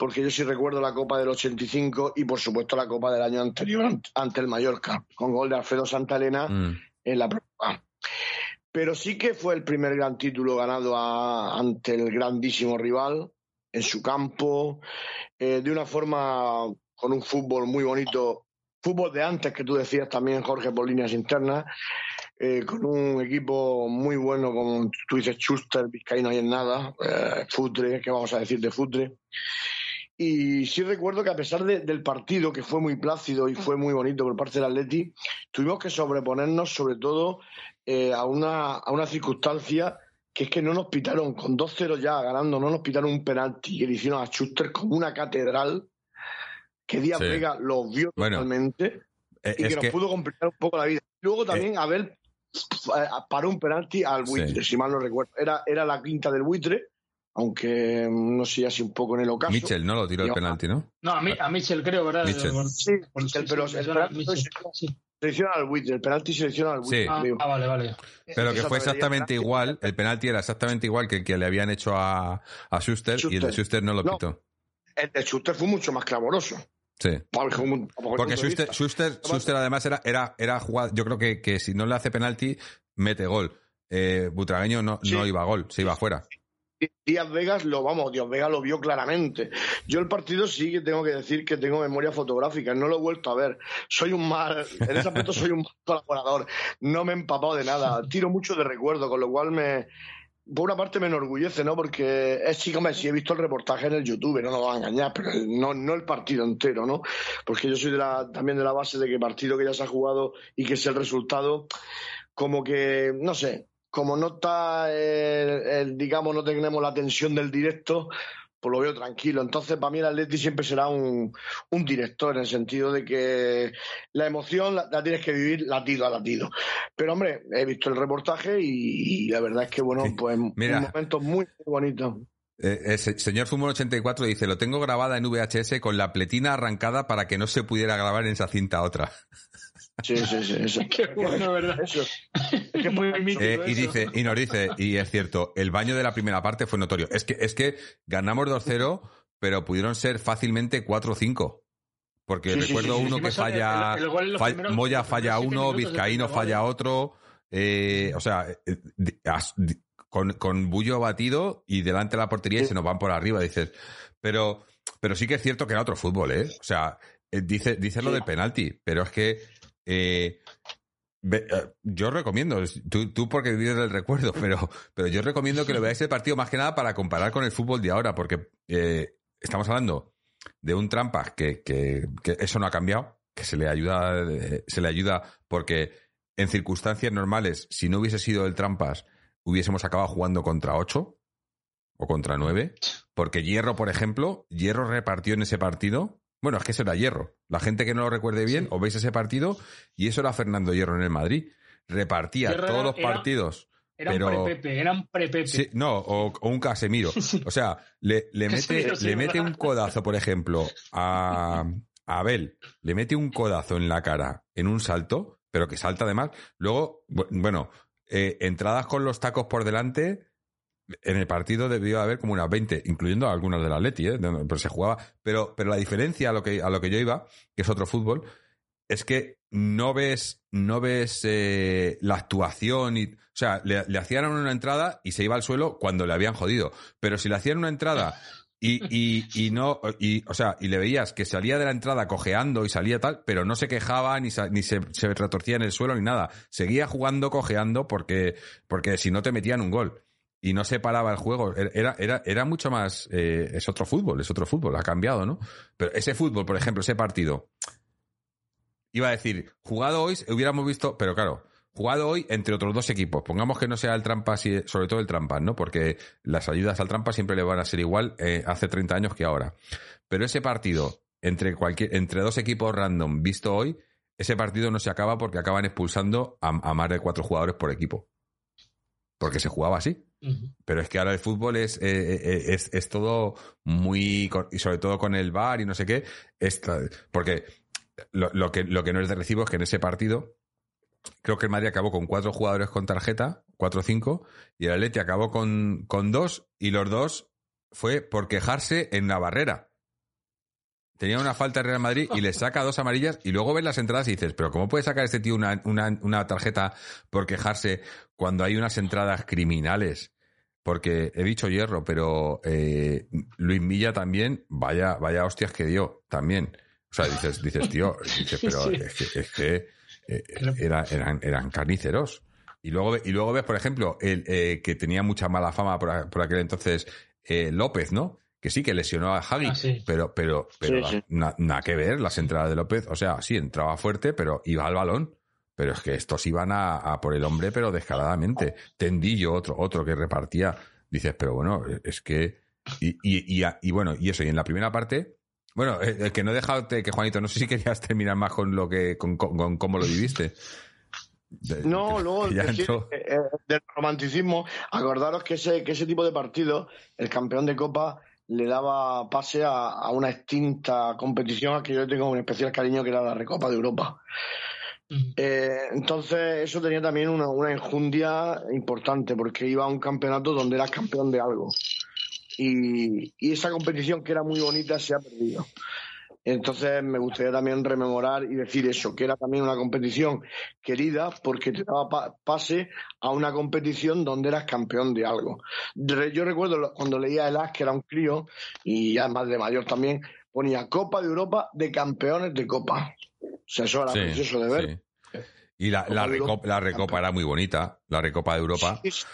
porque yo sí recuerdo la Copa del 85 y por supuesto la Copa del año anterior ante el Mallorca, con gol de Alfredo Santalena mm. en la prueba. Pero sí que fue el primer gran título ganado a, ante el grandísimo rival, en su campo, eh, de una forma con un fútbol muy bonito, fútbol de antes que tú decías también, Jorge, por líneas internas, eh, con un equipo muy bueno, como tú dices, Schuster, Vizcaíno y en nada, eh, Futre, ¿qué vamos a decir de Futre? Y sí recuerdo que a pesar de, del partido, que fue muy plácido y fue muy bonito por parte del Atleti, tuvimos que sobreponernos sobre todo eh, a, una, a una circunstancia que es que no nos pitaron, con 2-0 ya ganando, no nos pitaron un penalti que le hicieron a Schuster como una catedral, que Díaz sí. Vega lo vio bueno, totalmente eh, y que nos que... pudo complicar un poco la vida. Luego también eh... Abel paró un penalti al buitre, sí. si mal no recuerdo. Era, era la quinta del buitre aunque no sé así un poco en el ocaso. Mitchell no lo tiró el penalti, ¿no? No, a, mí, a Mitchell creo, ¿verdad? Mitchell. Sí, Mitchell, pero el penalti selecciona al buitre, el penalti selecciona al buitre. Sí. Ah, ah, vale, vale. Pero que fue exactamente igual, el penalti era exactamente igual que el que le habían hecho a, a Schuster, Schuster, y el de Schuster no lo no, pitó. El de Schuster fue mucho más clamoroso. Sí. Porque, Schuster, Schuster, Schuster, además era, era, era jugado, yo creo que, que si no le hace penalti, mete gol. Eh, Butragueño no, sí. no iba a gol, se iba afuera. Díaz Vegas lo vamos, Díaz Vegas lo vio claramente. Yo el partido sí que tengo que decir que tengo memoria fotográfica, no lo he vuelto a ver. Soy un mal, en ese aspecto soy un mal colaborador. No me he empapado de nada. Tiro mucho de recuerdo, con lo cual me, por una parte me enorgullece, ¿no? Porque es chico, me sí he visto el reportaje en el YouTube, no nos va a engañar, pero no, no el partido entero, ¿no? Porque yo soy de la, también de la base de que partido que ya se ha jugado y que es el resultado, como que, no sé, como no está, el, el, digamos, no tenemos la tensión del directo, pues lo veo tranquilo. Entonces, para mí el Atleti siempre será un, un director, en el sentido de que la emoción la, la, tienes que vivir latido a latido. Pero, hombre, he visto el reportaje y, y la verdad es que, bueno, pues Mira. un momento muy, muy bonito. Eh, el señor Fumón 84 dice, lo tengo grabada en VHS con la pletina arrancada para que no se pudiera grabar en esa cinta otra. Sí, sí, sí. Eso. Qué bueno, ¿verdad? Eso. Es que muy mítico eh, y eso. dice, y nos dice, y es cierto, el baño de la primera parte fue notorio. Es que, es que ganamos 2-0, pero pudieron ser fácilmente 4-5. Porque Sí, recuerdo sí, sí, uno sí, que falla, el- el gol en los fa- primeros- Moya falla uno, Vizcaíno falla gol. otro. eh, o sea, eh, con, con Bullo batido y delante de la portería y se nos van por arriba, dices. Pero, pero sí que es cierto que era otro fútbol, ¿eh? O sea, eh, dice, dice lo del penalti, pero es que eh, eh, yo recomiendo, tú, porque vives del recuerdo, pero, pero yo recomiendo que lo veáis el partido más que nada para comparar con el fútbol de ahora, porque eh, estamos hablando de un trampas que, que, eso no ha cambiado, que se le ayuda, se le ayuda porque en circunstancias normales, si no hubiese sido el trampas, hubiésemos acabado jugando contra 8 o contra 9, porque Hierro, por ejemplo, Hierro repartió en ese partido. Bueno, es que eso era Hierro. La gente que no lo recuerde bien, Sí. os veis ese partido y eso era Fernando Hierro en el Madrid. Repartía Hierro todos era- los partidos. Era pero- un pre-Pepe, era un pre-Pepe. Sí, no, o, o un Casemiro. O sea, le, le mete, le mete un codazo, por ejemplo, a, a Abel. Le mete un codazo en la cara en un salto, pero que salta además. Luego, bu- bueno, eh, entradas con los tacos por delante. En el partido debió haber como unas 20, incluyendo algunas del Atleti, ¿eh? Pero se jugaba. Pero, pero la diferencia a lo, que, a lo que yo iba, que es otro fútbol, es que no ves, no ves eh, la actuación y. O sea, le, le hacían una entrada y se iba al suelo cuando le habían jodido. Pero si le hacían una entrada y, y, y no, y, o sea, y le veías que salía de la entrada cojeando y salía tal, pero no se quejaba ni, ni se, se retorcía en el suelo ni nada. Seguía jugando cojeando porque, porque si no te metían un gol. Y no se paraba el juego. Era, era, era mucho más. eh, es otro fútbol, es otro fútbol. Ha cambiado, ¿no? Pero ese fútbol, por ejemplo, ese partido. Iba a decir, jugado hoy, hubiéramos visto. Pero claro, jugado hoy entre otros dos equipos. Pongamos que no sea el Trampas, y, sobre todo el Trampas, ¿no? Porque las ayudas al Trampas siempre le van a ser igual eh, hace 30 años que ahora. Pero ese partido entre, cualquier, entre dos equipos random visto hoy, ese partido no se acaba porque acaban expulsando a más de cuatro jugadores por equipo. Porque se jugaba así. Pero es que ahora el fútbol es, eh, eh, es, es todo muy. Y sobre todo con el VAR y no sé qué. es porque lo, lo que, lo que no es de recibo es que en ese partido. Creo que el Madrid acabó con cuatro jugadores con tarjeta, cuatro o cinco, y el Atleti acabó con, con dos, y los dos fue por quejarse en la barrera. Tenía una falta el Real Madrid y le saca dos amarillas y luego ves las entradas y dices, pero ¿cómo puede sacar este tío una, una, una tarjeta por quejarse cuando hay unas entradas criminales? Porque he dicho hierro, pero eh, Luis Milla también, vaya, vaya hostias que dio, también. O sea, dices, dices tío, dices, pero Sí. es que, es que eh, era- eran, eran carniceros. Y luego, ve- y luego ves, por ejemplo, el eh, que tenía mucha mala fama por, por aquel entonces, eh, López, ¿no? Que sí, que lesionó a Hagi, Ah, sí. pero, pero, pero Sí, sí. na- nada que ver las entradas de López. O sea, sí, entraba fuerte, pero iba al balón. Pero es que estos iban a, a por el hombre, pero descaradamente. Tendillo, otro, otro que repartía. Dices, pero bueno, es que. Y, y, y, y bueno, y eso, y en la primera parte. Bueno, eh, eh, que no he dejado que Juanito, no sé si querías terminar más con lo que, con, con- con cómo lo viviste. De- No, que ya decir, entró. eh, eh, del romanticismo, acordaros que ese, que ese tipo de partido, el campeón de Copa le daba pase a, a una extinta competición a que yo le tengo un especial cariño que era la Recopa de Europa. Eh, entonces eso tenía también una, una enjundia importante porque iba a un campeonato donde eras campeón de algo. Y, y esa competición que era muy bonita se ha perdido. Entonces me gustaría también rememorar y decir eso, que era también una competición querida porque te daba pa- pase a una competición donde eras campeón de algo. Yo recuerdo cuando leía el AS, que era un crío, y además de mayor también, ponía Copa de Europa de campeones de Copa. O sea, eso era Sí, precioso de ver. sí. Y la, la, recopa, Europa. la recopa era muy bonita, la recopa de Europa. Sí, sí,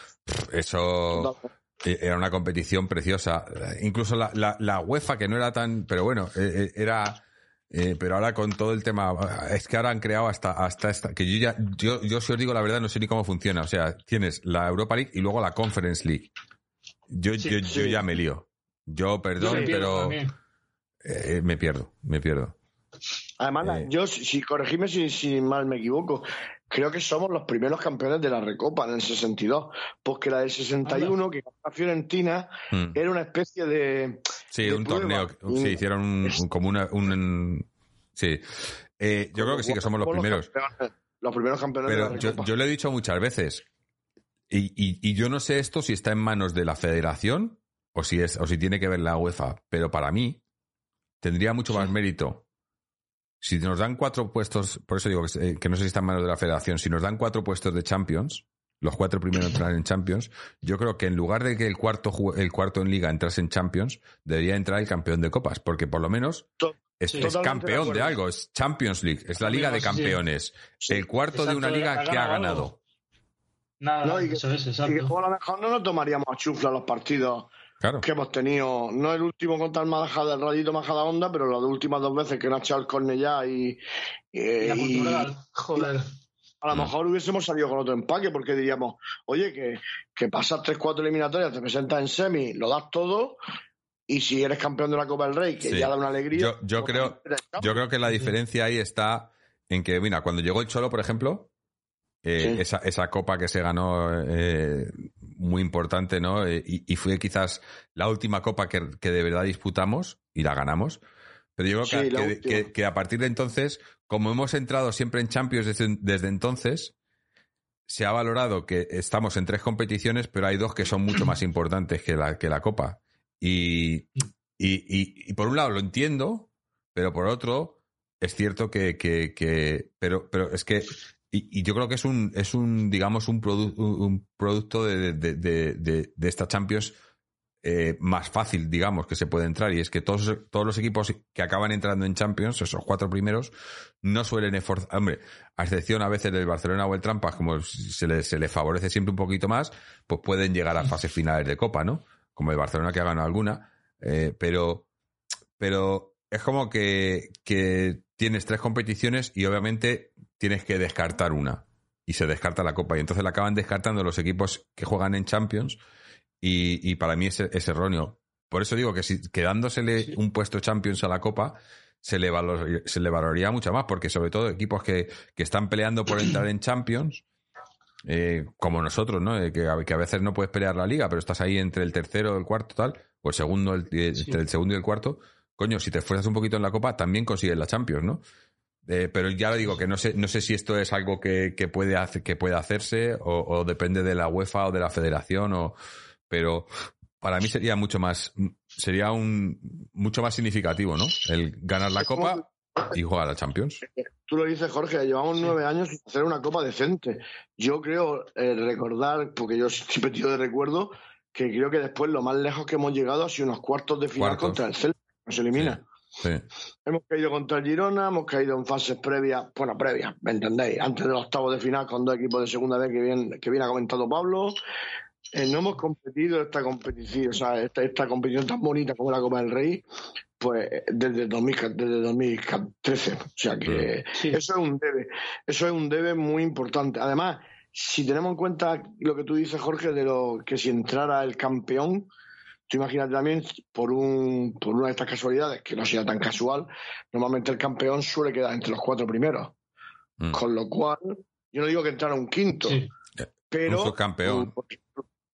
Eso era una competición preciosa. Eh, Incluso la, la, la UEFA, que no era tan. Pero bueno, eh, eh, era. eh, pero ahora con todo el tema. Es que ahora han creado hasta, hasta esta. Que yo ya. Yo, yo si os digo la verdad, no sé ni cómo funciona. O sea, tienes la Europa League y luego la Conference League. Yo, Sí, yo, yo ya me lío. Yo, Yo perdón, pero. eh, me pierdo, me pierdo. Además, Eh. yo, si, si corregime si, si mal me equivoco, creo que somos los primeros campeones de la Recopa en el 62, porque la del 61, que ganó la Fiorentina, Mm. era una especie de... Sí, de un prueba. torneo. Sí, hicieron un, un- como una, un, sí. Eh, yo creo que sí que somos los primeros. Los primeros campeones de Pero la yo, Recopa. yo lo he dicho muchas veces. Y, y- y yo no sé esto si está en manos de la federación o si es, o si tiene que ver la UEFA. Pero para mí, tendría mucho más mérito. Si nos dan cuatro puestos, por eso digo que, eh, que no sé si está en manos de la federación, si nos dan cuatro puestos de Champions, los cuatro primeros entrar en Champions, yo creo que en lugar de que el cuarto, el cuarto en liga entrase en Champions, debería entrar el campeón de copas, porque por lo menos es, Sí. es Totalmente de campeón de, algo, es Champions League, es la liga de sí. campeones, Sí, el cuarto de exacto, una liga que ha ganado algo. Nada, No, y que- eso es, Y que exacto. a lo mejor no nos tomaríamos a chufla los partidos Claro. que hemos tenido. No el último contra el Majada, el Rayito Majada Onda, pero las últimas dos veces que no ha echado el córner ya y, y- Y la y- joder. a lo Mm. mejor hubiésemos salido con otro empaque porque diríamos, oye, que, que pasas 3-4 eliminatorias, te presentas en semi, lo das todo y si eres campeón de la Copa del Rey, que Sí. ya da una alegría. Yo, yo pues creo, yo creo que la diferencia ahí está en que, mira, cuando llegó el Cholo, por ejemplo, eh, Sí. esa, esa copa que se ganó eh, muy importante, ¿no? Eh, y, y fue quizás la última copa que, que de verdad disputamos y la ganamos. Pero yo creo que, que- que a partir de entonces, como hemos entrado siempre en Champions desde, desde entonces, se ha valorado que estamos en tres competiciones, pero hay dos que son mucho más importantes que la, que la Copa. Y, y, y- y por un lado lo entiendo, pero por otro, es cierto que, que, que pero, pero es que y, y, yo creo que es un, es un digamos, un, produ un producto de, de, de, de, esta Champions eh, más fácil, digamos, que se puede entrar. Y es que todos, todos los equipos que acaban entrando en Champions, esos cuatro primeros, no suelen esforzar. Hombre, a excepción a veces del Barcelona o el Trampas, como se le, se le favorece siempre un poquito más, pues pueden llegar a fases finales de Copa, ¿no? Como el Barcelona que ha ganado alguna. Eh, pero, pero es como que, que tienes tres competiciones y obviamente tienes que descartar una. Y se descarta la Copa. Y entonces la acaban descartando los equipos que juegan en Champions y, y para mí es, es, erróneo. Por eso digo que si quedándosele sí. un puesto Champions a la Copa, se le, valor, se le valoraría mucho más, porque sobre todo equipos que, que están peleando por entrar en Champions, eh, como nosotros, ¿no? Eh, que, que, a veces no puedes pelear la liga, pero estás ahí entre el tercero, el cuarto, tal, o el segundo, el, sí. entre el segundo y el cuarto. Coño, si te esfuerzas un poquito en la Copa, también consigues la Champions, ¿no? Eh, pero ya lo digo que no sé, no sé si esto es algo que, que puede, hacer, que puede hacerse o, o, depende de la UEFA o de la federación o, pero para mí sería mucho más, sería un mucho más significativo, ¿no? El ganar la Copa y jugar a la Champions. Tú lo dices, Jorge, llevamos nueve años sin hacer una Copa decente. Yo creo eh, recordar, porque yo siempre tiro de recuerdo, que creo que después lo más lejos que hemos llegado ha sido unos cuartos de final cuartos. contra el Celta, nos elimina. Sí. Sí. Hemos caído contra el Girona, hemos caído en fases previas, bueno, previas, ¿me entendéis? Antes del octavo de final con dos equipos de segunda vez que bien, que bien ha comentado Pablo. Eh, no hemos competido esta competición, o sea, esta, esta, competición tan bonita como la Copa del Rey, pues desde, 2000, desde 2013. O sea que sí. eso es un debe. Eso es un debe muy importante. Además, si tenemos en cuenta lo que tú dices, Jorge, de lo que si entrara el campeón, tú imagínate también, por, un, por una de estas casualidades, que no sea tan casual, normalmente el campeón suele quedar entre los cuatro primeros. Mm. Con lo cual, yo no digo que entrara un quinto, sí. pero. Un subcampeón.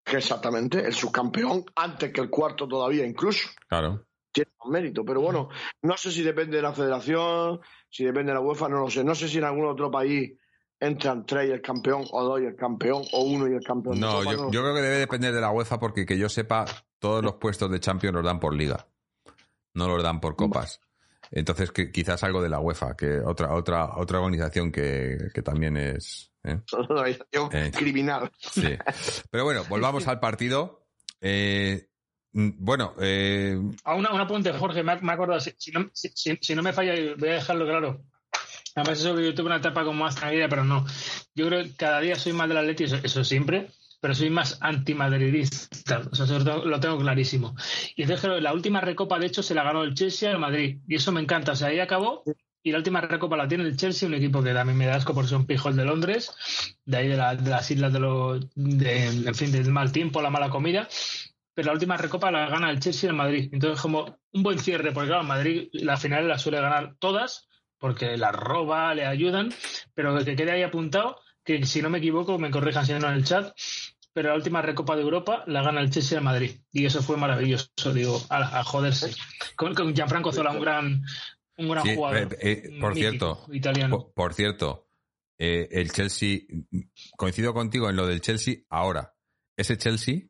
Que exactamente, el subcampeón, antes que el cuarto todavía, incluso. Claro. Tiene un mérito, pero bueno, no sé si depende de la federación, si depende de la UEFA, no lo sé. No sé si en algún otro país entran tres y el campeón, o dos y el campeón, o uno y el campeón. No, Copa, yo, no. yo creo que debe depender de la UEFA porque que yo sepa, todos los puestos de Champions los dan por liga. No los dan por copas. Entonces, que, quizás algo de la UEFA, que otra, otra, otra organización que, que también es. ¿eh? Organización eh, criminal. Sí. Pero bueno, volvamos al partido. Eh, bueno, eh... a una, un apunte, Jorge, me, me acuerdo, si, si, no, si, si, no me falla, voy a dejarlo claro. Además, eso que yo tuve una etapa como más tranquila, pero no. Yo creo que cada día soy más del Atleti, eso, eso siempre, pero soy más antimadridista. O sea, eso lo tengo clarísimo. Y entonces la última recopa, de hecho, se la ganó el Chelsea al Madrid. Y eso me encanta. O sea, ahí acabó. Y la última recopa la tiene el Chelsea, un equipo que también me da asco por ser un pijol de Londres, de ahí de, la, las islas de los, de, en fin, del mal tiempo, la mala comida. Pero la última recopa la gana el Chelsea al Madrid. Entonces, como un buen cierre, porque claro, Madrid la final la suele ganar todas, porque la roba, le ayudan, pero que quede ahí apuntado, que si no me equivoco, me corrijan si no en el chat, pero la última Recopa de Europa la gana el Chelsea al Madrid. Y eso fue maravilloso, digo, a, a joderse. Con, con, Gianfranco Zola, un gran, un gran sí, jugador. Eh, eh, por cierto, italiano. Por, por cierto, eh, el Chelsea, coincido contigo en lo del Chelsea, ahora, ese Chelsea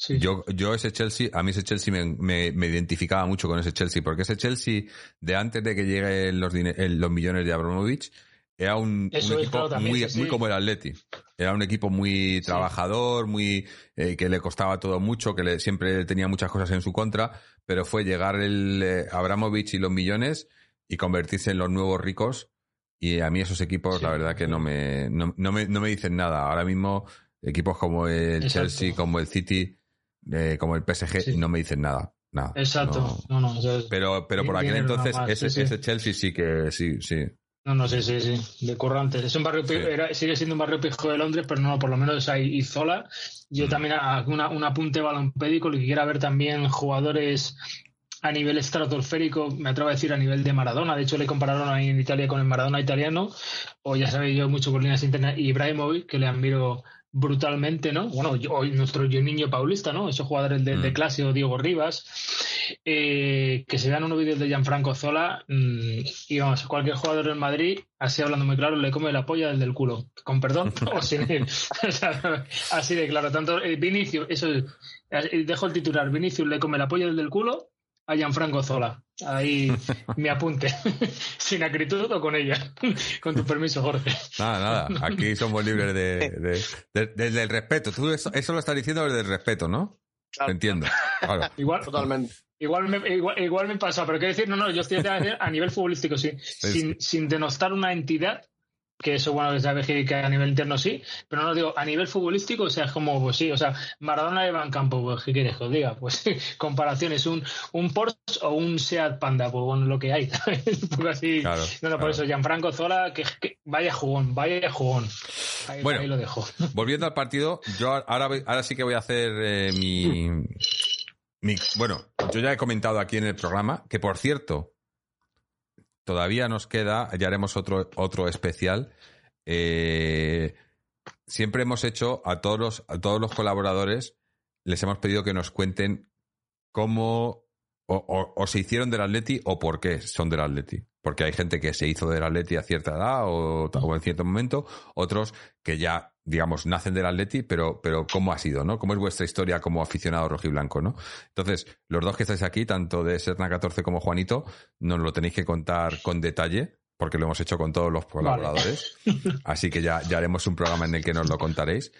Sí. Yo, yo ese Chelsea, a mí ese Chelsea me, me, me, identificaba mucho con ese Chelsea, porque ese Chelsea de antes de que lleguen los, los millones de Abramovich, era un, un equipo también, muy, sí, muy como el Atleti. Era un equipo muy trabajador, muy eh, que le costaba todo mucho, que le, siempre tenía muchas cosas en su contra, pero fue llegar el eh, Abramovich y los millones y convertirse en los nuevos ricos. Y a mí esos equipos, la verdad que no me, no, no, me, no me dicen nada. Ahora mismo, equipos como el Exacto. Chelsea, como el City, eh, como el PSG, sí. no me dicen nada. Nada, Exacto. No, no, no pero, pero por aquel entonces, ese, sí, ese, Chelsea sí que sí, sí. No, no, sí, sí, sí. De currantes. Es un barrio, era, sigue siendo un barrio pijo de Londres, pero no, por lo menos hay Zola. Yo mm. también, una, un apunte balompédico, lo que quiera ver también jugadores a nivel estratosférico, me atrevo a decir a nivel de Maradona. De hecho, le compararon ahí en Italia con el Maradona italiano. O ya sabéis yo mucho por líneas internas. Y Ibrahimovic, que le admiro brutalmente, ¿no? Bueno, hoy nuestro niño paulista, ¿no? Esos jugadores de, de clase o Diego Rivas, eh, que se vean unos vídeos de Gianfranco Zola mmm, y vamos, cualquier jugador en Madrid, así hablando muy claro, le come la polla del del culo, con perdón, o sin así de claro, tanto eh, Vinicius, eso dejo el titular, Vinicius le come la polla del del culo a Gianfranco Zola. Ahí me apunte. Sin acritud o con ella. con tu permiso, Jorge. Nada, nada. Aquí somos libres de, desde el respeto. Tú eso, lo estás diciendo desde el respeto, ¿no? Entiendo. Igual, Totalmente. Igual me, igual, me pasa, pero quiero decir, no, no, yo estoy a nivel futbolístico, sí. Sin, sin denostar una entidad, que eso, bueno, que sabes que, a nivel interno sí, pero no digo, a nivel futbolístico, o sea, es como, pues sí, o sea, Maradona lleva en campo, pues, ¿qué quieres que os diga? Pues comparaciones, un, un Porsche o un Seat Panda, pues bueno, lo que hay, poco así. Claro, no, no, por eso, Gianfranco Zola, que, vaya jugón, vaya jugón. Ahí, bueno, ahí lo dejo. Volviendo al partido, yo ahora, ahora sí que voy a hacer eh, mi, mi. Bueno, yo ya he comentado aquí en el programa que, por cierto, todavía nos queda, ya haremos otro, otro especial. Eh, siempre hemos hecho a todos, los, a todos los colaboradores, les hemos pedido que nos cuenten cómo o, se hicieron del Atleti o por qué son del Atleti. Porque hay gente que se hizo del Atleti a cierta edad o, o en cierto momento, otros que ya digamos, nacen del Atleti, pero, pero ¿cómo ha sido, no? ¿Cómo es vuestra historia como aficionado rojiblanco, no? Entonces, los dos que estáis aquí, tanto de Serna 14 como Juanito, nos lo tenéis que contar con detalle, porque lo hemos hecho con todos los colaboradores. Así que ya, ya haremos un programa en el que nos lo contaréis.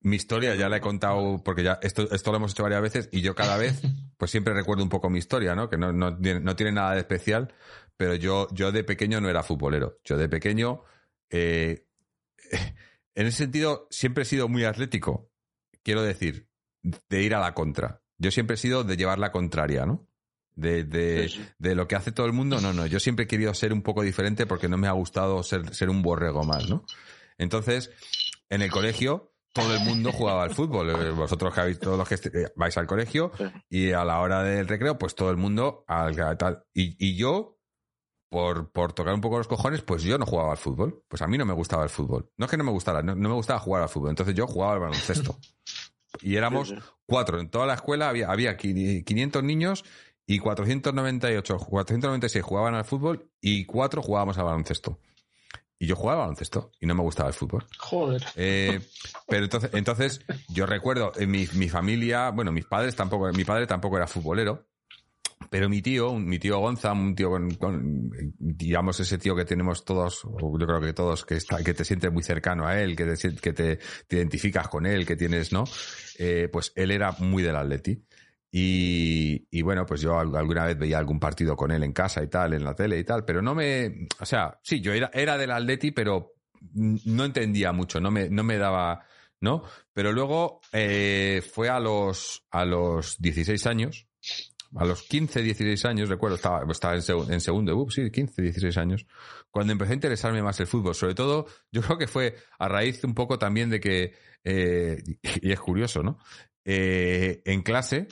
Mi historia ya la he contado, porque ya esto, esto lo hemos hecho varias veces, y yo cada vez, pues siempre recuerdo un poco mi historia, ¿no? Que no, no, no tiene nada de especial, pero yo, yo de pequeño no era futbolero. Yo de pequeño, eh, en ese sentido, siempre he sido muy atlético. Quiero decir, de ir a la contra. Yo siempre he sido de llevar la contraria, ¿no? De, de, lo que hace todo el mundo, no, no. Yo siempre he querido ser un poco diferente porque no me ha gustado ser, ser un borrego más, ¿no? Entonces, en el colegio, todo el mundo jugaba al fútbol. Eh, vosotros que habéis, todos los que eh, vais al colegio, y a la hora del recreo, pues todo el mundo al tal. Y, y yo, por, por tocar un poco los cojones, pues yo no jugaba al fútbol. Pues a mí no me gustaba el fútbol. No es que no me gustara, no, me gustaba jugar al fútbol. Entonces yo jugaba al baloncesto. Y éramos cuatro. En toda la escuela había, había 500 niños y 498, 496 jugaban al fútbol y cuatro jugábamos al baloncesto. Y yo jugaba al baloncesto y no me gustaba el fútbol. Joder. Eh, pero entonces, entonces, yo recuerdo, en mi, mi familia, bueno, mis padres tampoco, mi padre tampoco era futbolero, pero mi tío, mi tío Gonza, un tío con, digamos, ese tío que tenemos todos, yo creo que todos, que está, que te sientes muy cercano a él, que te, que te, identificas con él, que tienes, ¿no? Eh, pues él era muy del Atleti. Y, bueno, pues yo alguna vez veía algún partido con él en casa y tal, en la tele y tal, pero no me, o sea, sí, yo era, era del Atleti, pero no entendía mucho, no me, no me daba, ¿no? Pero luego eh, fue a los, a los 16 años, a los 15, 16 años, recuerdo, estaba, estaba en, segundo de sí, 15, 16 años, cuando empecé a interesarme más el fútbol. Sobre todo, yo creo que fue a raíz un poco también de que, eh, y es curioso, ¿no? Eh, en clase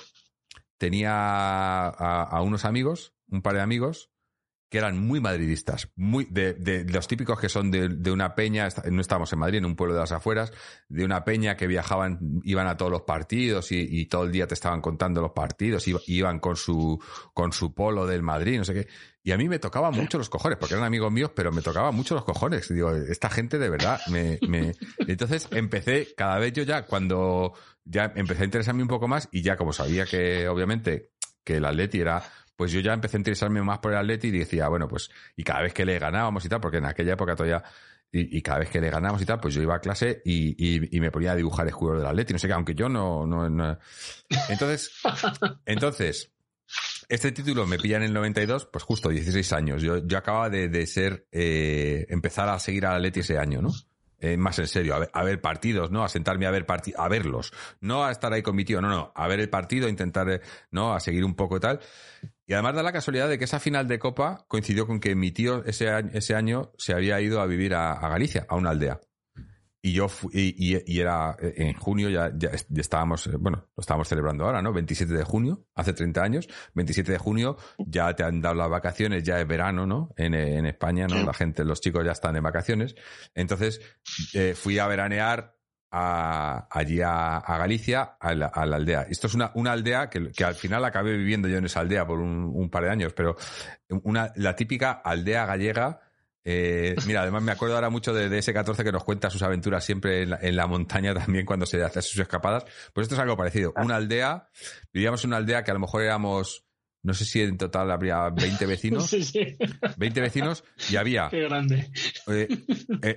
tenía a, unos amigos, un par de amigos, que eran muy madridistas, muy de, de, los típicos que son de, de, una peña, no estábamos en Madrid, en un pueblo de las afueras, de una peña que viajaban, iban a todos los partidos y, y todo el día te estaban contando los partidos, y, iban con su, con su polo del Madrid, no sé qué. Y a mí me tocaba mucho los cojones, porque eran amigos míos, pero me tocaba mucho los cojones. Digo, esta gente de verdad me, me... Entonces empecé, cada vez yo ya, cuando ya empecé a interesarme un poco más, y ya como sabía que, obviamente, que el Atleti era pues yo ya empecé a interesarme más por el Atleti y decía, bueno, pues, y cada vez que le ganábamos y tal, porque en aquella época todavía, y, cada vez que le ganábamos y tal, pues yo iba a clase y, y, me ponía a dibujar el jugador del Atleti, no sé qué, aunque yo no, no. Entonces, entonces, este título me pilla en el 92, pues justo 16 años. Yo, yo acababa de, ser, eh, empezar a seguir al Atleti ese año, ¿no? Eh, más en serio, a ver, partidos, ¿no? A sentarme a ver a verlos. No a estar ahí con mi tío, no, no, a ver el partido, a intentar, eh, ¿no? A seguir un poco y tal. Y además da la casualidad de que esa final de Copa coincidió con que mi tío ese ese año se había ido a vivir a, Galicia, a una aldea. Y yo fui, y, era eh, en junio, ya, estábamos, eh, bueno, lo estábamos celebrando ahora, ¿no? 27 de junio, hace 30 años, 27 de junio, ya te han dado las vacaciones, ya es verano, ¿no? En, en España, ¿no? La gente, los chicos ya están en vacaciones. Entonces, eh, fui a veranear a, allí a, Galicia, a la, aldea. Esto es una, una aldea que, que, al final acabé viviendo yo en esa aldea por un, par de años, pero una, la típica aldea gallega. Eh, mira, además me acuerdo ahora mucho de, ese 14 que nos cuenta sus aventuras siempre en la, montaña también cuando se hace sus escapadas. Pues esto es algo parecido. Una aldea, vivíamos en una aldea que a lo mejor éramos no sé si en total habría 20 vecinos, Sí, sí. 20 vecinos, y había Qué grande. eh,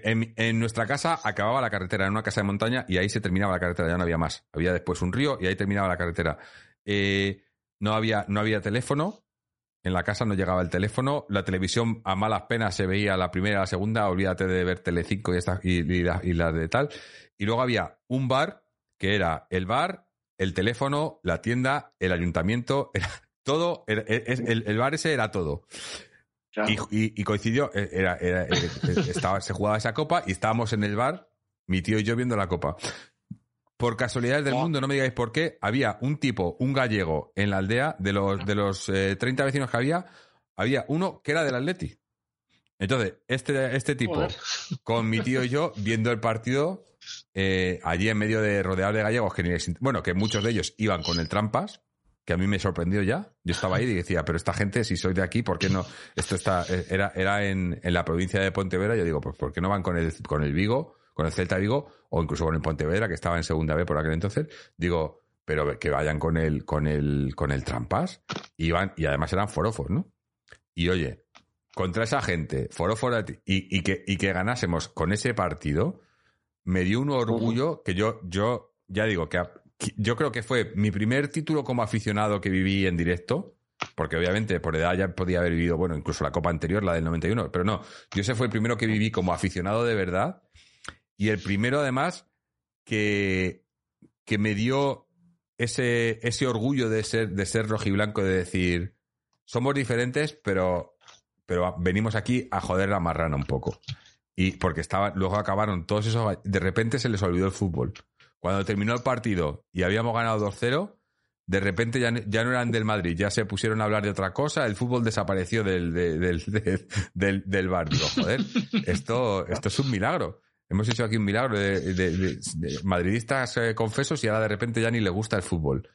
en, en nuestra casa acababa la carretera, en una casa de montaña, y ahí se terminaba la carretera, ya no había más. Había después un río y ahí terminaba la carretera. Eh, no, había, no había teléfono, en la casa no llegaba el teléfono, la televisión a malas penas se veía la primera, la segunda, olvídate de ver Telecinco y, esta, y, y, la, y la de tal. Y luego había un bar, que era el bar, el teléfono, la tienda, el ayuntamiento, era todo, era- el, el- el bar ese era todo. Claro. Y, y- y coincidió, eh, era, era- eh, eh, estaba, se jugaba esa copa y estábamos en el bar, mi tío y yo viendo la copa. Por casualidades del mundo, no me digáis por qué, había un tipo, un gallego en la aldea, de los, de los eh, 30 vecinos que había, había uno que era del Atleti. Entonces, este, este tipo, Joder. con mi tío y yo, viendo el partido, eh, allí en medio de rodeados de gallegos, que ni les bueno, que muchos de ellos iban con el trampas, que a mí me sorprendió ya. Yo estaba ahí y decía, pero esta gente, si soy de aquí, ¿por qué no? Esto está, eh, era, era en, en la provincia de Pontevedra, yo digo, pues ¿por qué no van con el, con el Vigo, con el Celta Vigo, o incluso con el Pontevedra, que estaba en segunda B por aquel entonces? Digo, pero que vayan con el, con el, con el trampas, iban, y además eran forofos, ¿no? Y oye, contra esa gente, forofos y, y que, y que ganásemos con ese partido, me dio un orgullo que yo, yo, ya digo, que, a- que yo creo que fue mi primer título como aficionado que viví en directo, porque obviamente por edad ya podía haber vivido, bueno, incluso la copa anterior, la del 91, pero no, yo ese fue el primero que viví como aficionado de verdad, y el primero además que, que me dio ese, ese orgullo de ser, de ser rojiblanco, de decir, somos diferentes, pero, pero venimos aquí a joder la marrana un poco. Y porque estaba, luego acabaron todos esos. De repente se les olvidó el fútbol. Cuando terminó el partido y habíamos ganado 2-0, de repente ya, no- ya no eran del Madrid, ya se pusieron a hablar de otra cosa, el fútbol desapareció del, de- del, de- del, del bar. Digo, joder, esto, esto es un milagro. Hemos hecho aquí un milagro de, de- de- de madridistas eh, confesos y ahora de repente ya ni le gusta el fútbol.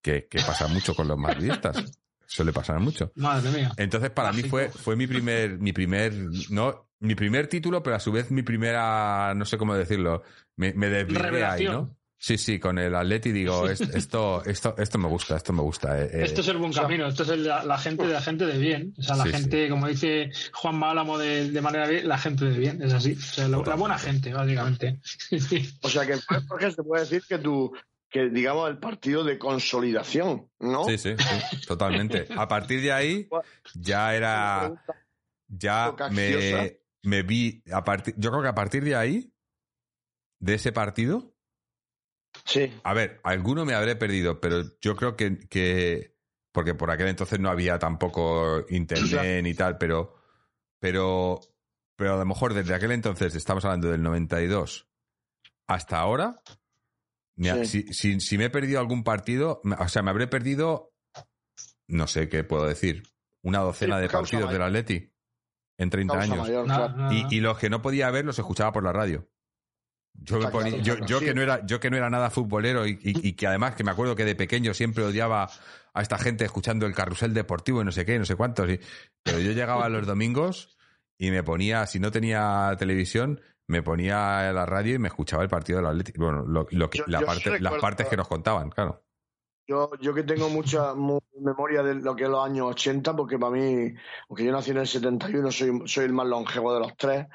Que, que pasa mucho con los madridistas. Suele pasar mucho. Madre mía. Entonces, para mí fue, fue mi primer, mi primer, no, mi primer título, pero a su vez mi primera, no sé cómo decirlo, me, me desligué ahí. ¿no? Sí, sí, con el Atleti digo, es- esto, esto, esto me gusta, esto me gusta. eh, eh. Esto es el buen camino, esto es el- la, la gente de la gente de bien. O sea, la Sí, gente, como dice Juan Málamo de, de manera bien, la gente de bien, es así. O sea, la, la buena gente, básicamente. O sea que, Jorge, se puede decir que tu, que digamos el partido de consolidación, ¿no? Sí, sí, sí, totalmente. A partir de ahí, ya era, ya me. Me vi, a partir, yo creo que a partir de ahí, de ese partido, Sí, A ver, alguno me habré perdido, pero yo creo que, que porque por aquel entonces no había tampoco internet ni tal, pero, pero, pero a lo mejor desde aquel entonces, estamos hablando del 92 hasta ahora, me ha- Sí. si, si, si me he perdido algún partido, o sea, me habré perdido, no sé qué puedo decir, una docena Sí, de partidos del. Atleti en 30 causa años. mayor. Y, y los que no podía ver los escuchaba por la radio. Yo, me ponía- yo, yo que no era, yo que no era nada futbolero y, y- y que además que me acuerdo que de pequeño siempre odiaba a esta gente escuchando el carrusel deportivo y no sé qué, no sé cuántos. y- pero yo llegaba los domingos y me ponía, si no tenía televisión, me ponía la radio y me escuchaba el partido del Atlético. Bueno, lo, lo que, Yo- la yo parte, sí las partes que nos contaban, claro. Yo, yo que tengo mucha mu- memoria de lo que es los años 80, porque para mí, aunque yo nací en el 71, soy, soy el más longevo de los tres,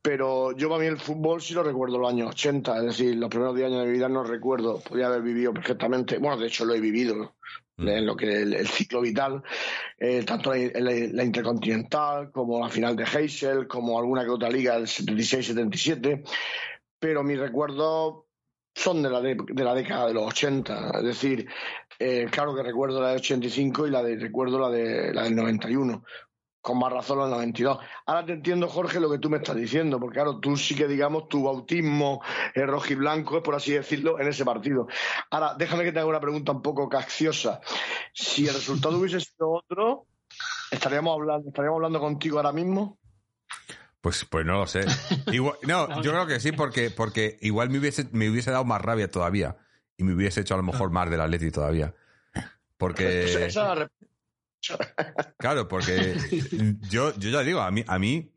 pero yo para mí el fútbol sí lo recuerdo los años 80, es decir, los primeros 10 años de mi vida no recuerdo, podía haber vivido perfectamente, bueno, de hecho lo he vivido, Mm. en lo que el, el ciclo vital, eh, tanto en la, la Intercontinental como la final de Heysel, como alguna que otra liga del 76-77, pero mis recuerdos son de la, de, de la década de los 80, es decir, eh, claro que recuerdo la del 85 y la de recuerdo la de la del 91, con más razón la del 92. Ahora te entiendo, Jorge, lo que tú me estás diciendo, porque claro, tú sí que digamos tu bautismo eh, rojiblanco es por así decirlo en ese partido. Ahora, déjame que te haga una pregunta un poco cacciosa. Si el resultado hubiese sido otro, estaríamos hablando, estaríamos hablando contigo ahora mismo. Pues, pues no lo sé. Igual- no, yo creo que sí, porque, porque igual me hubiese, me hubiese dado más rabia todavía. Y me hubiese hecho a lo mejor más del Atleti todavía. Porque. Claro, porque yo, yo ya digo, a mí, a mí,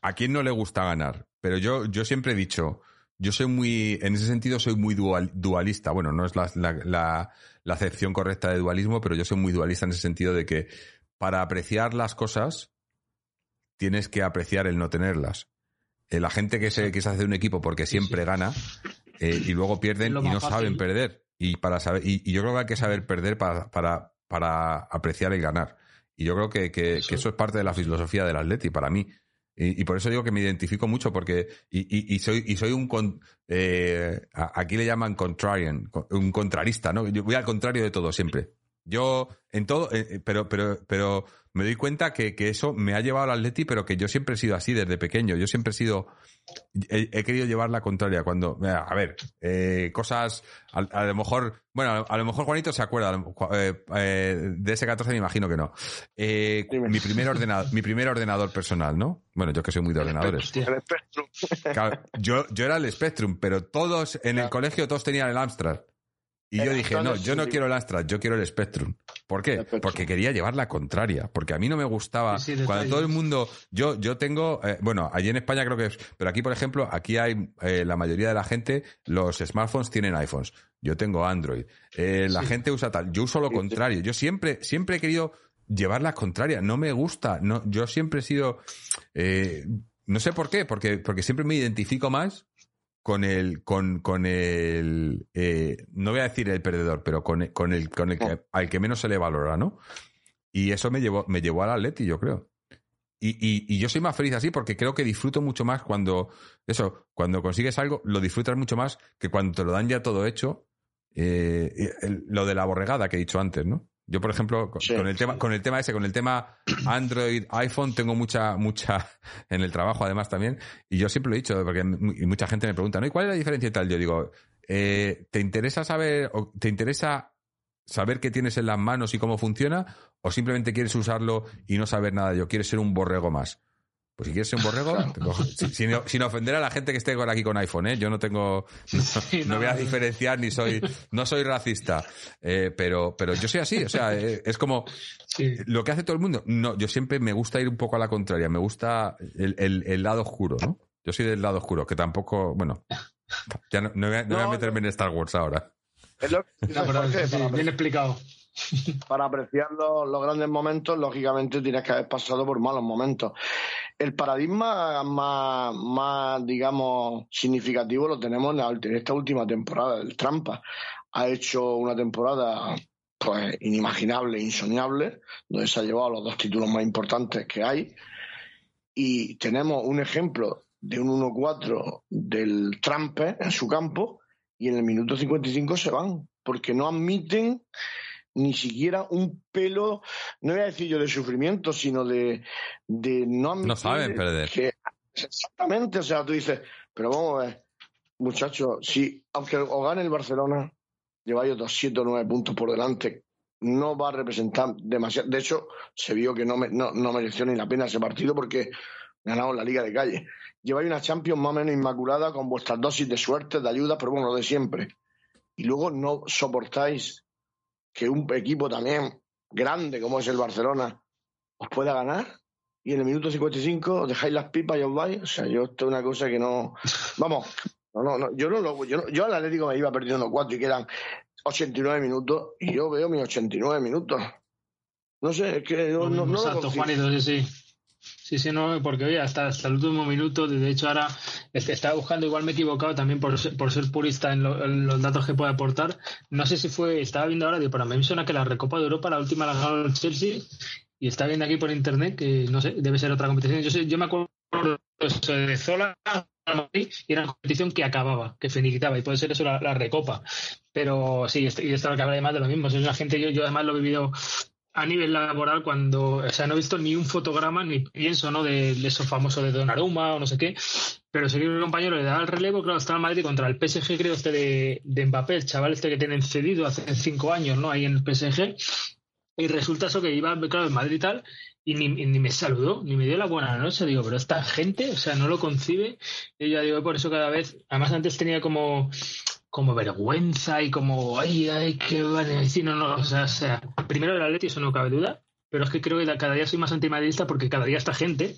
a quién no le gusta ganar. Pero yo, yo siempre he dicho, yo soy muy, en ese sentido soy muy dual- dualista. Bueno, no es la, la, la, la acepción correcta de dualismo, pero yo soy muy dualista en ese sentido de que para apreciar las cosas tienes que apreciar el no tenerlas. Eh, la gente que se, que se hace de un equipo porque siempre gana eh, y luego pierden y no saben perder. Y, para saber, y, yo creo que hay que saber perder para, para, para apreciar el ganar. Y yo creo que, que, eso. es parte de la filosofía del Atleti para mí. Y, por eso digo que me identifico mucho porque y, soy y soy un eh, aquí le llaman contrarian un contrarista no yo voy al contrario de todo siempre yo en todo eh, pero pero pero me doy cuenta que, que, eso me ha llevado al Atleti, pero que yo siempre he sido así desde pequeño. Yo siempre he sido. He, querido llevar la contraria. Cuando. A ver, eh, cosas. A, lo mejor. Bueno, a lo mejor Juanito se acuerda. Eh, eh, de ese 14 me imagino que no. mi, primer ordenador, mi primer ordenador personal, ¿no? Bueno, yo que soy muy de ordenadores. yo, yo era el Spectrum, pero todos en el colegio todos tenían el Amstrad. Y yo dije, no, yo no quiero el Astra, yo quiero el Spectrum. ¿Por qué? Porque quería llevar la contraria, porque a mí no me gustaba cuando todo el mundo, yo, yo tengo, eh, bueno, allí en España creo que es, pero aquí por ejemplo, aquí hay eh, la mayoría de la gente, los smartphones tienen iPhones, yo tengo Android, eh, la gente usa tal, yo uso lo contrario, yo siempre, siempre he querido llevar la contraria, no me gusta, no, yo siempre he sido, no sé por qué, porque, porque siempre me identifico más con el, con, con el, eh, no voy a decir el perdedor, pero con, con el, con el que, al que menos se le valora, ¿no? Y eso me llevó, me llevó al Atleti, yo creo. Y, y, y, yo soy más feliz así porque creo que disfruto mucho más cuando, eso, cuando consigues algo, lo disfrutas mucho más que cuando te lo dan ya todo hecho. Eh, lo de la borregada que he dicho antes, ¿no? Yo, por ejemplo, con, el tema, con el tema ese, con el tema Android, iPhone, tengo mucha, mucha en el trabajo además también. Y yo siempre lo he dicho, porque mucha gente me pregunta, ¿no? ¿Y cuál es la diferencia y tal? Yo digo, eh, ¿te interesa saber, o te interesa saber qué tienes en las manos y cómo funciona? ¿O simplemente quieres usarlo y no saber nada? Yo quiero ser un borrego más. Pues si quieres ser un borrego, sin, ofender a la gente que esté aquí con iPhone, ¿eh? Yo no tengo, no, voy a diferenciar ni soy, no soy racista, eh, pero, pero yo soy así, o sea, eh, es como lo que hace todo el mundo. No, yo siempre me gusta ir un poco a la contraria, me gusta el, lado oscuro, ¿no? Yo soy del lado oscuro, que tampoco, bueno, ya no, voy, a, meterme en Star Wars ahora. Es lo bien explicado. Para apreciar los, grandes momentos, lógicamente tienes que haber pasado por malos momentos. El paradigma más, más digamos, significativo lo tenemos en esta última temporada. El Trampa ha hecho una temporada pues inimaginable, insoñable, donde se ha llevado los dos títulos más importantes que hay. Y tenemos un ejemplo de un 1-4 del Trampe en su campo y en el minuto 55 se van, porque no admiten ni siquiera un pelo, no voy a decir yo de sufrimiento, sino de, de no No saben perder. exactamente, o sea, tú dices, pero vamos a ver, muchachos, si aunque os gane el Barcelona, lleváis otros 7 o 9 puntos por delante, no va a representar demasiado. De hecho, se vio que no, no, no mereció ni la pena ese partido porque ganamos la Liga de Calle. Lleváis una Champions más o menos inmaculada con vuestras dosis de suerte, de ayuda, pero bueno, lo de siempre. Y luego no soportáis que un equipo también grande como es el Barcelona os pueda ganar y en el minuto 55 os dejáis las pipas y os vais. O sea, yo esto es una cosa que no. Vamos, no, no, yo no lo. Yo, yo al Atlético me iba perdiendo cuatro y quedan 89 minutos y yo veo mis 89 minutos. No sé, es que no, no, Exacto, sí. Sí, sí, no, porque oye, hasta, hasta el último minuto, de hecho ahora estaba buscando, igual me he equivocado también por ser, por ser purista en, los datos que puede aportar. No sé si fue, estaba viendo ahora, digo, para mí me suena que la Recopa de Europa, la última la ganó el Chelsea, y está viendo aquí por internet que no sé, debe ser otra competición. Yo, sé, yo me acuerdo de Zola y era una competición que acababa, que finiquitaba, y puede ser eso la, Recopa. Pero sí, y esto lo que habla además de lo mismo. Es una gente, yo, yo además lo he vivido a nivel laboral cuando, o sea, no he visto ni un fotograma ni pienso, ¿no? De, eso famoso de Donnarumma o no sé qué, pero que un compañero le da el relevo, claro, está en Madrid contra el PSG, creo, este de, de Mbappé, el chaval este que tienen cedido hace cinco años, ¿no? Ahí en el PSG, y resulta eso que iba, claro, en Madrid y tal, y ni, ni, me saludó, ni me dio la buena noche. Digo, pero esta gente, o sea, no lo concibe. Y yo digo, por eso cada vez, además antes tenía como como vergüenza y como, ay, ay, qué a decir, no, no, o sea, o sea, primero el Atleti, eso no cabe duda, pero es que creo que cada día soy más antimadridista porque cada día esta gente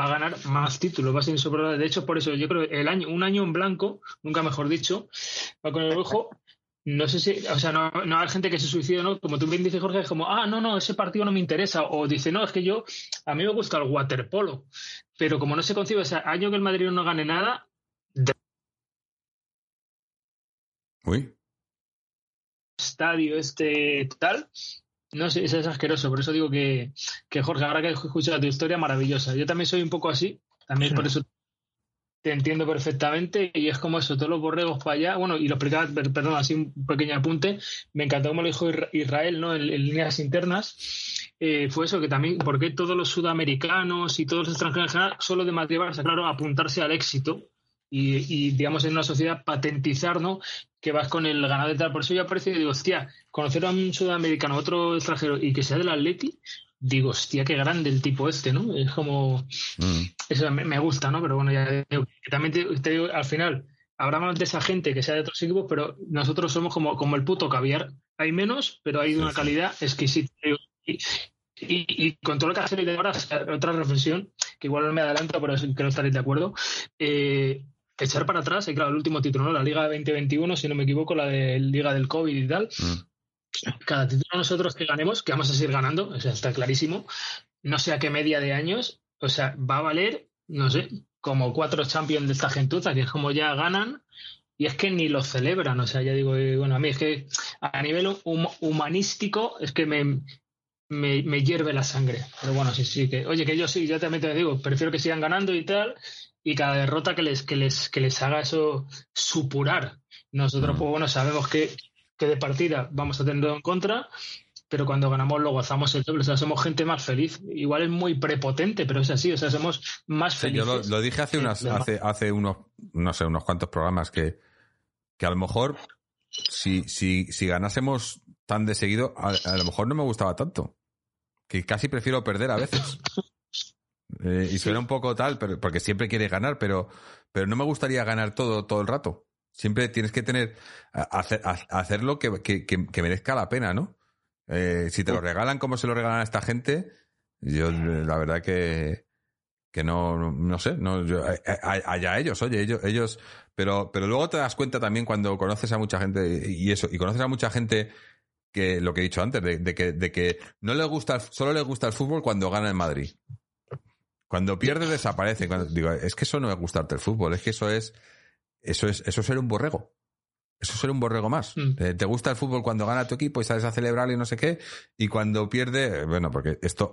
va a ganar más títulos, va a ser insoportable. De hecho, por eso yo creo que el año, un año en blanco, nunca mejor dicho, va con el ojo, no sé si, o sea, no, no hay gente que se suicida, ¿no? Como tú bien dices, Jorge, es como, ah, no, no, ese partido no me interesa. O dice, no, es que yo, a mí me gusta el waterpolo. Pero como no se concibe ese año que el Madrid no gane nada. Uy. Estadio este tal, no sé, es asqueroso. Por eso digo que, que Jorge, ahora que he escuchado tu historia, maravillosa. Yo también soy un poco así, también por eso te entiendo perfectamente y es como eso, todos los borregos para allá, bueno, y lo explicaba, perdón, así un pequeño apunte, me encantó como lo dijo Israel, ¿no? En, líneas internas, eh, fue eso, que también, porque todos los sudamericanos y todos los extranjeros en general, solo de Madrid Barça, claro, apuntarse al éxito y, y, digamos, en una sociedad patentizar, ¿no? Que vas con el ganado de tal. Por eso yo aparecí y digo, hostia, conocer a un sudamericano, otro extranjero y que sea del Atleti, digo, hostia, qué grande el tipo este, ¿no? Es como. Mm. Eso me, gusta, ¿no? Pero bueno, ya también te, digo, al final, habrá más de esa gente que sea de otros equipos, pero nosotros somos como, como el puto caviar. Hay menos, pero hay de una calidad exquisita. Y, y, con todo lo que hace de ahora, otra reflexión, que igual no me adelanto, pero que no estaréis de acuerdo. Eh, echar para atrás, y claro, el último título, ¿no? La Liga 2021, si no me equivoco, la de Liga del COVID y tal. Mm cada título nosotros que ganemos, que vamos a seguir ganando, o sea, está clarísimo, no sé a qué media de años, o sea, va a valer, no sé, como cuatro champions de esta gentuza, que es como ya ganan, y es que ni lo celebran, o sea, ya digo, eh, bueno, a mí es que a nivel humanístico es que me, me, hierve la sangre, pero bueno, sí, sí, que, oye, que yo sí, yo también te digo, prefiero que sigan ganando y tal, y cada derrota que les, que les, que les haga eso supurar. Nosotros, mm. pues bueno, sabemos que que de partida vamos a tenerlo en contra, pero cuando ganamos lo gozamos el doble, o sea, somos gente más feliz. Igual es muy prepotente, pero es así, o sea, somos más felices. yo lo, dije hace, unas, hace, hace unos, no sé, unos cuantos programas que, que a lo mejor si, si, si ganásemos tan de seguido, a, lo mejor no me gustaba tanto. Que casi prefiero perder a veces. Eh, y suena un poco tal, pero, porque siempre quiere ganar, pero, pero no me gustaría ganar todo, todo el rato. Siempre tienes que tener, hacer, hacerlo que, que, merezca la pena, ¿no? Eh, si te lo regalan como se lo regalan a esta gente, yo la verdad que, que no, no sé, no, yo, allá ellos, oye, ellos, ellos, pero, pero luego te das cuenta también cuando conoces a mucha gente y eso, y conoces a mucha gente que lo que he dicho antes, de, que, de que no le gusta, solo le gusta el fútbol cuando gana el Madrid. Cuando pierde desaparece. Cuando, digo, es que eso no es gustarte el fútbol, es que eso es eso es, eso es ser un borrego. Eso es ser un borrego más. Mm. Eh, te gusta el fútbol cuando gana tu equipo y sales a celebrar y no sé qué. Y cuando pierde, bueno, porque esto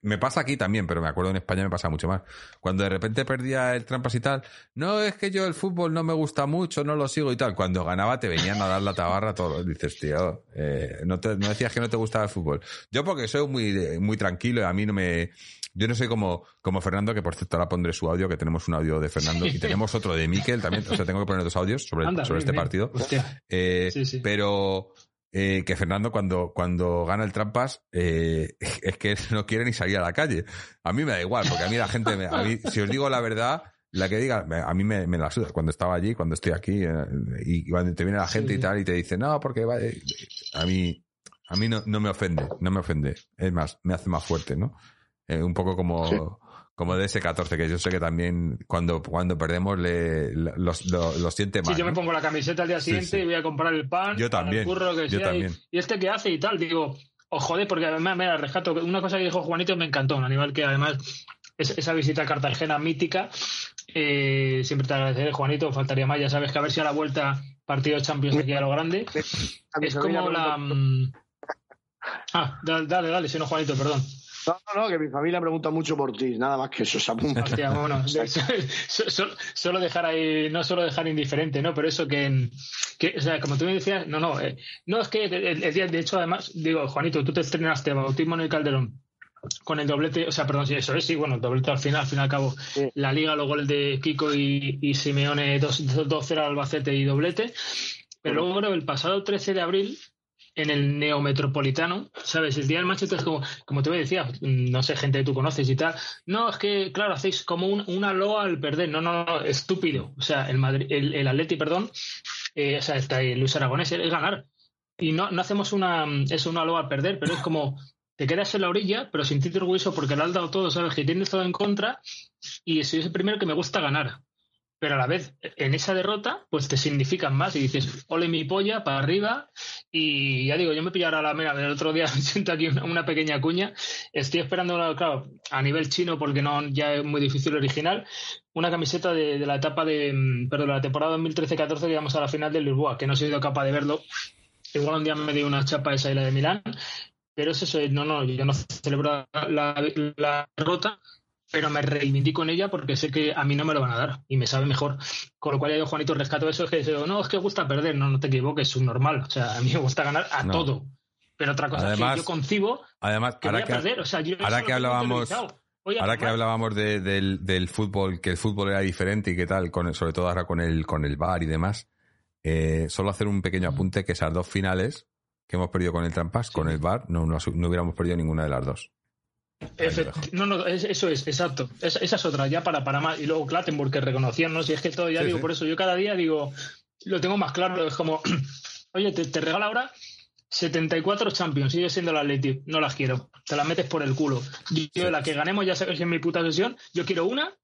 me pasa aquí también, pero me acuerdo en España me pasa mucho más. Cuando de repente perdía el trampas y tal, no es que yo el fútbol no me gusta mucho, no lo sigo y tal. Cuando ganaba te venían a dar la tabarra todo. Dices, tío, eh, no, te, no decías que no te gustaba el fútbol. Yo porque soy muy, muy tranquilo y a mí no me, yo no soy como, como Fernando, que por cierto ahora pondré su audio, que tenemos un audio de Fernando y tenemos otro de Miquel también. O sea, tengo que poner dos audios sobre, sobre este partido. Eh, Pero eh, que Fernando cuando, cuando gana el trampas eh, es que no quiere ni salir a la calle. A mí me da igual, porque a mí la gente, a mí, si os digo la verdad, la que diga, a mí me, la suda. Cuando estaba allí, cuando estoy aquí, eh, y cuando te viene la gente y tal, y te dice, no, porque va, a mí, a mí no, no me ofende, no me ofende. Es más, me hace más fuerte, ¿no? Eh, un poco como, como de ese 14, que yo sé que también cuando, cuando perdemos le, los, lo, siente mal. Sí, yo me pongo la camiseta al día siguiente y voy a comprar el pan. Yo también. yo también. Y, este que hace y tal, digo, o joder, porque además me la rescato. Una cosa que dijo Juanito me encantó, un animal que además esa visita a Cartagena mítica. Eh, siempre te agradeceré, Juanito, faltaría más. Ya sabes que a ver si a la vuelta partido Champions aquí a lo grande. Es como la. Mm, ah, dale, dale, si no, Juanito, perdón. No, no, no, que mi familia pregunta mucho por ti, nada más que eso, se apunta. solo, dejar ahí, no solo dejar indiferente, ¿no? Pero eso que, que o sea, como tú me decías, no, no, eh, no, es que el, día, de hecho, además, digo, Juanito, tú te estrenaste Bautismo en el Calderón con el doblete, o sea, perdón, sí, eso es, sí, bueno, el doblete al final, al fin y al cabo, la liga, luego el de Kiko y, y Simeone 2-0 Albacete y doblete, pero luego el pasado 13 de abril en el neometropolitano, ¿sabes? El día del Manchester es como, como te decía, no sé, gente que tú conoces y tal. No, es que, claro, hacéis como una loa al perder. No, no, no, estúpido. O sea, el, Madrid, el, el Atleti, perdón, eh, o sea, está Luis Aragonés, es ganar. Y no, no hacemos una, eso, una loa al perder, pero es como, te quedas en la orilla, pero sin orgulloso porque lo has dado todo, sabes que tienes todo en contra y soy el primero que me gusta ganar. Pero a la vez en esa derrota pues te significan más y dices, ole mi polla, para arriba y ya digo, yo me pillaré la mera, el otro día siento aquí una, pequeña cuña, estoy esperando, claro, a nivel chino porque no ya es muy difícil original, una camiseta de, la etapa de, mm, perdón, la temporada 2013-14 que íbamos a la final del Lisboa, que no he sido capaz de verlo, igual un día me dio una chapa esa y la de Milán, pero es eso, no, no, yo no celebro la derrota, pero me reivindico en ella porque sé que a mí no me lo van a dar y me sabe mejor. Con lo cual yo, Juanito, rescato eso, es que digo, no, es que gusta perder, no, no te equivoques, es normal. O sea, a mí me gusta ganar a todo. Pero otra cosa es que yo concibo además, que voy a perder. O sea, yo ahora que hablábamos, ahora que hablábamos del, fútbol, que el fútbol era diferente y qué tal, con, sobre todo ahora con el, con el bar y demás, eh, solo hacer un pequeño apunte que esas dos finales que hemos perdido con el Trampas, con el bar, no, no, no hubiéramos perdido ninguna de las dos. No, no, eso es, exacto. esa es otra, ya para, para más. Y luego Clattenburg, que reconocían, ¿no? Si es que todo, ya digo, por eso yo cada día digo, lo tengo más claro, es como, oye, te, regala ahora 74 Champions, sigue siendo la Atleti, no las quiero, te las metes por el culo. Yo, la que ganemos, ya sabes, en mi puta sesión, yo quiero una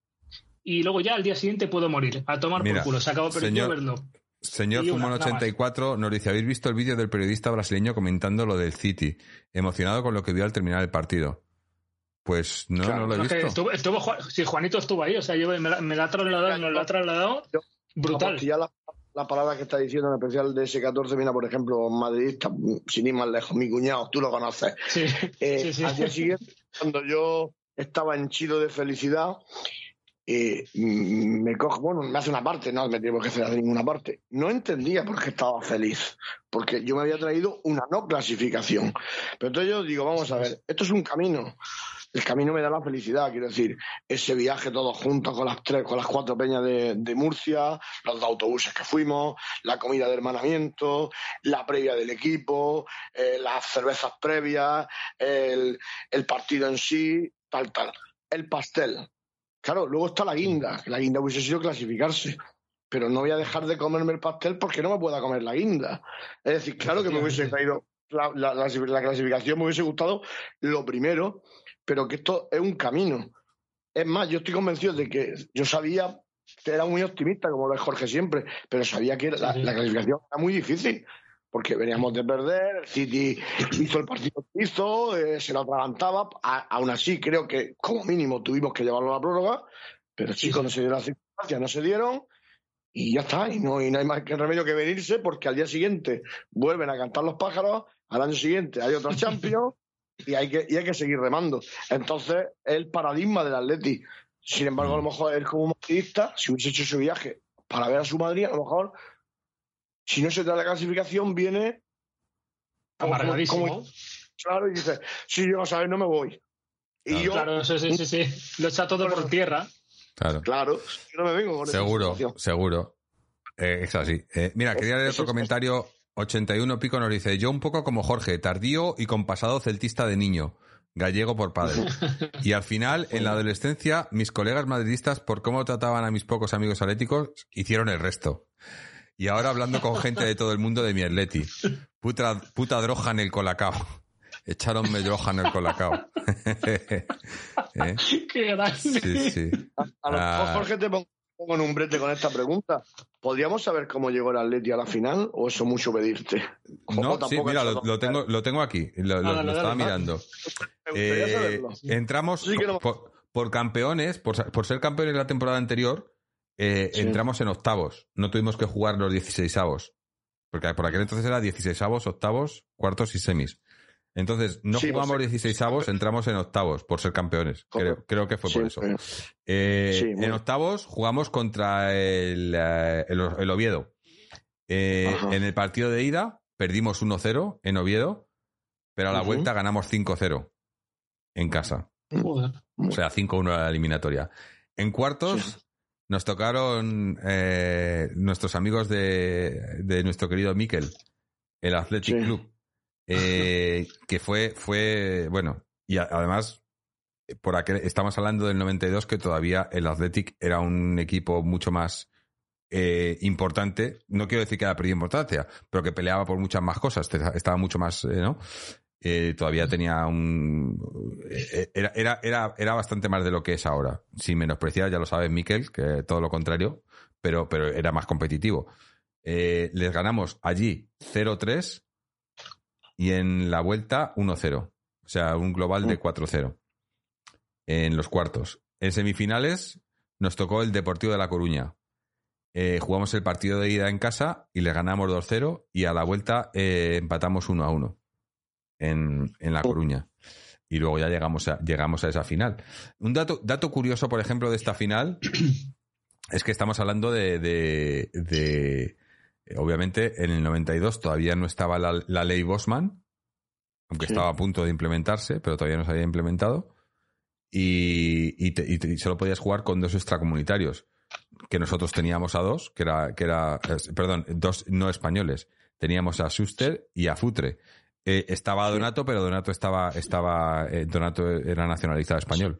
y luego ya al día siguiente puedo morir, a tomar por culo, se acabó perdiendo verlo. Señor Fumon84 nos dice, ¿habéis visto el vídeo del periodista brasileño comentando lo del City? Emocionado con lo que vio al terminar el partido. Pues no, no lo he visto. Estuvo, si Juanito estuvo ahí, o sea, yo me, la, ha trasladado, nos la ha trasladado brutal. ya la, palabra que está diciendo en especial de ese 14, mira, por ejemplo, madridista, sin ir más lejos, mi cuñado, tú lo conoces. Sí, eh, Al día siguiente, cuando yo estaba en Chilo de felicidad, eh, me cojo, bueno, me hace una parte, no me tengo que hacer ninguna parte. No entendía por qué estaba feliz, porque yo me había traído una no clasificación. Pero entonces yo digo, vamos a ver, esto es un camino el camino me da la felicidad, quiero decir, ese viaje todos juntos con las tres, con las cuatro peñas de, Murcia, los dos autobuses que fuimos, la comida de hermanamiento, la previa del equipo, eh, las cervezas previas, el, partido en sí, tal, tal. El pastel. Claro, luego está la guinda, la guinda hubiese sido clasificarse pero no voy a dejar de comerme el pastel porque no me pueda comer la guinda. Es decir, claro que me hubiese traído la, la, clasificación, me hubiese gustado lo primero, pero que esto es un camino. Es más, yo estoy convencido de que yo sabía que era muy optimista, como lo es Jorge siempre, pero sabía que la, clasificación era muy difícil, porque veníamos de perder, el City hizo el partido que hizo, eh, se lo atragantaba, aún así creo que como mínimo tuvimos que llevarlo a la prórroga, pero chicos, no se dieron las circunstancias, no se dieron, y ya está, y no, y no hay más que remedio que venirse, porque al día siguiente vuelven a cantar los pájaros, al año siguiente hay otros Champions, y hay que, y hay que seguir remando. Entonces, es el paradigma del Atleti. Sin embargo, a lo mm. mejor él como madridista, si hubiese hecho su viaje para ver a su Madrid, a lo mejor, si no se da la clasificación, viene amargadísimo. claro, y dice, si yo no sabes, no me voy. Y yo, claro, sí, sí, sí, Lo echa todo por tierra. Claro. Claro, yo no me vengo con Seguro, seguro. Eh, es así. Eh, mira, quería leer otro comentario 81 Pico nos dice, yo un poco como Jorge, tardío y con pasado celtista de niño, gallego por padre. Y al final, en la adolescencia, mis colegas madridistas, por cómo trataban a mis pocos amigos atléticos, hicieron el resto. Y ahora hablando con gente de todo el mundo de mi atleti. Puta, puta droga en el colacao. Echaronme droga en el colacao. ¿Eh? Qué gracia. Sí, sí. A, lo mejor, Jorge, te pongo en un brete con esta pregunta. ¿Podríamos saber cómo llegó el Atleti a la final o eso mucho pedirte? No, sí, mira, lo, tengo, lo tengo aquí, lo, estaba mirando. Eh, entramos por, campeones, por, ser campeones la temporada anterior, eh, entramos en octavos. No tuvimos que jugar los 16 avos. Porque por aquel entonces era 16 avos, octavos, cuartos y semis. Entonces, no jugamos 16 avos, entramos en octavos por ser campeones. Creo, que fue por eso. Eh, en octavos jugamos contra el, eh, el, Oviedo. Eh, en el partido de ida perdimos 1-0 en Oviedo, pero a la vuelta ganamos 5-0 en casa. O sea, 5-1 a la eliminatoria. En cuartos nos tocaron nuestros amigos de, de, nuestro querido Miquel, el Athletic Club eh, que fue, fue, bueno, y además, por aquel, estamos hablando del 92 que todavía el Athletic era un equipo mucho más eh, importante. No quiero decir que haya perdido importancia, pero que peleaba por muchas más cosas. Estaba mucho más, eh, todavía tenía un. Era, era, era, era bastante más de lo que es ahora. Sin menospreciar, ya lo sabes, Miquel, que todo lo contrario. pero, pero era más competitivo. Eh, les ganamos allí 0-3 y en la vuelta 1-0. O sea, un global de 4-0 en los cuartos. En semifinales nos tocó el Deportivo de La Coruña. Eh, jugamos el partido de ida en casa y les ganamos 2-0 y a la vuelta eh, empatamos 1-1 en, en La Coruña. Y luego ya llegamos a, llegamos a esa final. Un dato, dato curioso, por ejemplo, de esta final es que estamos hablando de, de, de- obviamente, en el 92 todavía no estaba la, la ley Bosman, aunque Sí. estaba a punto de implementarse, pero todavía no se había implementado. Y, y, te- y te- y solo podías jugar con dos extracomunitarios, que nosotros teníamos a dos, que era, que era, eh, perdón, dos no españoles. Teníamos a Schuster y a Futre. Eh, estaba Donato, pero Donato estaba, estaba, eh, Donato era nacionalista español.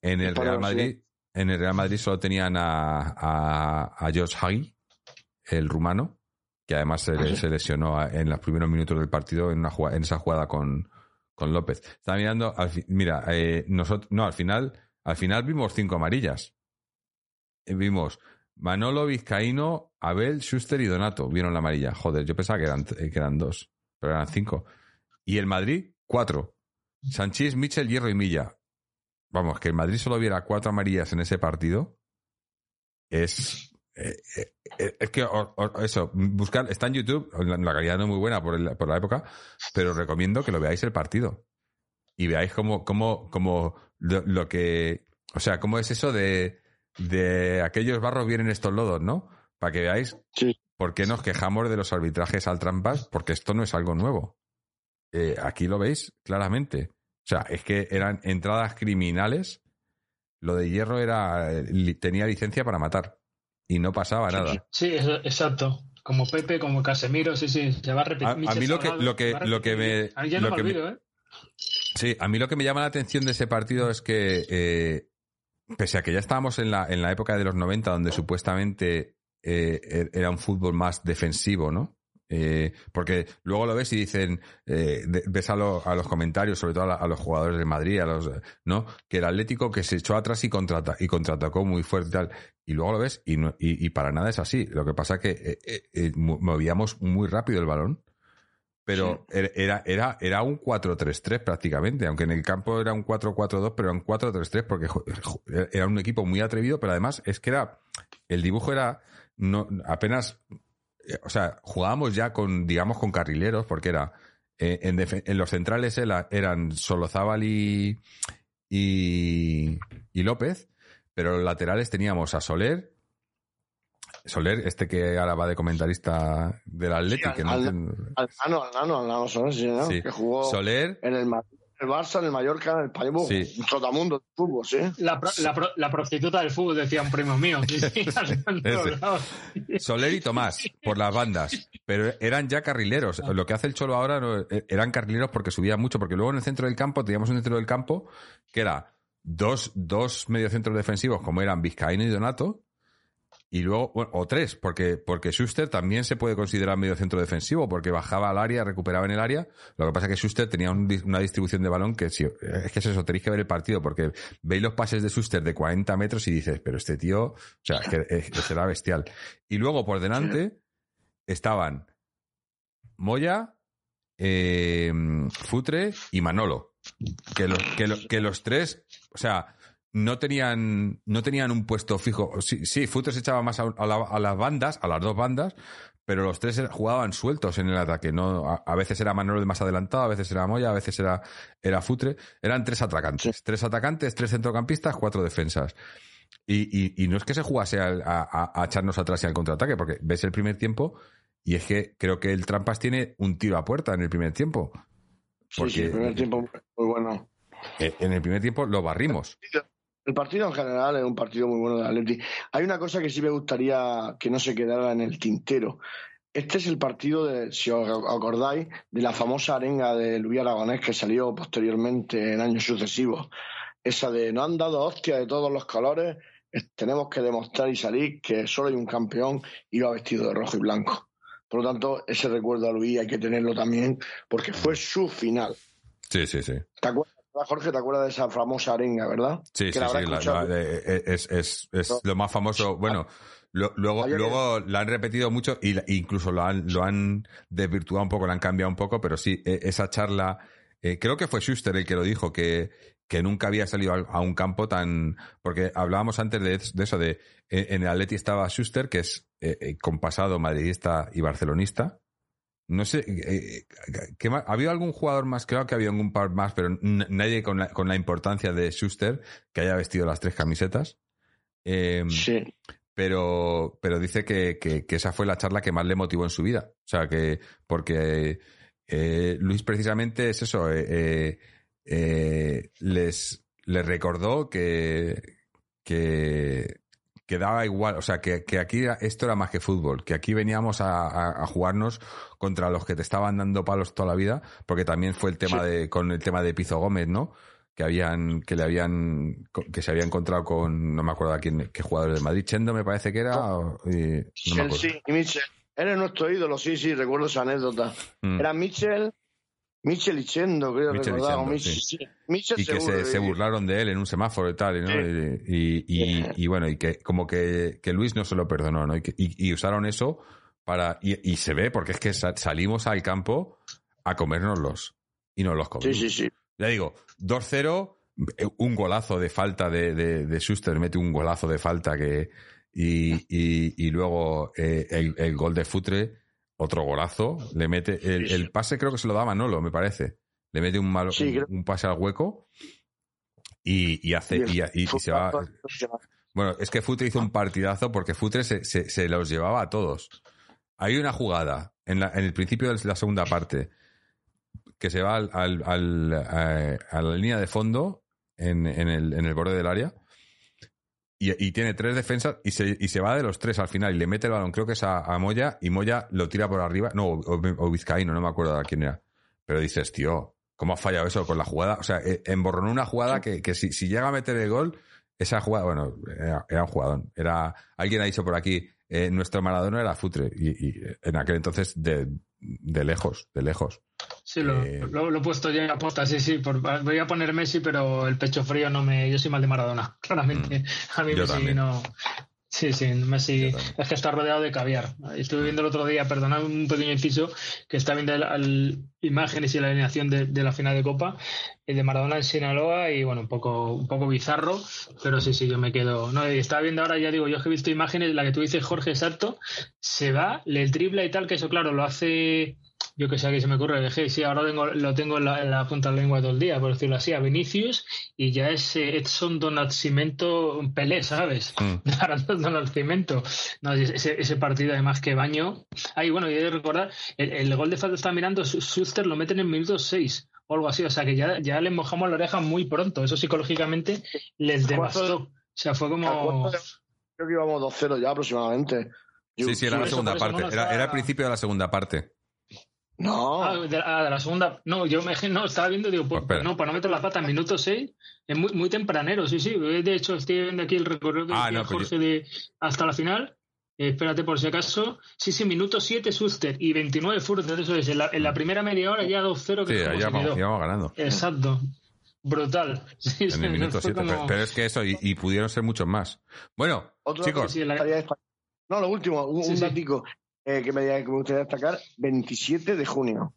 En el Real Madrid, en el Real Madrid solo tenían a, a, a George Hagi, el rumano, que además se, le- se lesionó en los primeros minutos del partido en, una jugada- en esa jugada con, con López. Estaba mirando, al fi- mira, eh, nosotros, no, al final, al final vimos cinco amarillas. Eh, Vimos Manolo, Vizcaíno, Abel, Schuster y Donato. Vieron la amarilla. Joder, yo pensaba que eran, que eran dos, pero eran cinco. Y el Madrid, cuatro. Sanchís, Michel, Hierro y Milla. Vamos, que el Madrid solo viera cuatro amarillas en ese partido es. eh, eh, eh, es que o- o- eso, buscar, está en YouTube, la, la calidad no es muy buena por, el- por la época, pero recomiendo que lo veáis el partido y veáis cómo, cómo, cómo lo, lo que, o sea, cómo es eso de, de aquellos barros vienen estos lodos, ¿no? Para que veáis Sí. por qué nos quejamos de los arbitrajes al trampas, porque esto no es algo nuevo. Eh, aquí lo veis claramente. O sea, es que eran entradas criminales. Lo de hierro era eh, li- tenía licencia para matar y no pasaba nada. Sí, exacto. Como Pepe, como Casemiro, sí, sí, se va a repetir. A- a mí lo que- lo que- lo que me- A mí ya no lo me ¿eh? Sí, a mí lo que me llama la atención de ese partido es que, eh, pese a que ya estábamos en la, en la época de los 90, donde supuestamente eh, er- era un fútbol más defensivo, ¿no? Eh, porque luego lo ves y dicen, eh, ves a, lo- a los comentarios, sobre todo a, la- a los jugadores de Madrid, a los, ¿no? Que el Atlético que se echó atrás y, contrata, y contraatacó muy fuerte y tal. Y luego lo ves y, no- y, y para nada es así. Lo que pasa es que eh, eh, eh, mo- movíamos muy rápido el balón pero er- era, era, era un 4-3-3 prácticamente, aunque en el campo era un 4-4-2, pero era un 4-3-3 porque jo- jo- era un equipo muy atrevido, pero además es que era, el dibujo era no, apenas, o sea, jugábamos ya con, digamos, con carrileros, porque era, eh, en, en los centrales era- eran Solozábal y, y, y López, pero los laterales teníamos a Soler, Soler, este que ahora va de comentarista del Atlético, al- no al- entiendo- Al nano, al nano, al nano Soler, sí, ¿no? Sí. Que jugó Soler, en el Madrid, el Barça, en el Mallorca, en el Español. Sí. Un trotamundo de fútbol, sí. La, pro- la, pro- la prostituta del fútbol, decía un primo mío. Soler y Tomás, por las bandas. Pero eran ya carrileros. Lo que hace el Cholo ahora no- eh, eran carrileros porque subía mucho, porque luego en el centro del campo teníamos un centro del campo que era dos, dos mediocentros defensivos, como eran Vizcaíno y Donato, y luego, bueno, o tres, porque, porque Schuster también se puede considerar medio centro defensivo, porque bajaba al área, recuperaba en el área. Lo que pasa es que Schuster tenía un una distribución de balón que, si, es que es eso, tenéis que ver el partido, porque veis los pases de Schuster de 40 metros y dices, pero este tío, o sea, que, es- bestial. Y luego por delante estaban Moya, eh, Futre y Manolo. Que los, que, lo- que los tres, o sea, no tenían, no tenían un puesto fijo. Sí, sí Futre se echaba más a, la- a las bandas, a las dos bandas, pero los tres era- jugaban sueltos en el ataque. No, a, a veces era de más adelantado, a veces era Moya, a veces era, era Futre. Eran tres atacantes. Tres atacantes, tres centrocampistas, cuatro defensas. Y, y, y no es que se jugase al- a, a- a echarnos atrás y al contraataque, porque ves el primer tiempo y es que creo que el Trampas tiene un tiro a puerta en el primer tiempo. Sí, Porque sí, el primer tiempo muy, muy bueno. eh, en el primer tiempo lo barrimos. El partido en general es un partido muy bueno de Atleti. Hay una cosa que sí me gustaría que no se quedara en el tintero. Este es el partido, de, si os acordáis, de la famosa arenga de Luis Aragonés que salió posteriormente en años sucesivos. Esa de no han dado hostia de todos los colores, es- tenemos que demostrar y salir que solo hay un campeón y va vestido de rojo y blanco. Por lo tanto, ese recuerdo a Luis hay que tenerlo también porque fue su final. Sí, sí, sí. ¿Te acuerdas? Jorge, ¿te acuerdas de esa famosa arenga, verdad? Sí, Que sí, la sí. la- la- eh, eh, es es, es No. lo más famoso. Bueno, lo- luego, luego la han repetido mucho y la- incluso lo han, lo han desvirtuado un poco, lo han cambiado un poco, pero sí, eh, esa charla, eh, creo que fue Schuster el que lo dijo, que, que nunca había salido a, a un campo tan. Porque hablábamos antes de, de eso, de eh, en el Atleti estaba Schuster, que es eh, eh, con pasado madridista y barcelonista. No sé, eh, eh, ¿qué más? ¿ha habido algún jugador más? Creo que ha habido algún par más, pero nadie con la, con la importancia de Schuster que haya vestido las tres camisetas. Eh, Sí. pero, pero dice que, que- que esa fue la charla que más le motivó en su vida. O sea, que porque eh, Luis precisamente es eso, les, les recordó que, que, que daba igual, o sea, que, que aquí esto era más que fútbol, que aquí veníamos a, a- a jugarnos contra los que te estaban dando palos toda la vida, porque también fue el tema Sí. de, con el tema de Pizo Gómez, ¿no? que habían que le habían que se había encontrado con no me acuerdo a quién qué jugador de Madrid Chendo me parece que era o- y- no me. Chelsea y Mitchell. Eres nuestro ídolo, sí, sí, recuerdo esa anécdota. Mm. Era Mitchell, Mitchell y Chendo, creo o Chendo, sí. sí. Mitchell y que seguro, se, se sí. burlaron de él en un semáforo y tal, ¿no? Y, y, y- y bueno, y que como que, que Luis no se lo perdonó, ¿no? Y, que- y usaron eso para... Y, y se ve, porque es que sa- salimos al campo a comérnoslos y no los Sí, comimos. sí, sí. Ya digo, 2-0, eh, un golazo de falta de, de, de Schuster, mete un golazo de falta que... Y, y, y luego eh, el, el gol de Futre, otro golazo, le mete... El, Sí, sí. el pase creo que se lo da Manolo, me parece. Le mete un, malo, Sí, un, pase al hueco y, y hace... Y, se va... Bueno, es que Futre hizo un partidazo porque Futre se, se, se los llevaba a todos. Hay una jugada en, la, en el principio de la segunda parte que se va al, al- al, eh, a la línea de fondo en, en el, en el borde del área y, y tiene tres defensas y se, y se va de los tres al final y le mete el balón, creo que es a, a Moya y Moya lo tira por arriba, no, o, o Vizcaíno, no me acuerdo a quién era. Pero dices, tío, ¿cómo ha fallado eso con la jugada? O sea, eh, emborronó una jugada que, que si, si llega a meter el gol, esa jugada, bueno, era, era un jugadón. Era, alguien ha dicho por aquí, eh, nuestro Maradona era Futre y, y en aquel entonces de, de lejos, de lejos. Sí, lo, Eh, lo- lo he puesto yo en aposta, sí, sí. por- voy a poner Messi, pero el pecho frío no me. Yo soy mal de Maradona, claramente. A mí Mm. Messi también. no. Sí, sí, Messi es que está rodeado de caviar. Estuve viendo el otro día, perdonad un pequeño inciso, que está viendo el- imágenes y la alineación de, de la final de Copa, el de Maradona en Sinaloa y bueno, un poco, un poco bizarro, pero sí, sí, yo me quedo. No, y estaba viendo ahora, ya digo, yo es que he visto imágenes, la que tú dices, Jorge, exacto, se va, le tripla y tal, que eso, claro, lo hace. Yo que sé, que se me ocurre, dejé, sí, ahora tengo, lo tengo en la, en la punta de la lengua todo el día, por decirlo así, a Vinicius, y ya es eh, Edson Don Nascimento Pelé, ¿sabes? Mm. Arando Don Nascimento. No, ese, ese partido además que baño. Ay, bueno, y he de recordar, el, el gol de falta está mirando, Schuster lo meten en minuto 6 o algo así, o sea que ya, ya les mojamos la oreja muy pronto, eso psicológicamente les devastó. O sea, fue como... Creo que íbamos 2-0 ya aproximadamente. Yo- Sí, sí, era la segunda parte. era el principio de la segunda parte. No, Ah, de, ah, de la segunda. No, yo me no, estaba viendo, digo, pues, Pues no, para no meter la pata en minuto 6, es muy, muy tempranero, sí, sí. De hecho, estoy viendo aquí el recorrido que Ah, no, pues Jorge de hasta la final. Eh, espérate por si acaso. Sí, sí, minuto 7 Suster y 29 Furter, eso es. En la, en la primera media hora ya 2-0 que Sí, ya vamos, quedó. ya vamos ganando. Exacto. Brutal. Sí, En sí, el minuto fue 7. como- Pero, pero es que eso, y, y pudieron ser muchos más. Bueno, otro chicos, la- No, lo último, un, Sí, un sí. datico eh, que, me, que me gustaría destacar: 27 de junio.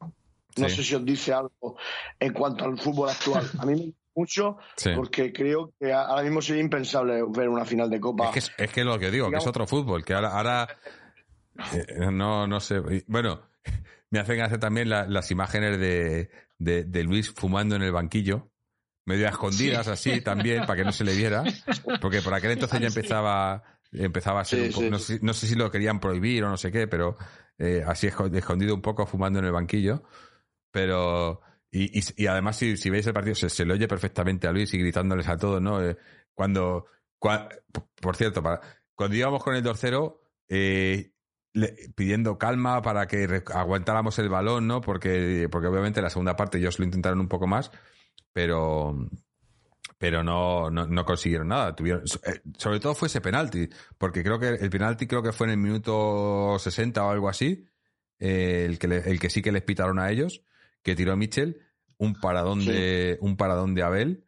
No Sí. sé si os dice algo en cuanto al fútbol actual. A mí me gusta mucho sí. porque creo que ahora mismo sería impensable ver una final de Copa. Es que es, es que lo que digo, que es otro fútbol, que ahora, ahora eh, no, no sé. Bueno, me hacen hacer también la- las imágenes de, de, de Luis fumando en el banquillo, medio a escondidas así también, para que no se le viera, porque por aquel entonces ya empezaba, empezaba a ser Sí, un poco, sí. no, sé, no sé si lo querían prohibir o no sé qué, pero eh, así esco- escondido un poco fumando en el banquillo, pero y, y, y además si, si veis el partido se, se le oye perfectamente a Luis y gritándoles a todos, ¿no? Eh, cuando, cua- por cierto, para, cuando íbamos con el 2-0, eh, le- pidiendo calma para que aguantáramos el balón, ¿no? Porque, porque obviamente la segunda parte ellos lo intentaron un poco más, pero pero no, no, no consiguieron nada. Tuvieron, eh, sobre todo fue ese penalti, porque creo que el penalti creo que fue en el minuto 60 o algo así, eh, el, que le- el que sí que les pitaron a ellos, que tiró Mitchell. un paradón de un paradón de Abel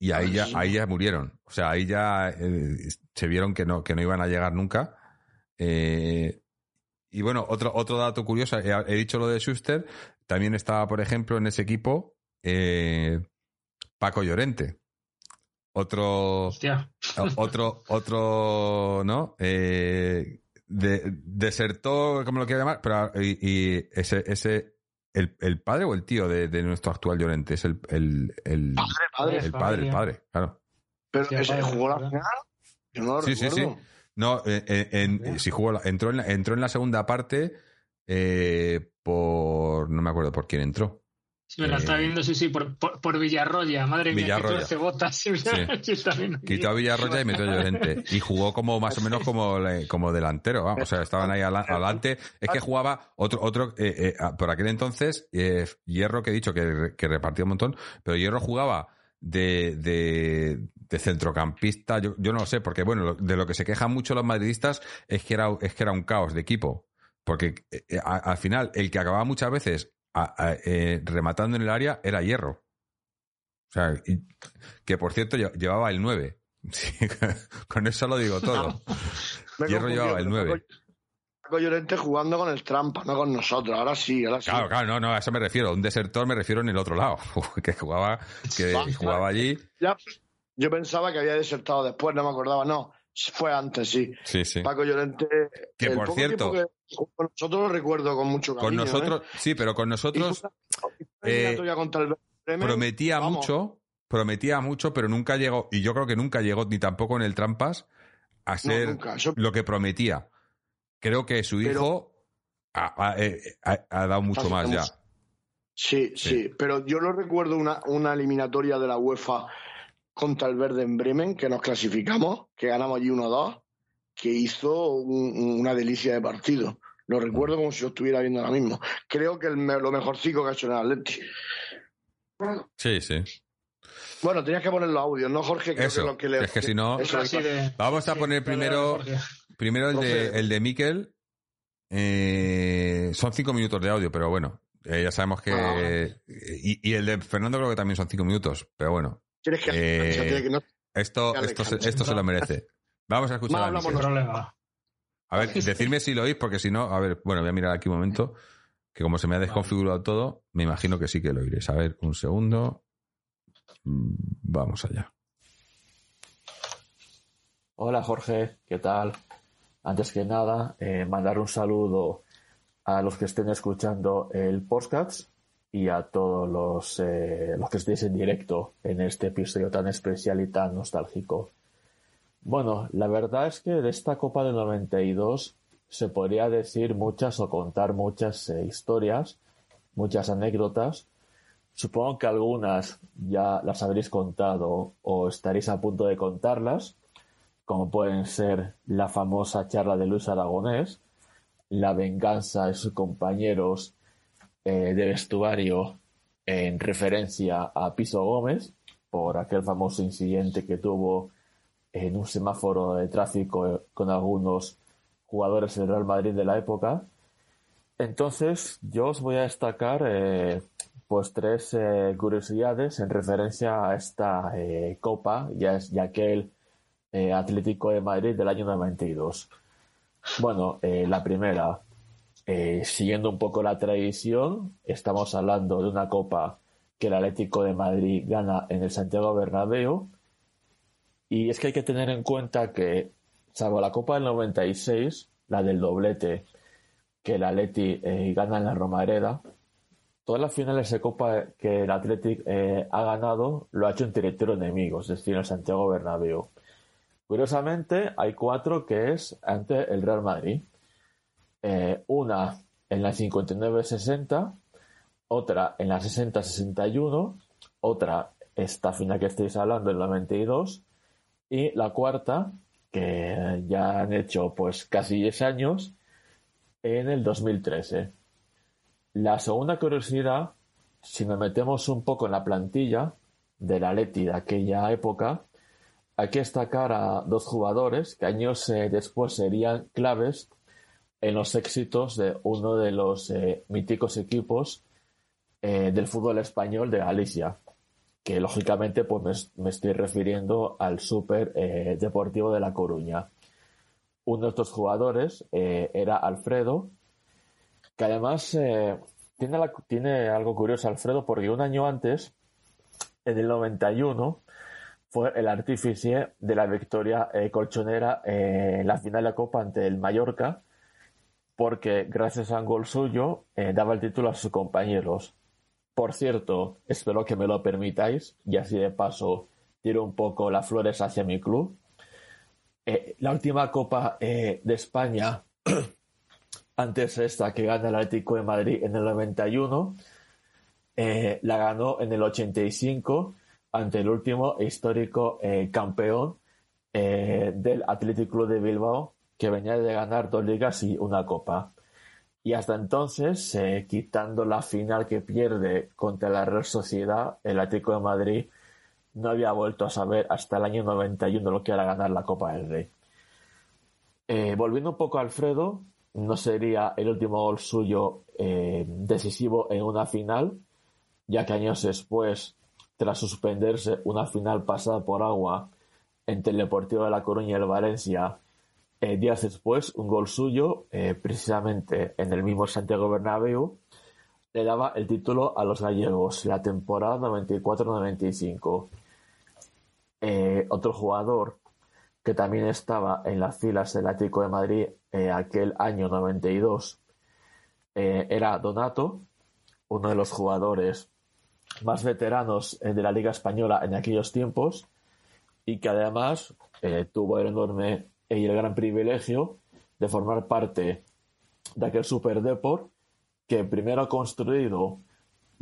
y ahí ya ahí ya murieron. O sea, ahí ya eh, se vieron que no que no iban a llegar nunca. Eh, y bueno, otro otro dato curioso, he, he dicho lo de Schuster, también estaba, por ejemplo, en ese equipo eh, Paco Llorente. Otro, Hostia. otro, otro, ¿no? Eh, de, desertor, como lo quiera llamar, pero y, y ese, ese, el, el padre o el tío de, de nuestro actual Llorente es el, el, el, Padre, padre. el padre, el padre, claro. Pero Sí, ese jugó la final. Yo no lo Sí, sí, sí. No, eh, eh, en, si jugó, la- entró, en la, entró en la segunda parte eh, por, no me acuerdo por quién entró. Sí, me la Eh, está viendo, sí, sí, por, por, por Villarroya. Madre mía, Villarroya. que tuerce botas. Sí. Quitó a Villarroya y metió a Llorente. Y jugó como más o menos como, como delantero. vamos. O sea, estaban ahí adelante. Es que jugaba otro, otro eh, eh, ah, por aquel entonces, eh, Hierro, que he dicho que, que repartía un montón, pero Hierro jugaba de, de, de centrocampista. Yo, yo no lo sé, porque bueno, de lo que se quejan mucho los madridistas es que era, es que era un caos de equipo. Porque eh, eh, a- al final, el que acababa muchas veces a- a- eh, rematando en el área era Hierro. O sea, y- que por cierto lle- llevaba el 9. Sí, con eso lo digo todo. Hierro llevaba el pero 9. Paco- Llorente jugando con el trampa, no con nosotros. Ahora sí, ahora sí. Claro, claro, no, no, a eso me refiero. Un desertor me refiero en el otro lado. Que jugaba, que jugaba allí. Ya, yo pensaba que había desertado después, no me acordaba. No, fue antes, sí. Sí, sí. Paco Llorente. Que, el por cierto- que con nosotros lo recuerdo con mucho Con cariño. nosotros, ¿eh? sí, pero con nosotros eh, prometía vamos, mucho, prometía mucho, pero nunca llegó, y yo creo que nunca llegó ni tampoco en el trampas a ser lo que prometía. Creo que su Pero- hijo ha, ha- eh, ha- ha dado mucho más ya. Sí, Sí. sí, pero yo no recuerdo una, una eliminatoria de la UEFA contra el Verde en Bremen, que nos clasificamos, que ganamos allí 1-2, que hizo un- una delicia de partido. Lo recuerdo como si lo estuviera viendo ahora mismo. Creo que el lo mejorcico que ha hecho en el Atleti. Sí, sí. Bueno, tenías que poner los audios, ¿no, Jorge? Creo Eso, que lo que le- es que si no- eso Así de- Vamos a sí, poner primero- Jorge. Primero el de, el de Miquel. Eh, son cinco minutos de audio, pero bueno, eh, ya sabemos que. Ah. Y, y el de Fernando creo que también son cinco minutos, pero bueno, Tienes que, Eh, o sea, tiene que- no- esto, esto, se, esto se lo merece. Vamos a escuchar Más a ver, decidme si lo oís, porque si no, a ver, bueno, voy a mirar aquí un momento, que como se me ha desconfigurado todo, me imagino que sí que lo oiréis. A ver, un segundo. Vamos allá. Hola Jorge, ¿qué tal? Antes que nada, eh, mandar un saludo a los que estén escuchando el podcast y a todos los, eh, los que estéis en directo en este episodio tan especial y tan nostálgico. Bueno, la verdad es que de esta Copa del 92 se podría decir muchas o contar muchas eh, historias, muchas anécdotas. Supongo que algunas ya las habréis contado o estaréis a punto de contarlas como pueden ser la famosa charla de Luis Aragonés, la venganza de sus compañeros eh, de vestuario en referencia a Piso Gómez por aquel famoso incidente que tuvo en un semáforo de tráfico con algunos jugadores del Real Madrid de la época. Entonces, yo os voy a destacar eh, pues tres eh, curiosidades en referencia a esta eh, copa ya es, y aquel eh, Atlético de Madrid del año 92. Bueno, eh, la primera, eh, siguiendo un poco la tradición, estamos hablando de una copa que el Atlético de Madrid gana en el Santiago Bernabéu. Y es que hay que tener en cuenta que, salvo la Copa del 96, la del doblete, que el Atleti eh, gana en la Romareda, todas las finales de Copa que el Athletic eh, ha ganado lo ha hecho en territorio enemigo, es decir, el Santiago Bernabéu. Curiosamente, hay cuatro que es ante el Real Madrid. Eh, una en la 59-60, otra en la 60-61, otra esta final que estáis hablando, el 92, y la cuarta, que ya han hecho pues casi 10 años, en el 2013. La segunda curiosidad, si nos metemos un poco en la plantilla de la Leti de aquella época, hay que destacar a dos jugadores que años eh, después serían claves en los éxitos de uno de los eh, míticos equipos eh, del fútbol español de Galicia, que lógicamente pues me, estoy refiriendo al Super eh, Deportivo de La Coruña. Uno de estos jugadores era Alfredo, que además tiene, tiene algo curioso Alfredo porque un año antes, en el 91, fue el artífice de la victoria colchonera en la final de la Copa ante el Mallorca, porque gracias a un gol suyo daba el título a sus compañeros. Por cierto, espero que me lo permitáis y así de paso tiro un poco las flores hacia mi club. Eh, la última Copa eh, de España, antes esta que gana el Atlético de Madrid en el 91, eh, la ganó en el 85 ante el último histórico campeón del Atlético Club de Bilbao, que venía de ganar dos ligas y una copa. Y hasta entonces, eh, quitando la final que pierde contra la Real Sociedad, el Atlético de Madrid no había vuelto a saber hasta el año 91 lo que era ganar la Copa del Rey. Eh, volviendo un poco a Alfredo, no sería el último gol suyo eh, decisivo en una final, ya que años después, tras suspenderse una final pasada por agua entre el Deportivo de La Coruña y el Valencia, eh, días después, un gol suyo, eh, precisamente en el mismo Santiago Bernabéu, le daba el título a los gallegos la temporada 94-95. Eh, otro jugador que también estaba en las filas del Atlético de Madrid aquel año 92 era Donato, uno de los jugadores más veteranos de la Liga Española en aquellos tiempos y que además tuvo el enorme y el gran privilegio de formar parte de aquel Super Deport que primero construido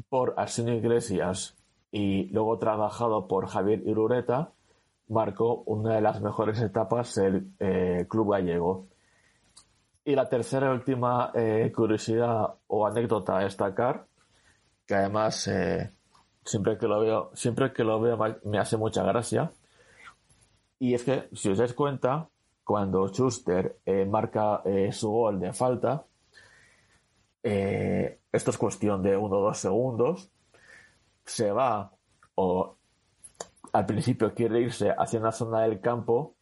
por Arsenio Iglesias y luego trabajado por Javier Irureta, marcó una de las mejores etapas del eh, club gallego. Y la tercera y última eh, curiosidad o anécdota a destacar, que además eh, siempre que lo veo, siempre que lo veo me hace mucha gracia, y es que si os dais cuenta, cuando Schuster eh, marca eh, su gol de falta, eh, esto es cuestión de uno o dos segundos, se va o al principio quiere irse hacia una zona del campo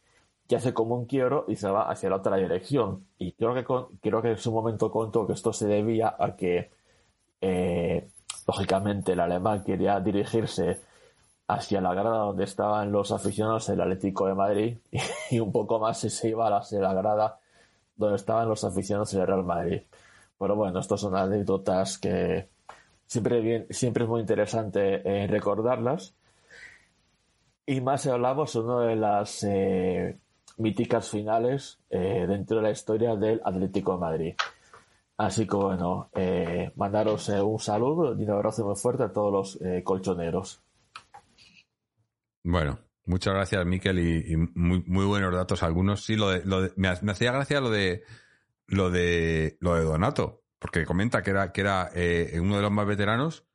que hace como un quiero y se va hacia la otra dirección. Y creo que, creo que en su momento contó que esto se debía a que, lógicamente, el alemán quería dirigirse hacia la grada donde estaban los aficionados del Atlético de Madrid y un poco más se iba hacia la grada donde estaban los aficionados del Real Madrid. Pero bueno, estas son anécdotas que siempre, siempre es muy interesante eh, recordarlas. Y más si hablamos una de las eh, míticas finales eh, dentro de la historia del Atlético de Madrid. Así que bueno, mandaros un saludo y un abrazo muy fuerte a todos los colchoneros. Bueno, muchas gracias, Miquel, y, muy, buenos datos algunos. Sí, lo de, lo me, hacía gracia lo de lo de lo de Donato, porque comenta que era, que era eh, uno de los más veteranos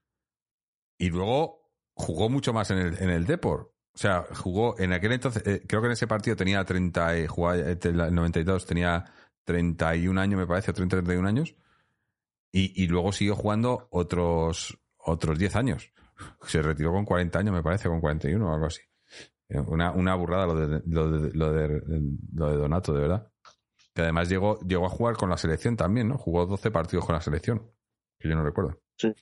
y luego jugó mucho más en el, en el Deport. O sea, jugó en aquel entonces, eh, creo que en ese partido tenía 30, eh, jugaba, en el 92 tenía 31 años, me parece, o 30, 31 años. Y, y luego siguió jugando otros, otros 10 años. Se retiró con 40 años, me parece, con 41 o algo así. Una, una burrada lo de, lo, de, lo, de, lo de Donato, de verdad. Que además llegó, llegó a jugar con la selección también, ¿no? Jugó 12 partidos con la selección, que yo no recuerdo. Sí.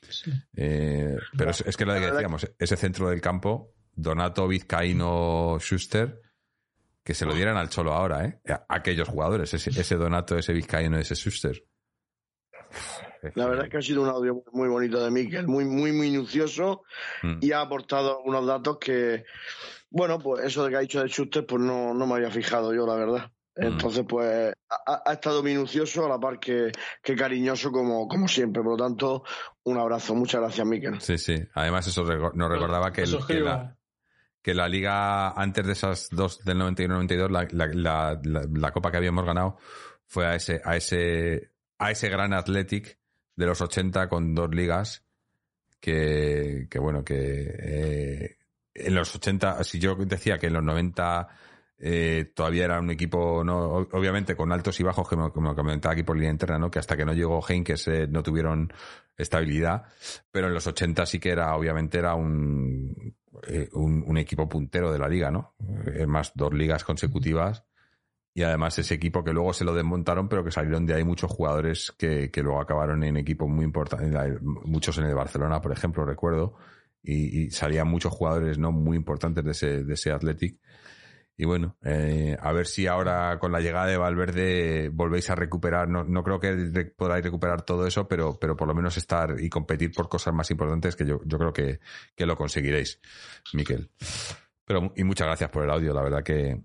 Eh, pero es, que lo que decíamos, ese centro del campo, Donato, Vizcaíno, Schuster, que se lo dieran al Cholo ahora, ¿eh? aquellos jugadores, ese, ese Donato, ese Vizcaíno, ese Schuster. La verdad es que ha sido un audio muy bonito de Miquel, muy, muy minucioso mm. y ha aportado unos datos que, bueno, pues eso de que ha dicho de Schuster, pues no, no me había fijado yo, la verdad. Mm. Entonces, pues ha, estado minucioso a la par que, que, cariñoso como, como siempre. Por lo tanto, un abrazo. Muchas gracias, Miquel. Sí, sí. Además, eso nos recordaba que, que, la, que la liga, antes de esas dos del 91-92, la, la, la, copa que habíamos ganado fue a ese, a ese, a ese gran Athletic de los 80 con dos ligas que, que bueno, que eh, en los 80, si yo decía que en los 90 eh, todavía era un equipo, no, obviamente con altos y bajos, que como comentaba aquí por línea interna, ¿no? que hasta que no llegó Heinkes eh, no tuvieron estabilidad, pero en los 80 sí que era, obviamente era un, eh, un, un, equipo puntero de la liga, ¿no? más dos ligas consecutivas y además ese equipo que luego se lo desmontaron, pero que salieron de ahí muchos jugadores que, que luego acabaron en equipos muy importantes, muchos en el Barcelona, por ejemplo, recuerdo, y, salían muchos jugadores no muy importantes de ese, de ese Athletic. Y bueno, eh, a ver si ahora con la llegada de Valverde volvéis a recuperar, no, no creo que podáis recuperar todo eso, pero, pero por lo menos estar y competir por cosas más importantes que yo, yo creo que, que lo conseguiréis, Miquel. Pero, y muchas gracias por el audio, la verdad que,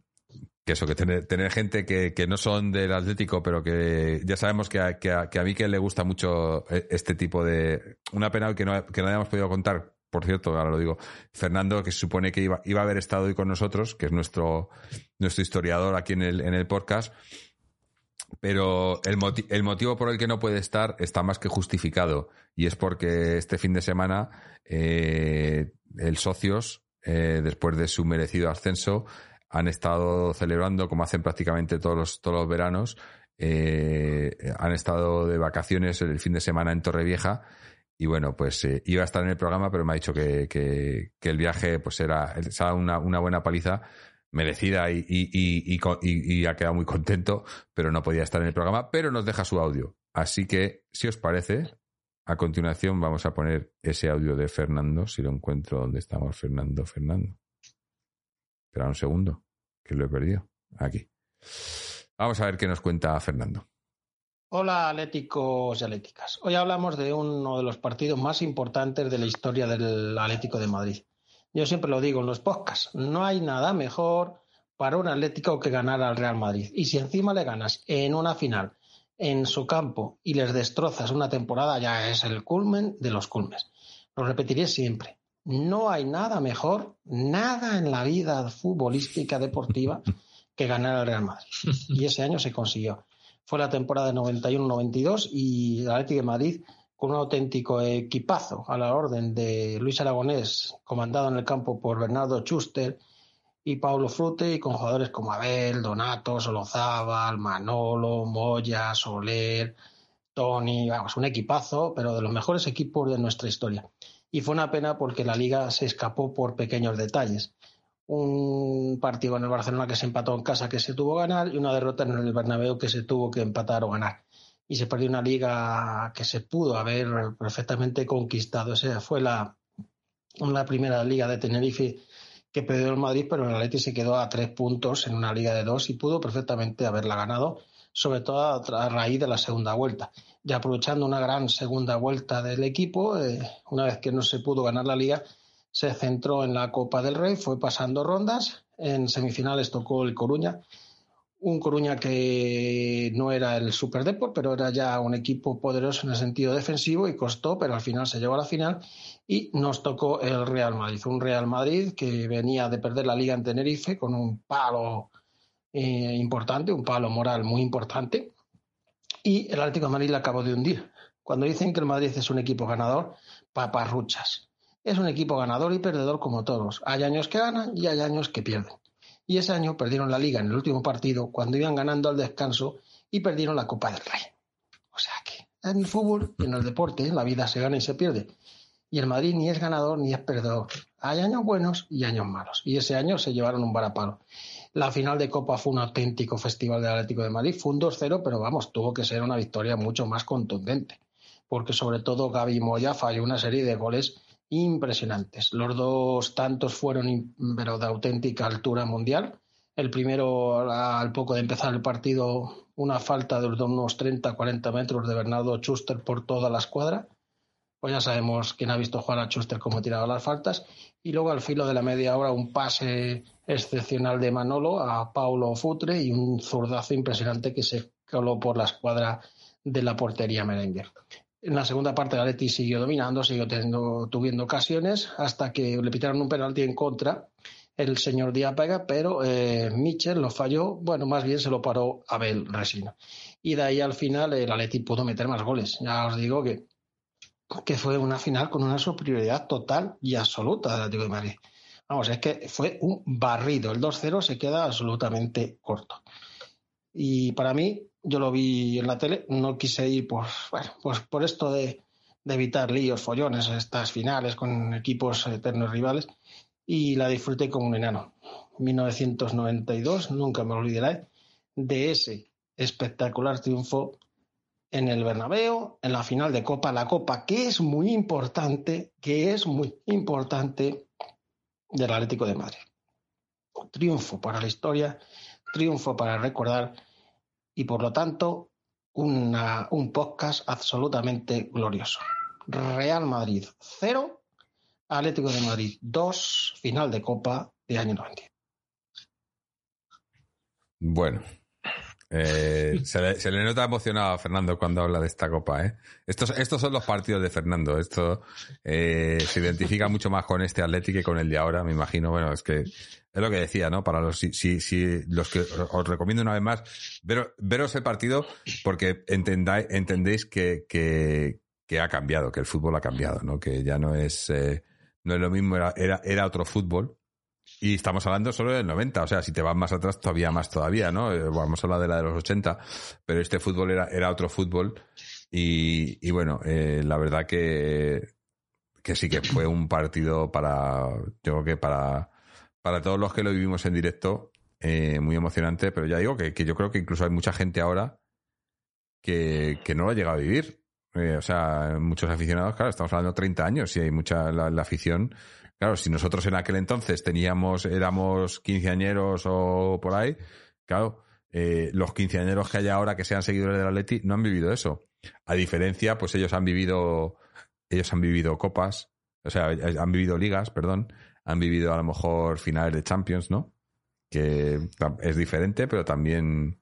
que eso, que tener, gente que, que, no son del Atlético, pero que ya sabemos que a, que a, que a Miquel le gusta mucho e, este tipo de... Una pena que no, que no hayamos podido contar por cierto, ahora lo digo, Fernando, que se supone que iba, iba a haber estado hoy con nosotros, que es nuestro, nuestro historiador aquí en el, en el podcast, pero el, moti el motivo por el que no puede estar está más que justificado, y es porque este fin de semana eh, el socios, eh, después de su merecido ascenso, han estado celebrando, como hacen prácticamente todos los, todos los veranos, eh, han estado de vacaciones el fin de semana en Torrevieja y bueno, pues eh, iba a estar en el programa, pero me ha dicho que, que, el viaje pues era, una, una buena paliza merecida y, y, y, y, ha quedado muy contento, pero no podía estar en el programa, pero nos deja su audio. Así que, si os parece, a continuación vamos a poner ese audio de Fernando, si lo encuentro donde estamos, Fernando, Fernando. Un segundo, que lo he perdido. Aquí. Vamos a ver qué nos cuenta Fernando. Hola atléticos y atléticas. Hoy hablamos de uno de los partidos más importantes de la historia del Atlético de Madrid. Yo siempre lo digo en los podcasts, no hay nada mejor para un Atlético que ganar al Real Madrid. Y si encima le ganas en una final, en su campo, y les destrozas una temporada, ya es el culmen de los culmes. Lo repetiré siempre. No hay nada mejor, nada en la vida futbolística deportiva que ganar al Real Madrid. Y ese año se consiguió fue la temporada de 91-92 y el Atlético de Madrid con un auténtico equipazo a la orden de Luis Aragonés, comandado en el campo por Bernardo Schuster y Paulo Frute, y con jugadores como Abel, Donato, Solozábal, Manolo, Moya, Soler, Tony, vamos, un equipazo, pero de los mejores equipos de nuestra historia. Y fue una pena porque la liga se escapó por pequeños detalles un partido en el Barcelona que se empató en casa que se tuvo que ganar y una derrota en el Bernabéu que se tuvo que empatar o ganar. Y se perdió una liga que se pudo haber perfectamente conquistado. Esa fue la, la primera liga de Tenerife que perdió el Madrid, pero el Atleti se quedó a tres puntos en una liga de dos y pudo perfectamente haberla ganado, sobre todo a, raíz de la segunda vuelta. Y aprovechando una gran segunda vuelta del equipo, eh, una vez que no se pudo ganar la liga, se centró en la Copa del Rey, fue pasando rondas. En semifinales tocó el Coruña, un Coruña que no era el Super Deport, pero era ya un equipo poderoso en el sentido defensivo y costó, pero al final se llegó a la final y nos tocó el Real Madrid. Un Real Madrid que venía de perder la liga en Tenerife con un palo eh, importante, un palo moral muy importante y el Atlético de Madrid la acabó de hundir. Cuando dicen que el Madrid es un equipo ganador, paparruchas es un equipo ganador y perdedor como todos. Hay años que ganan y hay años que pierden. Y ese año perdieron la liga en el último partido cuando iban ganando al descanso y perdieron la Copa del Rey. O sea que en el fútbol, en el deporte, la vida se gana y se pierde. Y el Madrid ni es ganador ni es perdedor. Hay años buenos y años malos. Y ese año se llevaron un varapalo. La final de Copa fue un auténtico festival del Atlético de Madrid. Fue un 2-0, pero vamos, tuvo que ser una victoria mucho más contundente. Porque sobre todo Gaby Moya falló una serie de goles impresionantes. Los dos tantos fueron pero de auténtica altura mundial. El primero, al poco de empezar el partido, una falta de unos 30-40 metros de Bernardo Schuster por toda la escuadra. Pues ya sabemos quién ha visto jugar a Schuster cómo tiraba las faltas. Y luego al filo de la media hora un pase excepcional de Manolo a Paulo Futre y un zurdazo impresionante que se coló por la escuadra de la portería merengue. En la segunda parte, el Atleti siguió dominando, siguió teniendo, tuviendo ocasiones hasta que le pitaron un penalti en contra el señor Diapega, pero eh, Michel lo falló, bueno, más bien se lo paró Abel Resina. Y de ahí al final el Atleti pudo meter más goles. Ya os digo que, que fue una final con una superioridad total y absoluta del Atlético de Madrid. Vamos, es que fue un barrido. El 2-0 se queda absolutamente corto. Y para mí, yo lo vi en la tele, no quise ir por, bueno, pues por esto de, de evitar líos, follones, estas finales con equipos eternos rivales, y la disfruté como un enano. 1992, nunca me olvidaré de ese espectacular triunfo en el Bernabéu, en la final de Copa, la Copa que es muy importante, que es muy importante del Atlético de Madrid. Triunfo para la historia, triunfo para recordar y por lo tanto una, un podcast absolutamente glorioso. Real Madrid 0, Atlético de Madrid 2, final de Copa de año 90. Bueno, eh, se, le, se, le, nota emocionado a Fernando cuando habla de esta copa, ¿eh? Estos, estos son los partidos de Fernando. Esto eh, se identifica mucho más con este Atlético que con el de ahora, me imagino. Bueno, es que es lo que decía, ¿no? Para los, si, si, si los que os recomiendo una vez más, veros, veros el partido porque entendáis, entendéis que, que, que, ha cambiado, que el fútbol ha cambiado, ¿no? Que ya no es, eh, no es lo mismo, era, era, era otro fútbol y estamos hablando solo del 90, o sea, si te vas más atrás, todavía más todavía, ¿no? Vamos a hablar de la de los 80, pero este fútbol era, era otro fútbol. Y, y bueno, eh, la verdad que, que sí que fue un partido para, yo creo que para, para todos los que lo vivimos en directo, eh, muy emocionante, pero ya digo que, que, yo creo que incluso hay mucha gente ahora que, que no lo ha llegado a vivir. Eh, o sea, muchos aficionados, claro, estamos hablando de 30 años y hay mucha la afición Claro, si nosotros en aquel entonces teníamos, éramos quinceañeros o por ahí, claro, eh, los quinceañeros que hay ahora que sean seguidores del Atleti no han vivido eso. A diferencia, pues ellos han vivido, ellos han vivido copas, o sea, han vivido ligas, perdón, han vivido a lo mejor finales de Champions, ¿no? Que es diferente, pero también,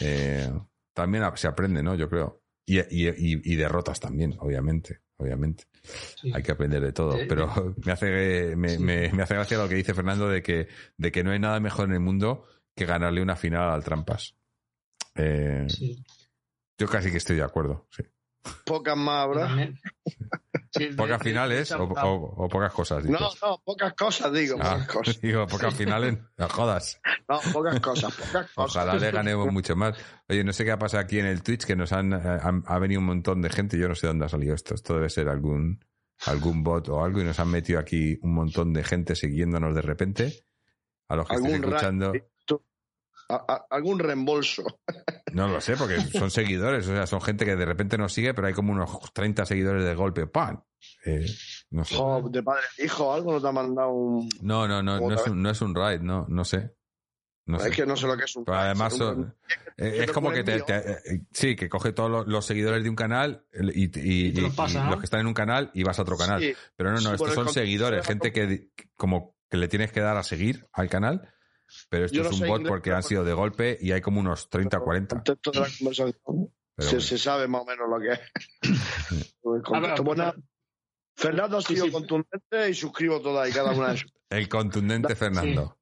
eh, también se aprende, ¿no? Yo creo. Y, y, y derrotas también, obviamente obviamente. Sí. Hay que aprender de todo. Pero me hace, me, sí. me, me, hace gracia lo que dice Fernando de que, de que no hay nada mejor en el mundo que ganarle una final al Trampas. Eh, sí. Yo casi que estoy de acuerdo, sí. Pocas más. Sí, pocas finales o, o, o, pocas cosas. Dices. No, no, pocas cosas, digo. Ah, pocas cosas. Digo, pocas finales, no jodas. No, pocas cosas, pocas cosas. Ojalá le ganemos mucho más. Oye, no sé qué ha pasado aquí en el Twitch, que nos han, han, ha venido un montón de gente. Yo no sé dónde ha salido esto. Esto debe ser algún, algún bot o algo y nos han metido aquí un montón de gente siguiéndonos de repente. A los que estén escuchando. A, a, algún reembolso. No lo sé, porque son seguidores, o sea, son gente que de repente nos sigue, pero hay como unos 30 seguidores de golpe. ¡Pam! Eh, no sé. Oh, de padre hijo, algo no te ha mandado un. No, no, no, no es un, no es un raid, no, no sé. No sé. Es que no sé lo que es un Pero además, son, un... es, es como que te, te, sí, que coge todos los, los, seguidores de un canal y, y, y, y pasa, ¿no? los que están en un canal y vas a otro canal. Sí. Pero no, no, sí, estos son seguidores, gente que como que le tienes que dar a seguir al canal pero esto no es un bot inglés, porque han sido de golpe y hay como unos 30 o 40. De la conversación. Se, bueno. se, sabe más o menos lo que es. ver, buena... Fernando ha sido sí, sí. contundente y suscribo toda y cada una de sus. El contundente Fernando.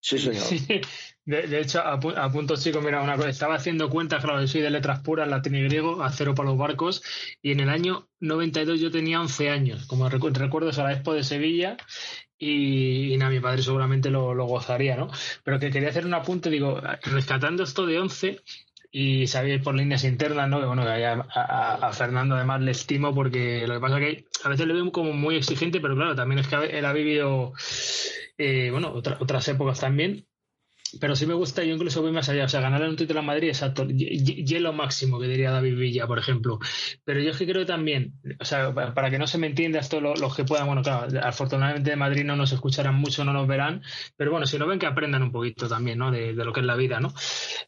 Sí, señor. De, de, hecho, a, a, punto chico, mira, una cosa, estaba haciendo cuentas, claro, yo soy de letras puras, latín y griego, a cero para los barcos, y en el año 92 yo tenía 11 años, como recu recuerdo, es a la Expo de Sevilla, y, nada, mi padre seguramente lo, gozaría, ¿no? Pero que quería hacer un apunte, digo, rescatando esto de 11, y sabéis por líneas internas, ¿no? Que bueno, que a, Fernando además le estimo porque lo que pasa es que a veces le veo como muy exigente, pero claro, también es que él ha vivido, eh, bueno, otra, otras épocas también pero sí me gusta, yo incluso voy más allá, o sea, ganarle un título a Madrid, exacto, hielo máximo, que diría David Villa, por ejemplo. Pero yo es que creo también, o sea, para que no se me entienda esto, los, los que puedan, bueno, claro, afortunadamente de Madrid no nos escucharán mucho, no nos verán, pero bueno, si no ven que aprendan un poquito también, ¿no? De, lo que es la vida, ¿no?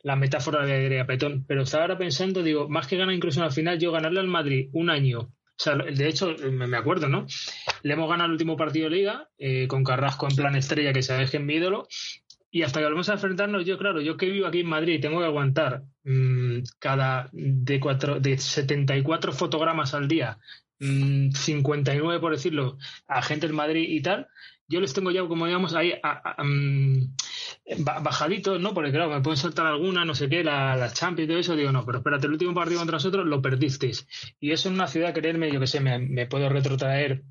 La metáfora de, de Petón. Pero estaba ahora pensando, digo, más que ganar incluso la final, yo ganarle al Madrid un año o sea, de hecho, me acuerdo, ¿no? Le hemos ganado el último partido de liga eh, con Carrasco en plan estrella, que sabes que es mi ídolo, y hasta que volvemos a enfrentarnos, yo, claro, yo que vivo aquí en Madrid, tengo que aguantar mmm, cada de, cuatro, de 74 fotogramas al día, mmm, 59 por decirlo, a gente en Madrid y tal. Yo les tengo ya, como digamos, ahí um, bajaditos, ¿no? Porque claro, me pueden saltar alguna, no sé qué, la, la Champions y todo eso. Digo, no, pero espérate, el último partido contra nosotros lo perdisteis. Y eso en una ciudad, creerme, yo que sé, me puedo retrotraer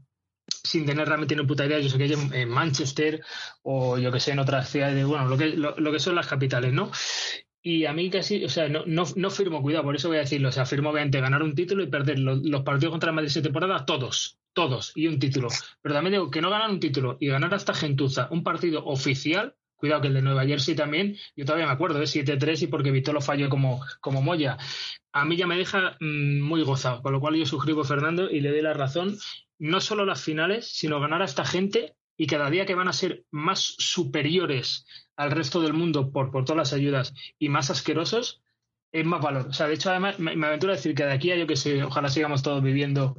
sin tener realmente una puta idea, yo sé que hay en, Manchester o yo que sé, en otras ciudades, bueno, lo que, lo, lo que son las capitales, ¿no? Y a mí casi, o sea, no, no, no firmo, cuidado, por eso voy a decirlo. O sea, firmo obviamente ganar un título y perder los, los partidos contra el Madrid esta temporada, todos, todos, y un título. Pero también digo que no ganar un título y ganar hasta gentuza un partido oficial, cuidado que el de Nueva Jersey también, yo todavía me acuerdo, de 7-3 y porque Vitolo falló como, como Moya. A mí ya me deja mmm, muy gozado, con lo cual yo suscribo a Fernando y le doy la razón. No solo las finales, sino ganar a esta gente y cada día que van a ser más superiores al resto del mundo por, por todas las ayudas y más asquerosos, es más valor. O sea, de hecho, además, me, me aventuro a decir que de aquí a, yo que sé, ojalá sigamos todos viviendo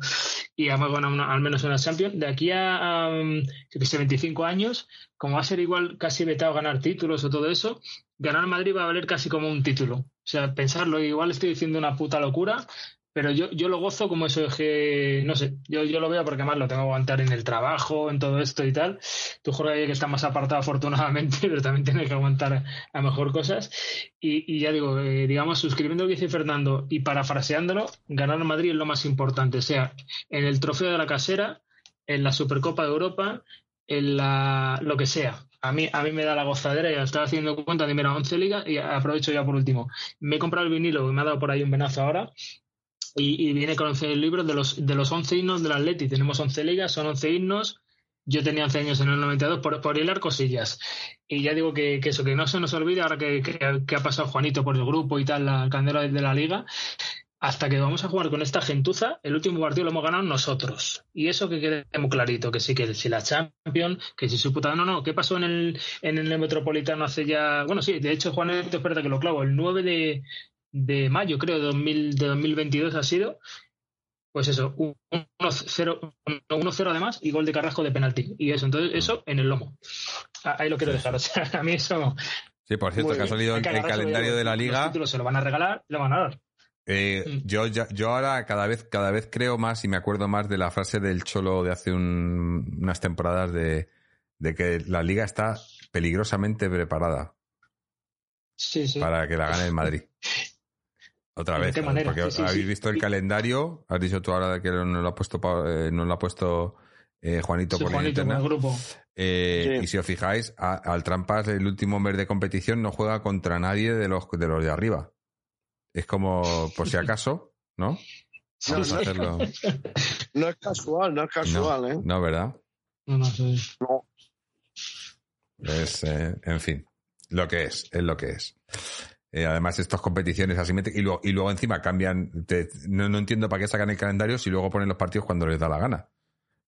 y además bueno, una, al menos una Champions, de aquí a, yo que sé, 25 años, como va a ser igual casi vetado ganar títulos o todo eso, ganar Madrid va a valer casi como un título. O sea, pensarlo, igual estoy diciendo una puta locura, pero yo, yo lo gozo como eso es que, no sé, yo, yo lo veo porque además lo tengo que aguantar en el trabajo, en todo esto y tal. Tú, Jorge, que está más apartado afortunadamente, pero también tienes que aguantar a mejor cosas. Y, y ya digo, eh, digamos, suscribiendo lo que dice Fernando y parafraseándolo, ganar en Madrid es lo más importante, sea en el trofeo de la casera, en la Supercopa de Europa, en la, lo que sea. A mí, a mí me da la gozadera y estaba haciendo cuenta de, mira, 11 ligas y aprovecho ya por último. Me he comprado el vinilo, me ha dado por ahí un venazo ahora y, y, viene con el libro de los, de los 11 himnos del Atleti. Tenemos 11 ligas, son 11 himnos. Yo tenía 11 años en el 92 por, por hilar cosillas. Y ya digo que, que, eso, que no se nos olvide ahora que, que, que, ha pasado Juanito por el grupo y tal, la candela de la liga. Hasta que vamos a jugar con esta gentuza, el último partido lo hemos ganado nosotros. Y eso que quede muy clarito, que sí, que si la Champions, que si su puta... No, no, ¿qué pasó en el, en el Metropolitano hace ya... Bueno, sí, de hecho, Juanito, espérate que lo clavo, el 9 de, de mayo, creo, de, 2000, de 2022 ha sido, pues eso, 1-0 además y gol de Carrasco de penalti. Y eso, entonces, eso en el lomo. Ahí lo quiero dejar. O sea, a mí eso. Sí, por cierto, que ha salido el, el calendario de la liga. Los se lo van a regalar, lo van a dar. Eh, mm. yo, yo ahora cada vez, cada vez creo más y me acuerdo más de la frase del Cholo de hace un, unas temporadas de, de que la liga está peligrosamente preparada sí, sí. para que la gane el Madrid. Otra vez, manera? porque sí, sí, habéis sí. visto el calendario, has dicho tú ahora que no lo ha puesto, eh, no lo ha puesto eh, Juanito por Juanito, el grupo. Eh, y si os fijáis, a, al Trampas el último mes de competición no juega contra nadie de los de los de arriba. Es como por si acaso, ¿no? No, no, hacerlo. no, es casual, no es casual, no, ¿eh? No, ¿verdad? No, no, sí. No. Es, eh, en fin, lo que es, es lo que es. Eh, además, estas competiciones asimétricas, y luego, y luego encima cambian, te, no, no, entiendo para qué sacan el calendario si luego ponen los partidos cuando les da la gana.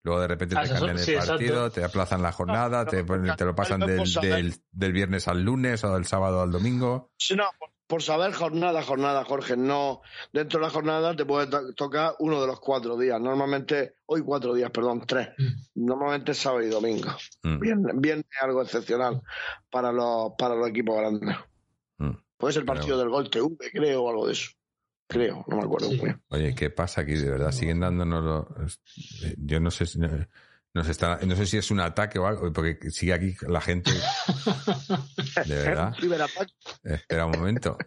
Luego de repente Ah, te eso, cambian el sí, partido, exacto. te aplazan la jornada, No, te, no, ponen- te lo pasan no, del, del, del viernes al lunes o del sábado al domingo. Sí, no, por, por saber jornada jornada, Jorge. No, dentro de la jornada te puede to- tocar uno de los cuatro días. Normalmente, hoy cuatro días, perdón, tres. Normalmente es sábado y domingo. Mm, Bien, bien algo excepcional para los, para los equipos grandes. Puede ser el partido Pero- del Gol TV, creo, o algo de eso. Creo, no me acuerdo Sí. muy bien. Oye, ¿qué pasa aquí? De verdad, siguen dándonos los... eh, Yo no sé si... Nos está, no sé si es un ataque o algo, porque sigue aquí la gente. De verdad. Espera un momento.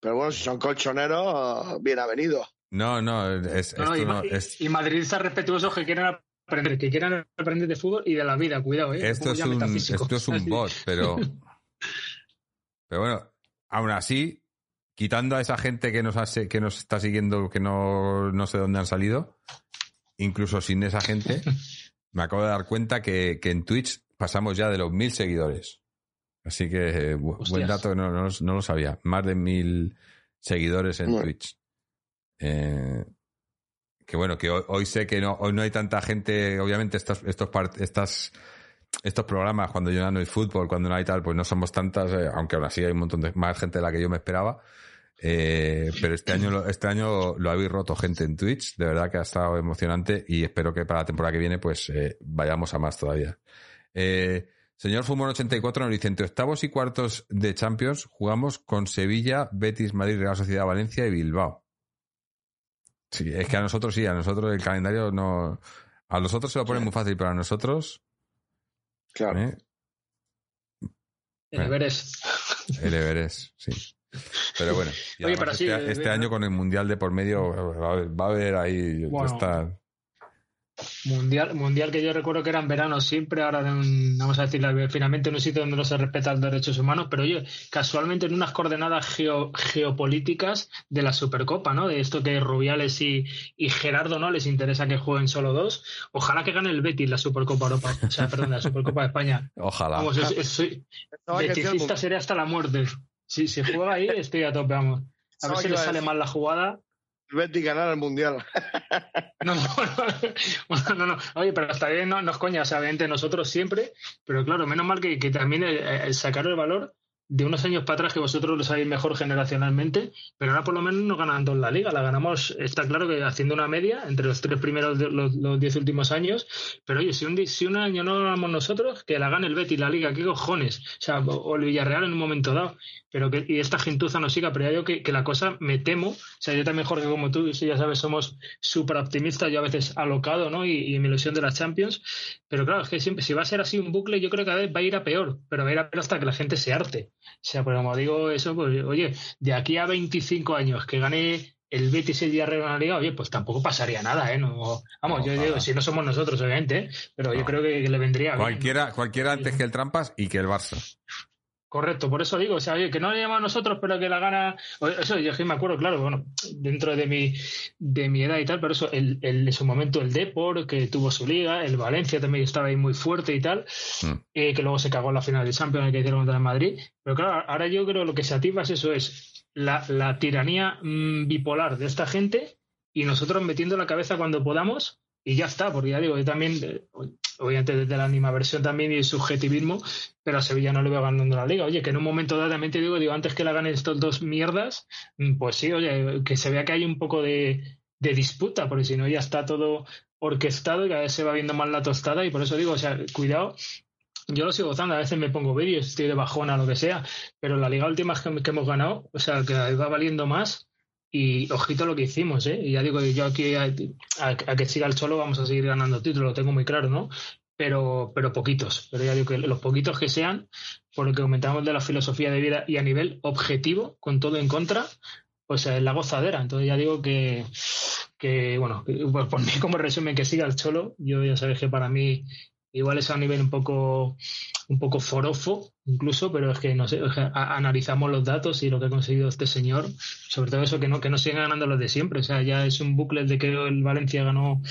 Pero bueno, si son colchoneros, bien avenidos. No, no, es, No, y, no, es, y Madrid está respetuosos que quieren aprender, que quieran aprender de fútbol y de la vida, cuidado, ¿eh? esto es un, esto es un bot, pero, pero bueno, aún así, quitando a esa gente que nos, hace, que nos está siguiendo, que no, no sé dónde han salido, incluso sin esa gente, me acabo de dar cuenta que, que en Twitch pasamos ya de los mil seguidores. Así que eh, bu- buen dato, no, no, no lo sabía. Más de mil seguidores en Bueno. Twitch. Eh, que bueno, que hoy, hoy sé que no, hoy no hay tanta gente, obviamente estos, estos, estas, estos programas, cuando ya no hay fútbol, cuando no hay tal, pues no somos tantas, eh, aunque aún así hay un montón de más gente de la que yo me esperaba. Eh, pero este año, lo- este año lo habéis roto gente en Twitch, de verdad que ha estado emocionante y espero que para la temporada que viene pues eh, vayamos a más todavía. Señor Fumón84 nos dice, entre octavos y cuartos de Champions jugamos con Sevilla, Betis, Madrid, Real Sociedad, Valencia y Bilbao. Sí, es que a nosotros sí, a nosotros el calendario no... A los otros se lo ponen muy fácil, pero a nosotros... Claro. ¿eh? El Everest. El Everest, sí. Pero bueno, Oye, pero sí, este, eh, este eh, año con el Mundial de por medio va a haber, ahí Bueno. está Mundial, mundial que yo recuerdo que era en verano siempre, ahora en, vamos a decir finalmente en un sitio donde no se respetan los derechos humanos, pero oye, casualmente en unas coordenadas geopolíticas de la Supercopa, ¿no? De esto que Rubiales y, y, Gerardo no les interesa que jueguen solo dos. Ojalá que gane el Betis la Supercopa Europa, o sea, perdón, la Supercopa de España. Ojalá. Vamos, es, beticista seré hasta la muerte. Si se juega ahí, estoy a tope, vamos. A ver si le sale mal la jugada Betty ganar el mundial. No, no, no, no, Oye, pero hasta bien no, nos coña, o sea, obviamente nosotros siempre, pero claro, menos mal que, que también eh, sacar el valor de unos años para atrás que vosotros lo sabéis mejor generacionalmente, pero ahora por lo menos no ganan dos la liga, la ganamos, está claro que haciendo una media entre los tres primeros, de los, diez últimos años, pero oye, si un, si un año no ganamos nosotros, que la gane el Betis la liga, qué cojones, o sea, o el Villarreal en un momento dado, pero que y esta gentuza no siga, pero ya que, que, la cosa me temo, o sea, yo también Jorge como tú, ya sabes, somos súper optimistas, yo a veces alocado, ¿no? Y, mi ilusión de las Champions, pero claro, es que siempre, si va a ser así un bucle, yo creo que cada vez va a ir a peor, pero va a ir a peor hasta que la gente se arte. O sea, pues como digo eso, pues oye, de aquí a 25 años que gane el Betis el Villarreal en la liga, oye, pues tampoco pasaría nada, ¿eh? No, vamos, yo digo, si no somos nosotros, obviamente, ¿eh? pero yo creo que, le vendría cualquiera, bien. Cualquiera antes que el Trampas y que el Barça. Correcto, por eso digo, o sea, que no le llama a nosotros, pero que la gana. Eso yo me acuerdo, claro, bueno, dentro de mi, de mi edad y tal, pero eso, el, el, en su momento el Depor, que tuvo su liga, el Valencia también estaba ahí muy fuerte y tal, mm. eh, que luego se cagó en la final de Champions que hicieron contra el Madrid. Pero claro, ahora yo creo que lo que se activa es eso, es la, la tiranía mmm, bipolar de esta gente y nosotros metiendo la cabeza cuando podamos y ya está, porque ya digo, yo también, eh, obviamente desde la animaversión también y subjetivismo, pero a Sevilla no le veo ganando la liga. Oye, que en un momento dado también te digo, digo, antes que la ganen estos dos mierdas, mm, pues sí, oye, que se vea que hay un poco de, de disputa, porque si no ya está todo orquestado y cada vez se va viendo más la tostada y por eso digo, o sea, cuidado, yo lo sigo gozando, a veces me pongo vídeos, estoy de bajona, lo que sea, pero la liga última que, que hemos ganado, o sea, que va valiendo más y ojito lo que hicimos, ¿eh? Y ya digo, yo aquí a, que siga el solo vamos a seguir ganando títulos, lo tengo muy claro, ¿no? Pero, pero poquitos. Pero ya digo que los poquitos que sean, por lo que comentamos de la filosofía de vida y a nivel objetivo, con todo en contra, pues es la gozadera. Entonces ya digo que, que bueno, pues por mí como resumen que siga el cholo, yo ya sabéis que para mí igual es a nivel un poco un poco forofo incluso pero es que no sé analizamos los datos y lo que ha conseguido este señor sobre todo eso que no que no sigan ganando los de siempre o sea ya es un bucle de que el Valencia ganó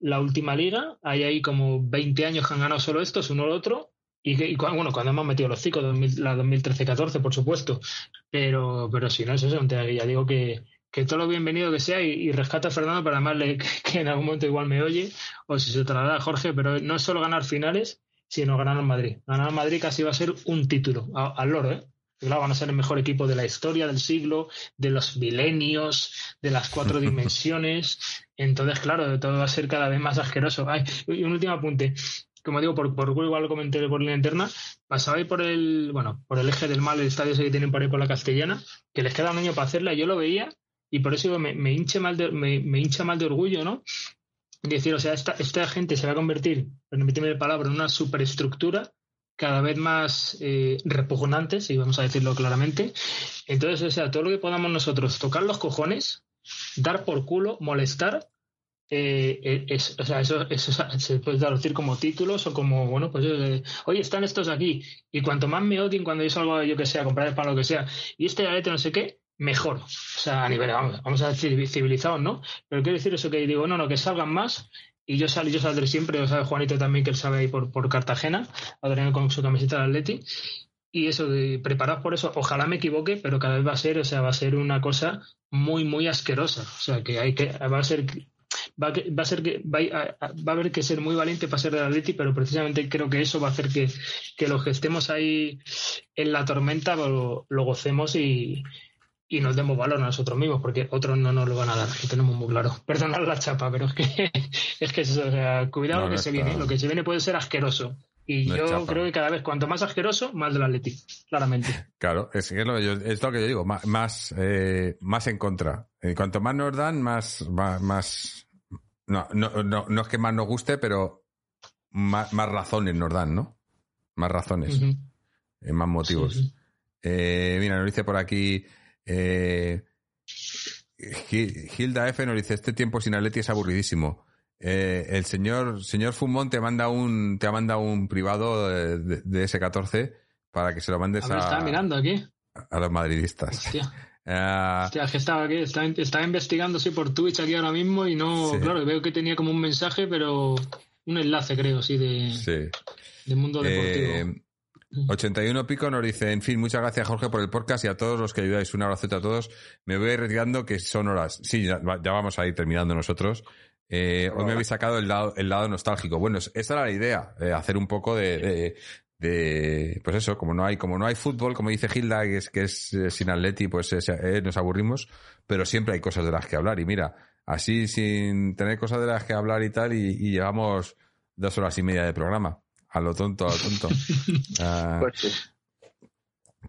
la última liga hay ahí como 20 años que han ganado solo estos uno o otro y, bueno, cuando hemos metido los cinco, la 2013-14, por supuesto. Pero, pero si no es eso, ya digo que, que todo lo bienvenido que sea y, y rescata a Fernando para además le, que en algún momento igual me oye o si se traslada a Jorge, pero no es solo ganar finales, sino ganar en Madrid. Ganar en Madrid casi va a ser un título al loro, ¿eh? Claro, van a ser el mejor equipo de la historia del siglo, de los milenios, de las cuatro dimensiones. Entonces, claro, todo va a ser cada vez más asqueroso. Ay, y un último apunte. Como digo, por, por igual lo comenté por línea interna, pasaba ahí por el, bueno, por el eje del mal, el estadio ese que tienen por ahí por la castellana, que les queda un año para hacerla, yo lo veía y por eso me, me, hincha mal de, me, me, hincha mal de orgullo, ¿no? Decir, o sea, esta, esta gente se va a convertir, permíteme la palabra, en una superestructura cada vez más eh, repugnante, si vamos a decirlo claramente. Entonces, o sea, todo lo que podamos nosotros tocar los cojones, dar por culo, molestar, eh, eh o sea, eso, eso, se puede traducir como títulos o como, bueno, pues, eh, oye, están estos aquí. Y cuanto más me odien cuando yo salgo, yo que sea, comprar el pan, lo que sea, y este arete no sé qué, mejor. O sea, a nivel, vamos, vamos a decir civilizados, ¿no? Pero quiero decir eso que digo, no, no, que salgan más y yo sal, yo saldré siempre, o sabe Juanito también que él sabe ahí por, por Cartagena, Adrián con su camiseta del Atleti. Y eso, preparados por eso, ojalá me equivoque, pero cada vez va a ser, o sea, va a ser una cosa muy, muy asquerosa. O sea, que hay que, va a ser Va, va, a ser que va a, va a, haber que ser muy valiente para ser del Atleti, pero precisamente creo que eso va a hacer que, que los que estemos ahí en la tormenta lo, lo gocemos y, y nos demos valor a nosotros mismos, porque otros no nos lo van a dar, que tenemos muy claro. Perdonad la chapa, pero es que es que o sea, cuidado no, lo que se viene, lo que se viene puede ser asqueroso. Y no yo creo que cada vez cuanto más asqueroso, más del Atleti, claramente. Claro, es, es, lo, es lo que yo digo, más, más, eh, más en contra. Y cuanto más nos dan, más, más, más no, no, no, no es que más nos guste, pero más, más razones nos dan, ¿no? Más razones, uh -huh. eh, más motivos. Sí, sí. Eh, mira, nos dice por aquí eh, Hilda F nos dice, este tiempo sin Atleti es aburridísimo. Eh, el señor, señor Fumón te manda un, te ha mandado un privado de, de- de S14 para que se lo mandes A estaba mirando aquí. a los madridistas. Hostia. Ah, Hostia, es que estaba aquí, estaba, estaba investigando sí, por Twitch aquí ahora mismo y no, Sí. claro, veo que tenía como un mensaje, pero un enlace creo, sí, de, sí. de mundo deportivo. Eh, 81 Pico nos dice, en fin, muchas gracias Jorge por el podcast y a todos los que ayudáis. Un abrazo a todos. Me voy retirando que son horas. Sí, ya, vamos a ir terminando nosotros. Eh, hoy me habéis sacado el lado, nostálgico. Bueno, es- esa era la idea, eh, hacer un poco de, pues eso, como no hay, como no hay fútbol, como dice Gilda, que es, que es eh, sin Atleti, pues nos aburrimos, pero siempre hay cosas de las que hablar. Y mira, así sin tener cosas de las que hablar y tal, y llevamos dos horas y media de programa. A lo tonto, a lo tonto. Ah, Pues sí.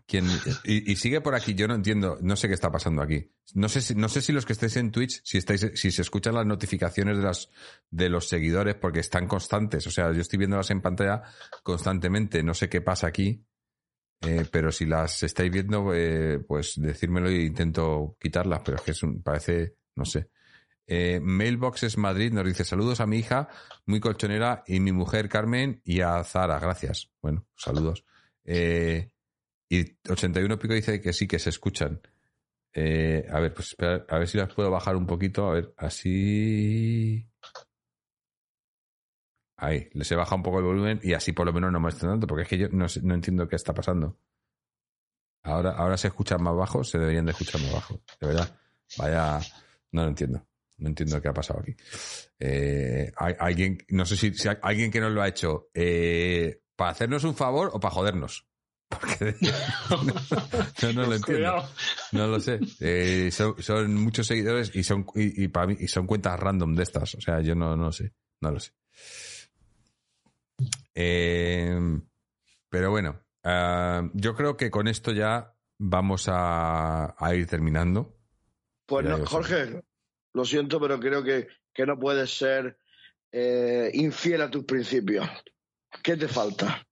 ¿quién- y, y sigue por aquí, yo no entiendo, no sé qué está pasando aquí. No sé si, no sé si los que estáis en Twitch, si estáis, si se escuchan las notificaciones de las, de los seguidores, porque están constantes. O sea, yo estoy viéndolas en pantalla constantemente, no sé qué pasa aquí. eh, pero si las estáis viendo, eh, pues decírmelo y intento quitarlas, pero es que es un, parece, no sé. Eh, Mailboxes Madrid nos dice saludos a mi hija, muy colchonera, y mi mujer Carmen y a Zara, gracias. Bueno, saludos. Eh, y 81 Pico dice que sí, que se escuchan. Eh, a ver, pues a ver si las puedo bajar un poquito. A ver, así. Ahí, les he bajado un poco el volumen y así por lo menos no me tanto, porque es que yo no, no entiendo qué está pasando. Ahora, ahora se escuchan más bajos, se deberían de escuchar más bajos. De verdad. Vaya. No lo entiendo. No entiendo qué ha pasado aquí. Eh, hay, alguien, no sé si, si hay alguien que nos lo ha hecho eh, para hacernos un favor o para jodernos. Porque no, no lo entiendo. No lo sé. Eh, son, son muchos seguidores y son y, y para mí y son cuentas random de estas. O sea, yo no, no lo sé. No lo sé. Eh, pero bueno, ah, yo creo que con esto ya vamos a, a ir terminando. Pues no. Jorge, lo siento, pero creo que, que no puedes ser eh, infiel a tus principios. ¿Qué te falta?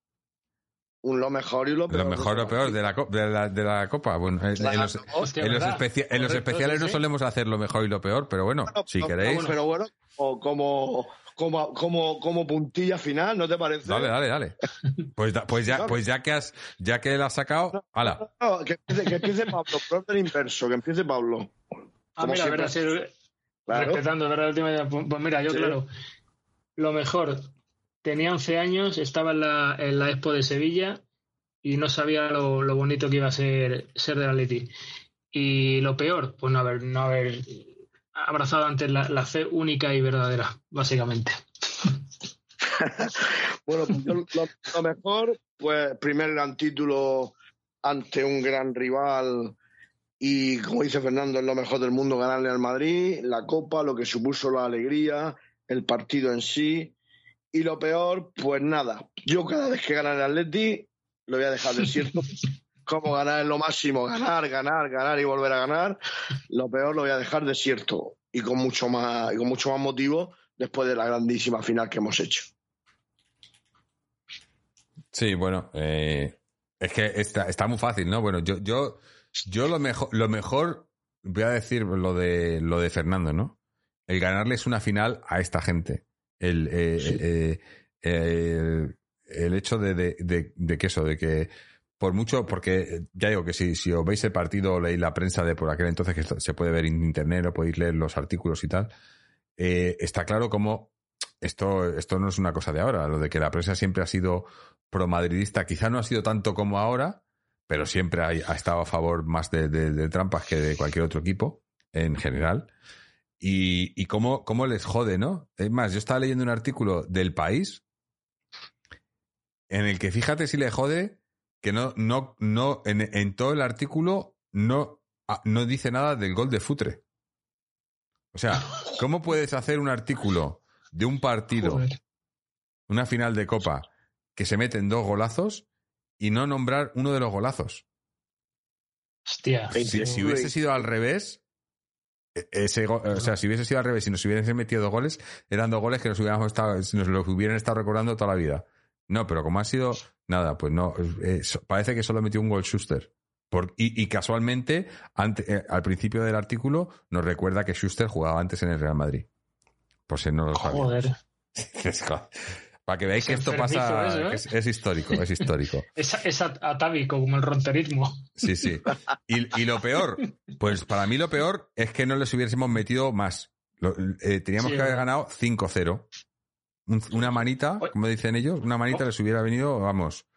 Un lo mejor y lo peor. Lo mejor o peor de la, de la, de la copa. Bueno, en, en los, Hostia, en los ¿verdad? especia- en los Correcto, especiales no solemos hacer lo mejor y lo peor, pero bueno, si No, queréis. Pero bueno, o como, como, como, como puntilla final, ¿no te parece? Dale, dale, dale. Pues, da- pues ya, pues ya que has, ya que la has sacado, hala. No, que, empiece, que empiece Pablo, por orden inverso, que empiece Pablo. Ah, mira, verás, el- Claro. respetando, ¿verdad? La última idea. Pues pues mira, yo, Sí. claro, lo mejor, tenía 11 años, estaba en la, en la Expo de Sevilla y no sabía lo, lo bonito que iba a ser ser del Atleti. Y lo peor, pues no haber, no haber abrazado antes la, la fe única y verdadera, básicamente. Bueno, pues lo, lo mejor, pues primer gran título ante un gran rival y como dice Fernando, es lo mejor del mundo ganarle al Madrid, la Copa, lo que supuso la alegría, el partido en sí y lo peor, pues nada, yo cada vez que gana el Atleti lo voy a dejar desierto. Como ganar es lo máximo, ganar, ganar, ganar y volver a ganar. Lo peor lo voy a dejar desierto y con mucho más y con mucho más motivo después de la grandísima final que hemos hecho. Sí, bueno, eh, es que está, está muy fácil, ¿no? Bueno, yo, yo, yo lo mejor, lo mejor, voy a decir lo de, lo de Fernando, ¿no? El ganarles una final a esta gente. El, eh, eh, eh, el hecho de, de, de, de que eso, de que por mucho, porque ya digo que si, si os veis el partido o leéis la prensa de por aquel entonces, que se puede ver en internet o podéis leer los artículos y tal, eh, está claro como esto, esto no es una cosa de ahora, lo de que la prensa siempre ha sido pro-madridista, quizá no ha sido tanto como ahora, pero siempre ha, ha estado a favor más de, de, de, Trampas que de cualquier otro equipo, en general. Y, y cómo, cómo les jode, ¿no? Es más, yo estaba leyendo un artículo del país en el que fíjate si le jode que no, no, no, en, en todo el artículo no, no dice nada del gol de Futre. O sea, ¿cómo puedes hacer un artículo de un partido, una final de Copa, que se meten dos golazos y no nombrar uno de los golazos? Hostia. Si, si hubiese sido al revés, ese, o sea, si hubiese sido al revés y nos hubiesen metido dos goles, eran dos goles que nos hubiéramos estado, nos los hubieran estado recordando toda la vida. No, pero como ha sido nada, pues no, eh, parece que solo metió un gol Schuster. Por, y, y, casualmente, ante, eh, al principio del artículo, nos recuerda que Schuster jugaba antes en el Real Madrid. por si no lo sabía. Joder. Para que veáis que esto pasa, eso, ¿eh? que es, es histórico, es histórico. Es, es at- atávico, como el ronterismo. Sí, sí. Y, y lo peor, pues para mí lo peor es que no les hubiésemos metido más. Lo- eh, teníamos Sí, que haber ganado 5-0. Un- Una manita, como dicen ellos, una manita les hubiera venido, vamos.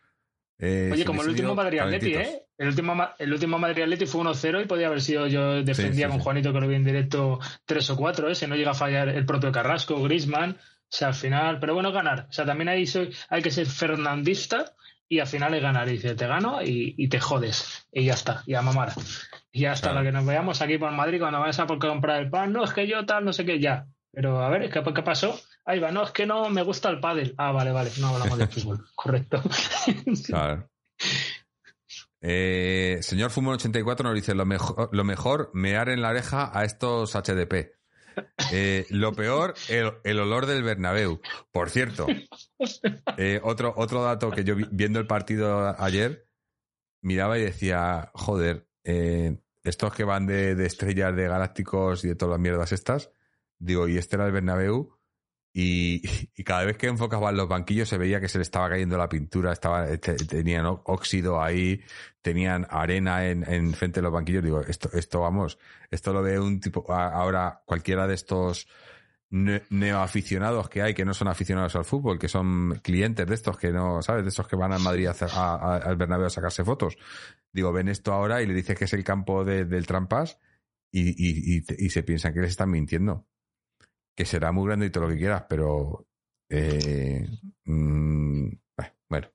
eh, Oye, como el último Madrid Atleti. ¿eh? El último, el último Madrid Atleti fue 1-0 y podía haber sido, yo defendía sí, con. Juanito que lo vi en directo 3 o 4, ¿eh? Si no llega a fallar el propio Carrasco, Grisman, o sea, al final, pero bueno, ganar. O sea, también ahí soy, hay que ser fernandista y al final es ganar. Y dice, te gano y, y te jodes. Y ya está, y a mamar. Y hasta Claro. la que nos veamos aquí por Madrid cuando vayas a por comprar el pan, no, es que yo tal, no sé qué, ya. Pero a ver, ¿qué, qué pasó? Ahí va, no, es que no me gusta el pádel. Ah, vale, vale, no hablamos de fútbol, correcto. Claro. Eh, señor Fumón 84 nos dice lo mejor, lo mejor mear en la oreja a estos HDP. Eh, lo peor, el, olor del Bernabéu. Por cierto, eh, otro, otro dato que yo vi- viendo el partido ayer, miraba y decía, joder, eh, estos que van de, de estrellas, de galácticos y de todas las mierdas estas, digo, y este era el Bernabéu, y, cada vez que enfocaban los banquillos se veía que se le estaba cayendo la pintura, estaba, te- tenían óxido ahí, tenían arena en, en frente de los banquillos. Digo, esto, esto vamos, esto lo ve un tipo, ahora cualquiera de estos ne- neoaficionados que hay, que no son aficionados al fútbol, que son clientes de estos que no, ¿sabes? De estos que van a Madrid a, a- a- al Bernabéu a sacarse fotos. Digo, ven esto ahora y le dices que es el campo de- del Trampas y, y se piensan que les están mintiendo. Que será muy grande y todo lo que quieras, pero eh, mm, eh, bueno.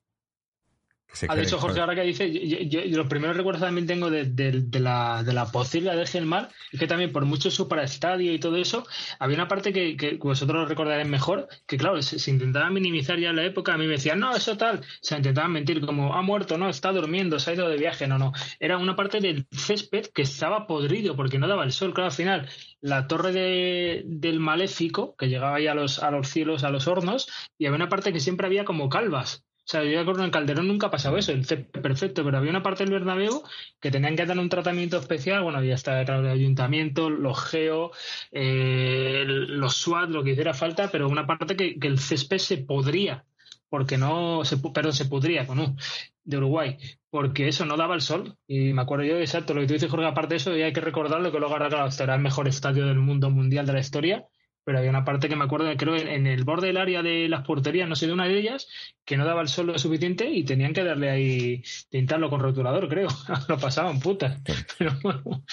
Se Ha queden dicho con- Jorge, ahora que dice, yo, yo- yo los primeros recuerdos también tengo de, de- de la, de la posible de Gelmar es que también por mucho superestadio y todo eso, había una parte que, que vosotros recordaréis mejor, que claro, se, se intentaba minimizar ya en la época, a mí me decían, no, eso tal, se intentaban mentir como, ha muerto, no, está durmiendo, se ha ido de viaje, no, no. Era una parte del césped que estaba podrido porque no daba el sol, claro, al final, la torre de- del maléfico, que llegaba ahí a los, a los cielos, a los hornos, y había una parte que siempre había como calvas. O sea, yo acuerdo en Calderón nunca ha pasado eso, el césped perfecto, pero había una parte del Bernabéu que tenían que dar un tratamiento especial, bueno, ya está, claro, el ayuntamiento, los geo, eh, el- los SWAT, lo que hiciera falta, pero una parte que, el césped se podría, porque no, se, perdón, se pudría, con U, de Uruguay, porque eso no daba el sol. Y me acuerdo yo, exacto, lo que tú dices, Jorge, aparte de eso, y hay que recordarlo que luego ahora, era el mejor estadio del mundo mundial de la historia, pero había una parte que me acuerdo, creo, en, el borde del área de las porterías, no sé de una de ellas, que no daba el sol lo suficiente y tenían que darle ahí, tintarlo con rotulador, creo. lo pasaban putas. Pero bueno.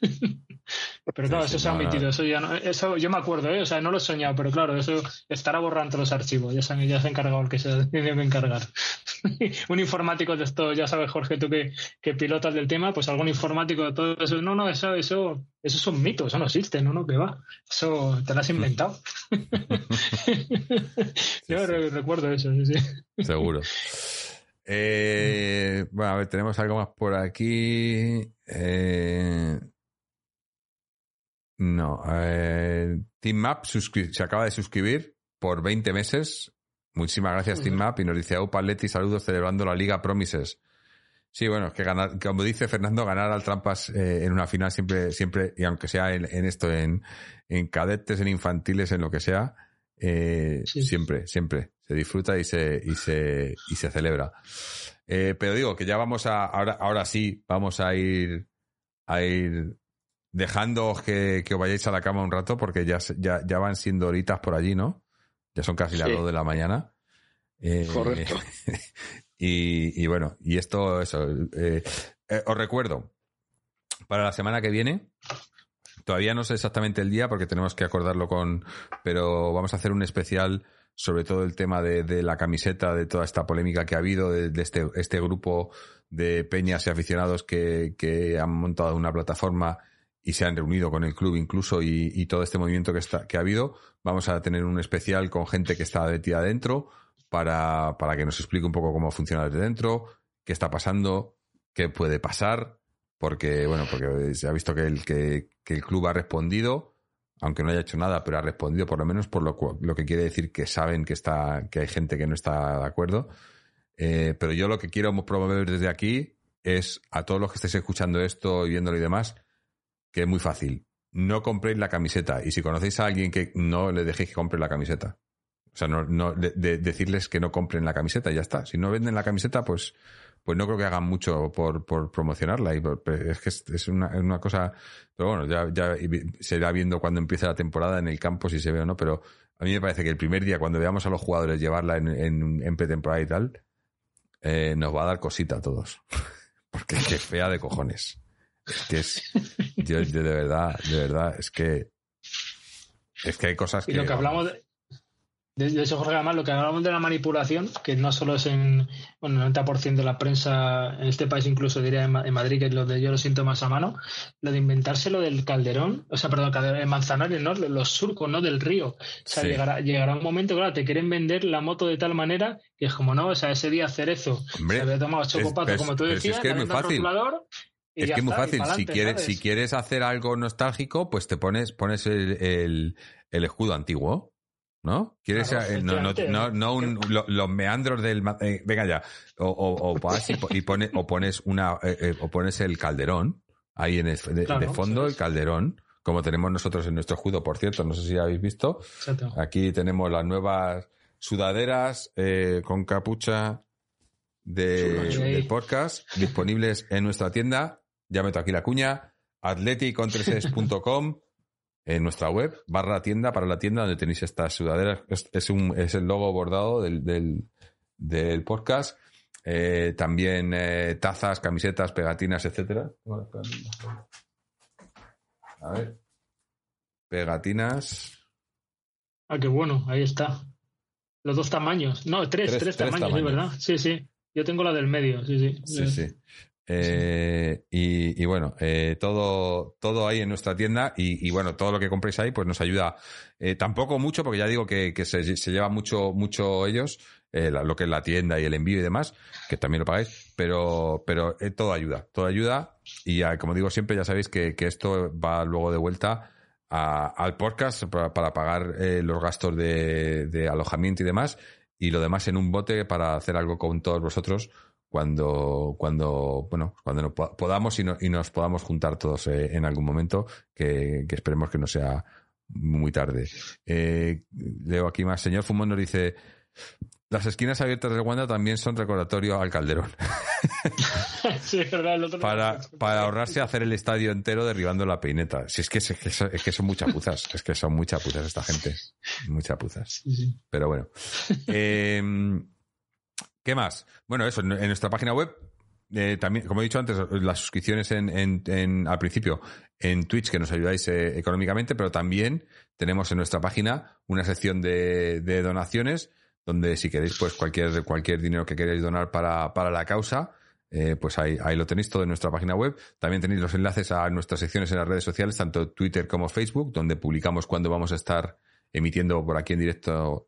Pero claro, eso se ha omitido, eso ya no, eso yo me acuerdo, ¿eh? o sea, no lo he soñado, pero claro, eso estará borrando los archivos, ya se, han- ya se ha encargado el que se tiene que encargar. un informático de esto, ya sabes, Jorge, tú que, que pilotas del tema, pues algún informático de todo eso, no, no, eso, eso, eso es un mito, eso no existe, no, no, que va, eso te lo has inventado. yo sí. re- recuerdo eso, sí, sí. Seguro. Eh, bueno, a ver, tenemos algo más por aquí. Eh, no. Eh, TeamMap suscri- se acaba de suscribir por 20 meses. Muchísimas gracias, TeamMap. Y nos dice, Aupa Leti, saludos celebrando la Liga Promises. Sí, bueno, es que ganar, como dice Fernando, ganar al Trampas eh, en una final siempre, siempre, y aunque sea en, en esto, en, en cadetes, en infantiles, en lo que sea, eh, Sí. siempre, siempre se disfruta y se, y se, y se celebra. Eh, pero digo que ya vamos a, ahora, ahora sí, vamos a ir, a ir dejando que, que os vayáis a la cama un rato porque ya, ya, ya van siendo horitas por allí, ¿no? Ya son casi las dos de la mañana. Eh, Correcto. y, y bueno, y esto, eso. eh, eh, os recuerdo, para la semana que viene, todavía no sé exactamente el día porque tenemos que acordarlo con. Pero vamos a hacer un especial sobre todo el tema de, de la camiseta, de toda esta polémica que ha habido, de, de este, este grupo de peñas y aficionados que, que han montado una plataforma y se han reunido con el club incluso y, y todo este movimiento que, está, que ha habido. Vamos a tener un especial con gente que está metida adentro para, para que nos explique un poco cómo funciona desde dentro, qué está pasando, qué puede pasar, porque, bueno, porque se ha visto que el, que, que el club ha respondido, aunque no haya hecho nada, pero ha respondido por lo menos por lo, lo que quiere decir que saben que está, que hay gente que no está de acuerdo. Eh, pero yo lo que quiero promover desde aquí es a todos los que estéis escuchando esto y viéndolo y demás, que es muy fácil. no compréis la camiseta. Y si conocéis a alguien que no le dejéis que compre la camiseta. O sea, no, no de- de- decirles que no compren la camiseta y ya está. Si no venden la camiseta, pues, pues no creo que hagan mucho por, por promocionarla. Y por- es que es, es una, es una cosa. Pero bueno, ya, ya se irá viendo cuando empiece la temporada en el campo si se ve o no. Pero a mí me parece que el primer día, cuando veamos a los jugadores llevarla en, en, en pretemporada y tal, eh, nos va a dar cosita a todos. Porque es que es fea de cojones. Es que es. Yo, yo de verdad, de verdad, es que. Es que hay cosas Y que. lo que hablamos de, de, eso, Jorge, además, lo que hablamos de la manipulación, que no solo es en, bueno, el 90% de la prensa en este país, incluso diría en, Ma- en Madrid, que es lo de yo lo siento más a mano, lo de inventarse lo del Calderón, o sea, perdón, Calderón, Manzanares, ¿no? Los surcos, ¿no? Del río. O sea, Sí. llegará, llegará un momento, claro, te quieren vender la moto de tal manera que es como, no, o sea, ese día Cerezo Hombre, se había tomado chocopato, pero es- como tú si decías, es que es muy fácil. y Es que es muy fácil. Si quieres, ¿sabes? si quieres hacer algo nostálgico, pues te pones, pones el, el, el escudo antiguo. ¿No? ¿Quieres Claro, eh, no, no, no, no un- lo- los meandros del eh, venga ya o, o, o vas y, y pone- o pones una eh, eh, o pones el calderón ahí en el, de, Claro, de fondo el calderón como tenemos nosotros en nuestro escudo por cierto no sé si habéis visto Exacto. Aquí tenemos las nuevas sudaderas eh, con capucha de, del podcast disponibles en nuestra tienda. Ya meto aquí la cuña. atleticontreses.com en nuestra web, barra tienda para la tienda donde tenéis estas sudaderas. Es, es un, es el logo bordado del, del, del podcast. Eh, también eh, tazas, camisetas, pegatinas, etcétera. A ver. Pegatinas. Ah, qué bueno, ahí está. Los dos tamaños. No, tres, Tres- tres, tres tamaños, tamaños. es verdad. Sí, sí. Yo tengo la del medio, sí, sí. Sí, sí. Eh, y, y bueno, eh, todo, todo ahí en nuestra tienda y, bueno, todo lo que compréis ahí pues nos ayuda eh, tampoco mucho porque ya digo que, se, lleva mucho, mucho ellos, eh, la- lo que es la tienda y el envío y demás, que también lo pagáis, pero, pero eh, todo ayuda, todo ayuda y como digo siempre ya sabéis que, esto va luego de vuelta al podcast para, pagar eh, los gastos de alojamiento y demás y lo demás en un bote para hacer algo con todos vosotros cuando, cuando, bueno, cuando no po- podamos y, no- y nos podamos juntar todos eh, en algún momento, que, que esperemos que no sea muy tarde. Eh, leo aquí más. Señor Fumón nos dice, las esquinas abiertas del Wanda también son recordatorio al Calderón, sí, verdad. El otro para, para ahorrarse hacer el estadio entero derribando la peineta. Si es que, es que, son- es que son muy chapuzas, es que son muy chapuzas esta gente, muy chapuzas. Sí, sí. Pero bueno. Eh, ¿Qué más? Bueno, eso, en nuestra página web, eh, también, como he dicho antes, las suscripciones en, en- en- al principio en Twitch que nos ayudáis eh, económicamente, pero también tenemos en nuestra página una sección de, donaciones donde si queréis pues cualquier, cualquier dinero que queráis donar para, para la causa, eh, pues ahí, ahí lo tenéis todo en nuestra página web. También tenéis los enlaces a nuestras secciones en las redes sociales, tanto Twitter como Facebook, donde publicamos cuando vamos a estar emitiendo por aquí en directo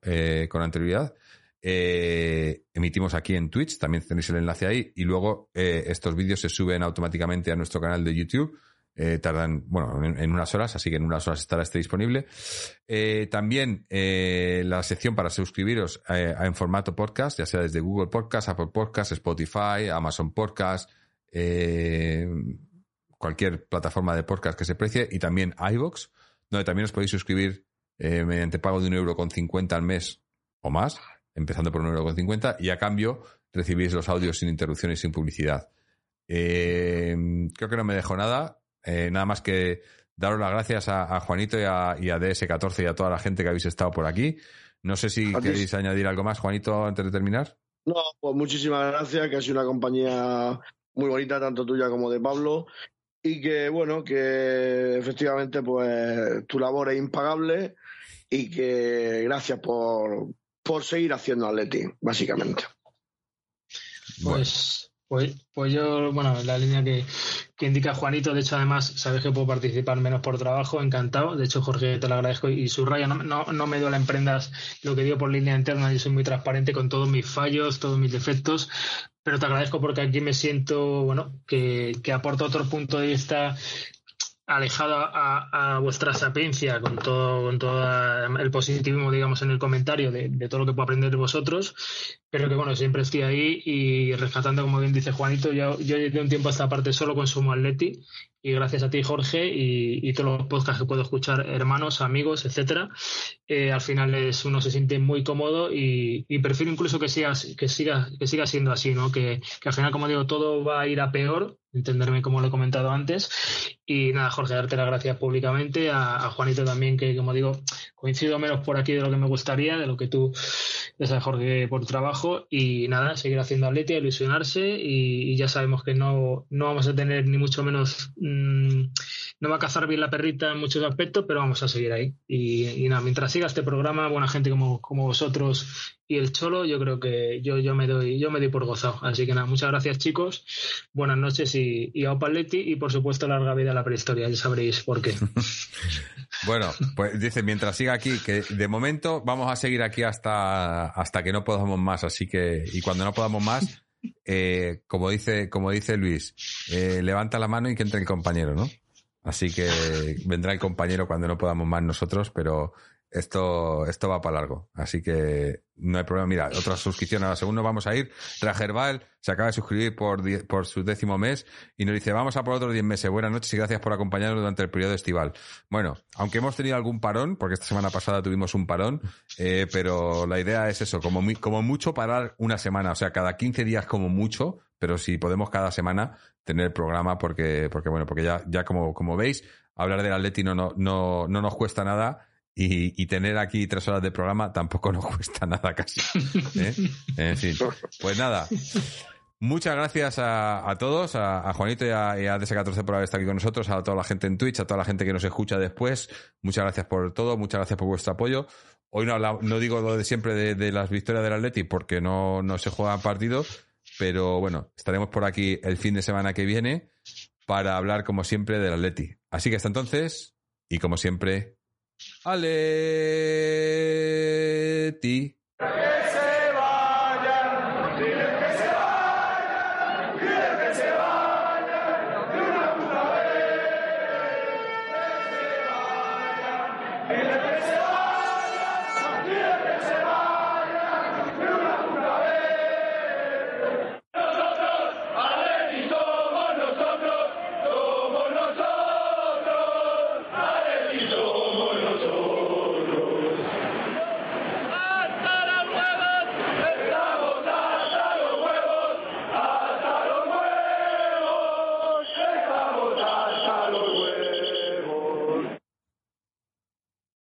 con anterioridad. Eh, emitimos aquí en Twitch, también tenéis el enlace ahí. Y luego eh, estos vídeos se suben automáticamente a nuestro canal de YouTube. Eh, tardan, bueno, en, unas horas, así que en unas horas estará este disponible. También la sección para suscribiros en formato podcast, ya sea desde Google Podcast, Apple Podcast, Spotify, Amazon Podcast, cualquier plataforma de podcast que se precie, y también iVoox, donde también os podéis suscribir mediante pago de un euro con cincuenta al mes o más, empezando por un euro con cincuenta, y a cambio recibís los audios sin interrupciones y sin publicidad. Eh, creo que no me dejo nada. Eh, nada más que daros las gracias a, a Juanito y a, y a DS14 y a toda la gente que habéis estado por aquí. No sé si queréis añadir algo más, Juanito, antes de terminar. No, pues muchísimas gracias, que ha sido una compañía muy bonita, tanto tuya como de Pablo, y que bueno, que efectivamente pues tu labor es impagable y que gracias por, por seguir haciendo Atleti, básicamente. Pues, pues, pues yo, bueno, en la línea que, que indica Juanito, de hecho, además, sabes que puedo participar menos por trabajo, encantado. De hecho, Jorge, te lo agradezco y subrayo, no, no, no me duele en prendas lo que digo por línea interna, yo soy muy transparente con todos mis fallos, todos mis defectos, pero te agradezco porque aquí me siento, bueno, que, que aporto otro punto de vista alejado a, vuestra sapiencia con todo, con todo el positivismo, digamos, en el comentario de, todo lo que puedo aprender de vosotros, pero que bueno, siempre estoy ahí y rescatando, como bien dice Juanito, yo, yo de un tiempo a esta parte solo consumo Atleti y gracias a ti, Jorge, y, todos los podcasts que puedo escuchar, hermanos, amigos, etcétera, eh, al final es, uno se siente muy cómodo y, prefiero incluso que siga, que siga, que siga siendo así, ¿no? Que, que al final, como digo, todo va a ir a peor entenderme como lo he comentado antes. Y nada, Jorge, darte las gracias públicamente, a, Juanito también, que como digo, coincido menos por aquí de lo que me gustaría, de lo que tú deseas, Jorge, por tu trabajo. Y nada, seguir haciendo atletia, ilusionarse y, ya sabemos que no, no vamos a tener ni mucho menos, mm, no va a cazar bien la perrita en muchos aspectos, pero vamos a seguir ahí. Y, nada, mientras siga este programa, buena gente como, como vosotros y el Cholo, yo creo que yo, yo me doy, yo me doy por gozado. Así que nada, muchas gracias chicos, buenas noches y, y a Opaletti y por supuesto larga vida a la prehistoria, ya sabréis por qué. bueno, pues dice, mientras siga aquí, que de momento vamos a seguir aquí hasta, hasta que no podamos más, así que, y cuando no podamos más, eh, como dice, como dice Luis, eh, levanta la mano y que entre el compañero, ¿no? Así que vendrá el compañero cuando no podamos más nosotros, pero esto, esto va para largo. Así que no hay problema. Mira, otra suscripción a la segunda vamos a ir. Trajerbal se acaba de suscribir por, por su décimo mes y nos dice, vamos a por otros diez meses. Buenas noches y gracias por acompañarnos durante el periodo estival. Bueno, aunque hemos tenido algún parón, porque esta semana pasada tuvimos un parón, eh, pero la idea es eso, como, como mucho parar una semana, o sea, cada 15 días como mucho, pero si podemos cada semana tener el programa porque, porque bueno, porque ya, ya como, como veis, hablar del Atleti no, no, no, no nos cuesta nada y, tener aquí tres horas de programa tampoco nos cuesta nada casi. ¿eh? En fin, pues nada. Muchas gracias a, todos, a, Juanito y a, DS14 por haber estado aquí con nosotros, a toda la gente en Twitch, a toda la gente que nos escucha después. Muchas gracias por todo, muchas gracias por vuestro apoyo. Hoy no, no digo lo de siempre de, las victorias del Atleti porque no, no se juegan partidos, pero bueno, estaremos por aquí el fin de semana que viene para hablar como siempre del Atleti. Así que hasta entonces, y como siempre, Aleti.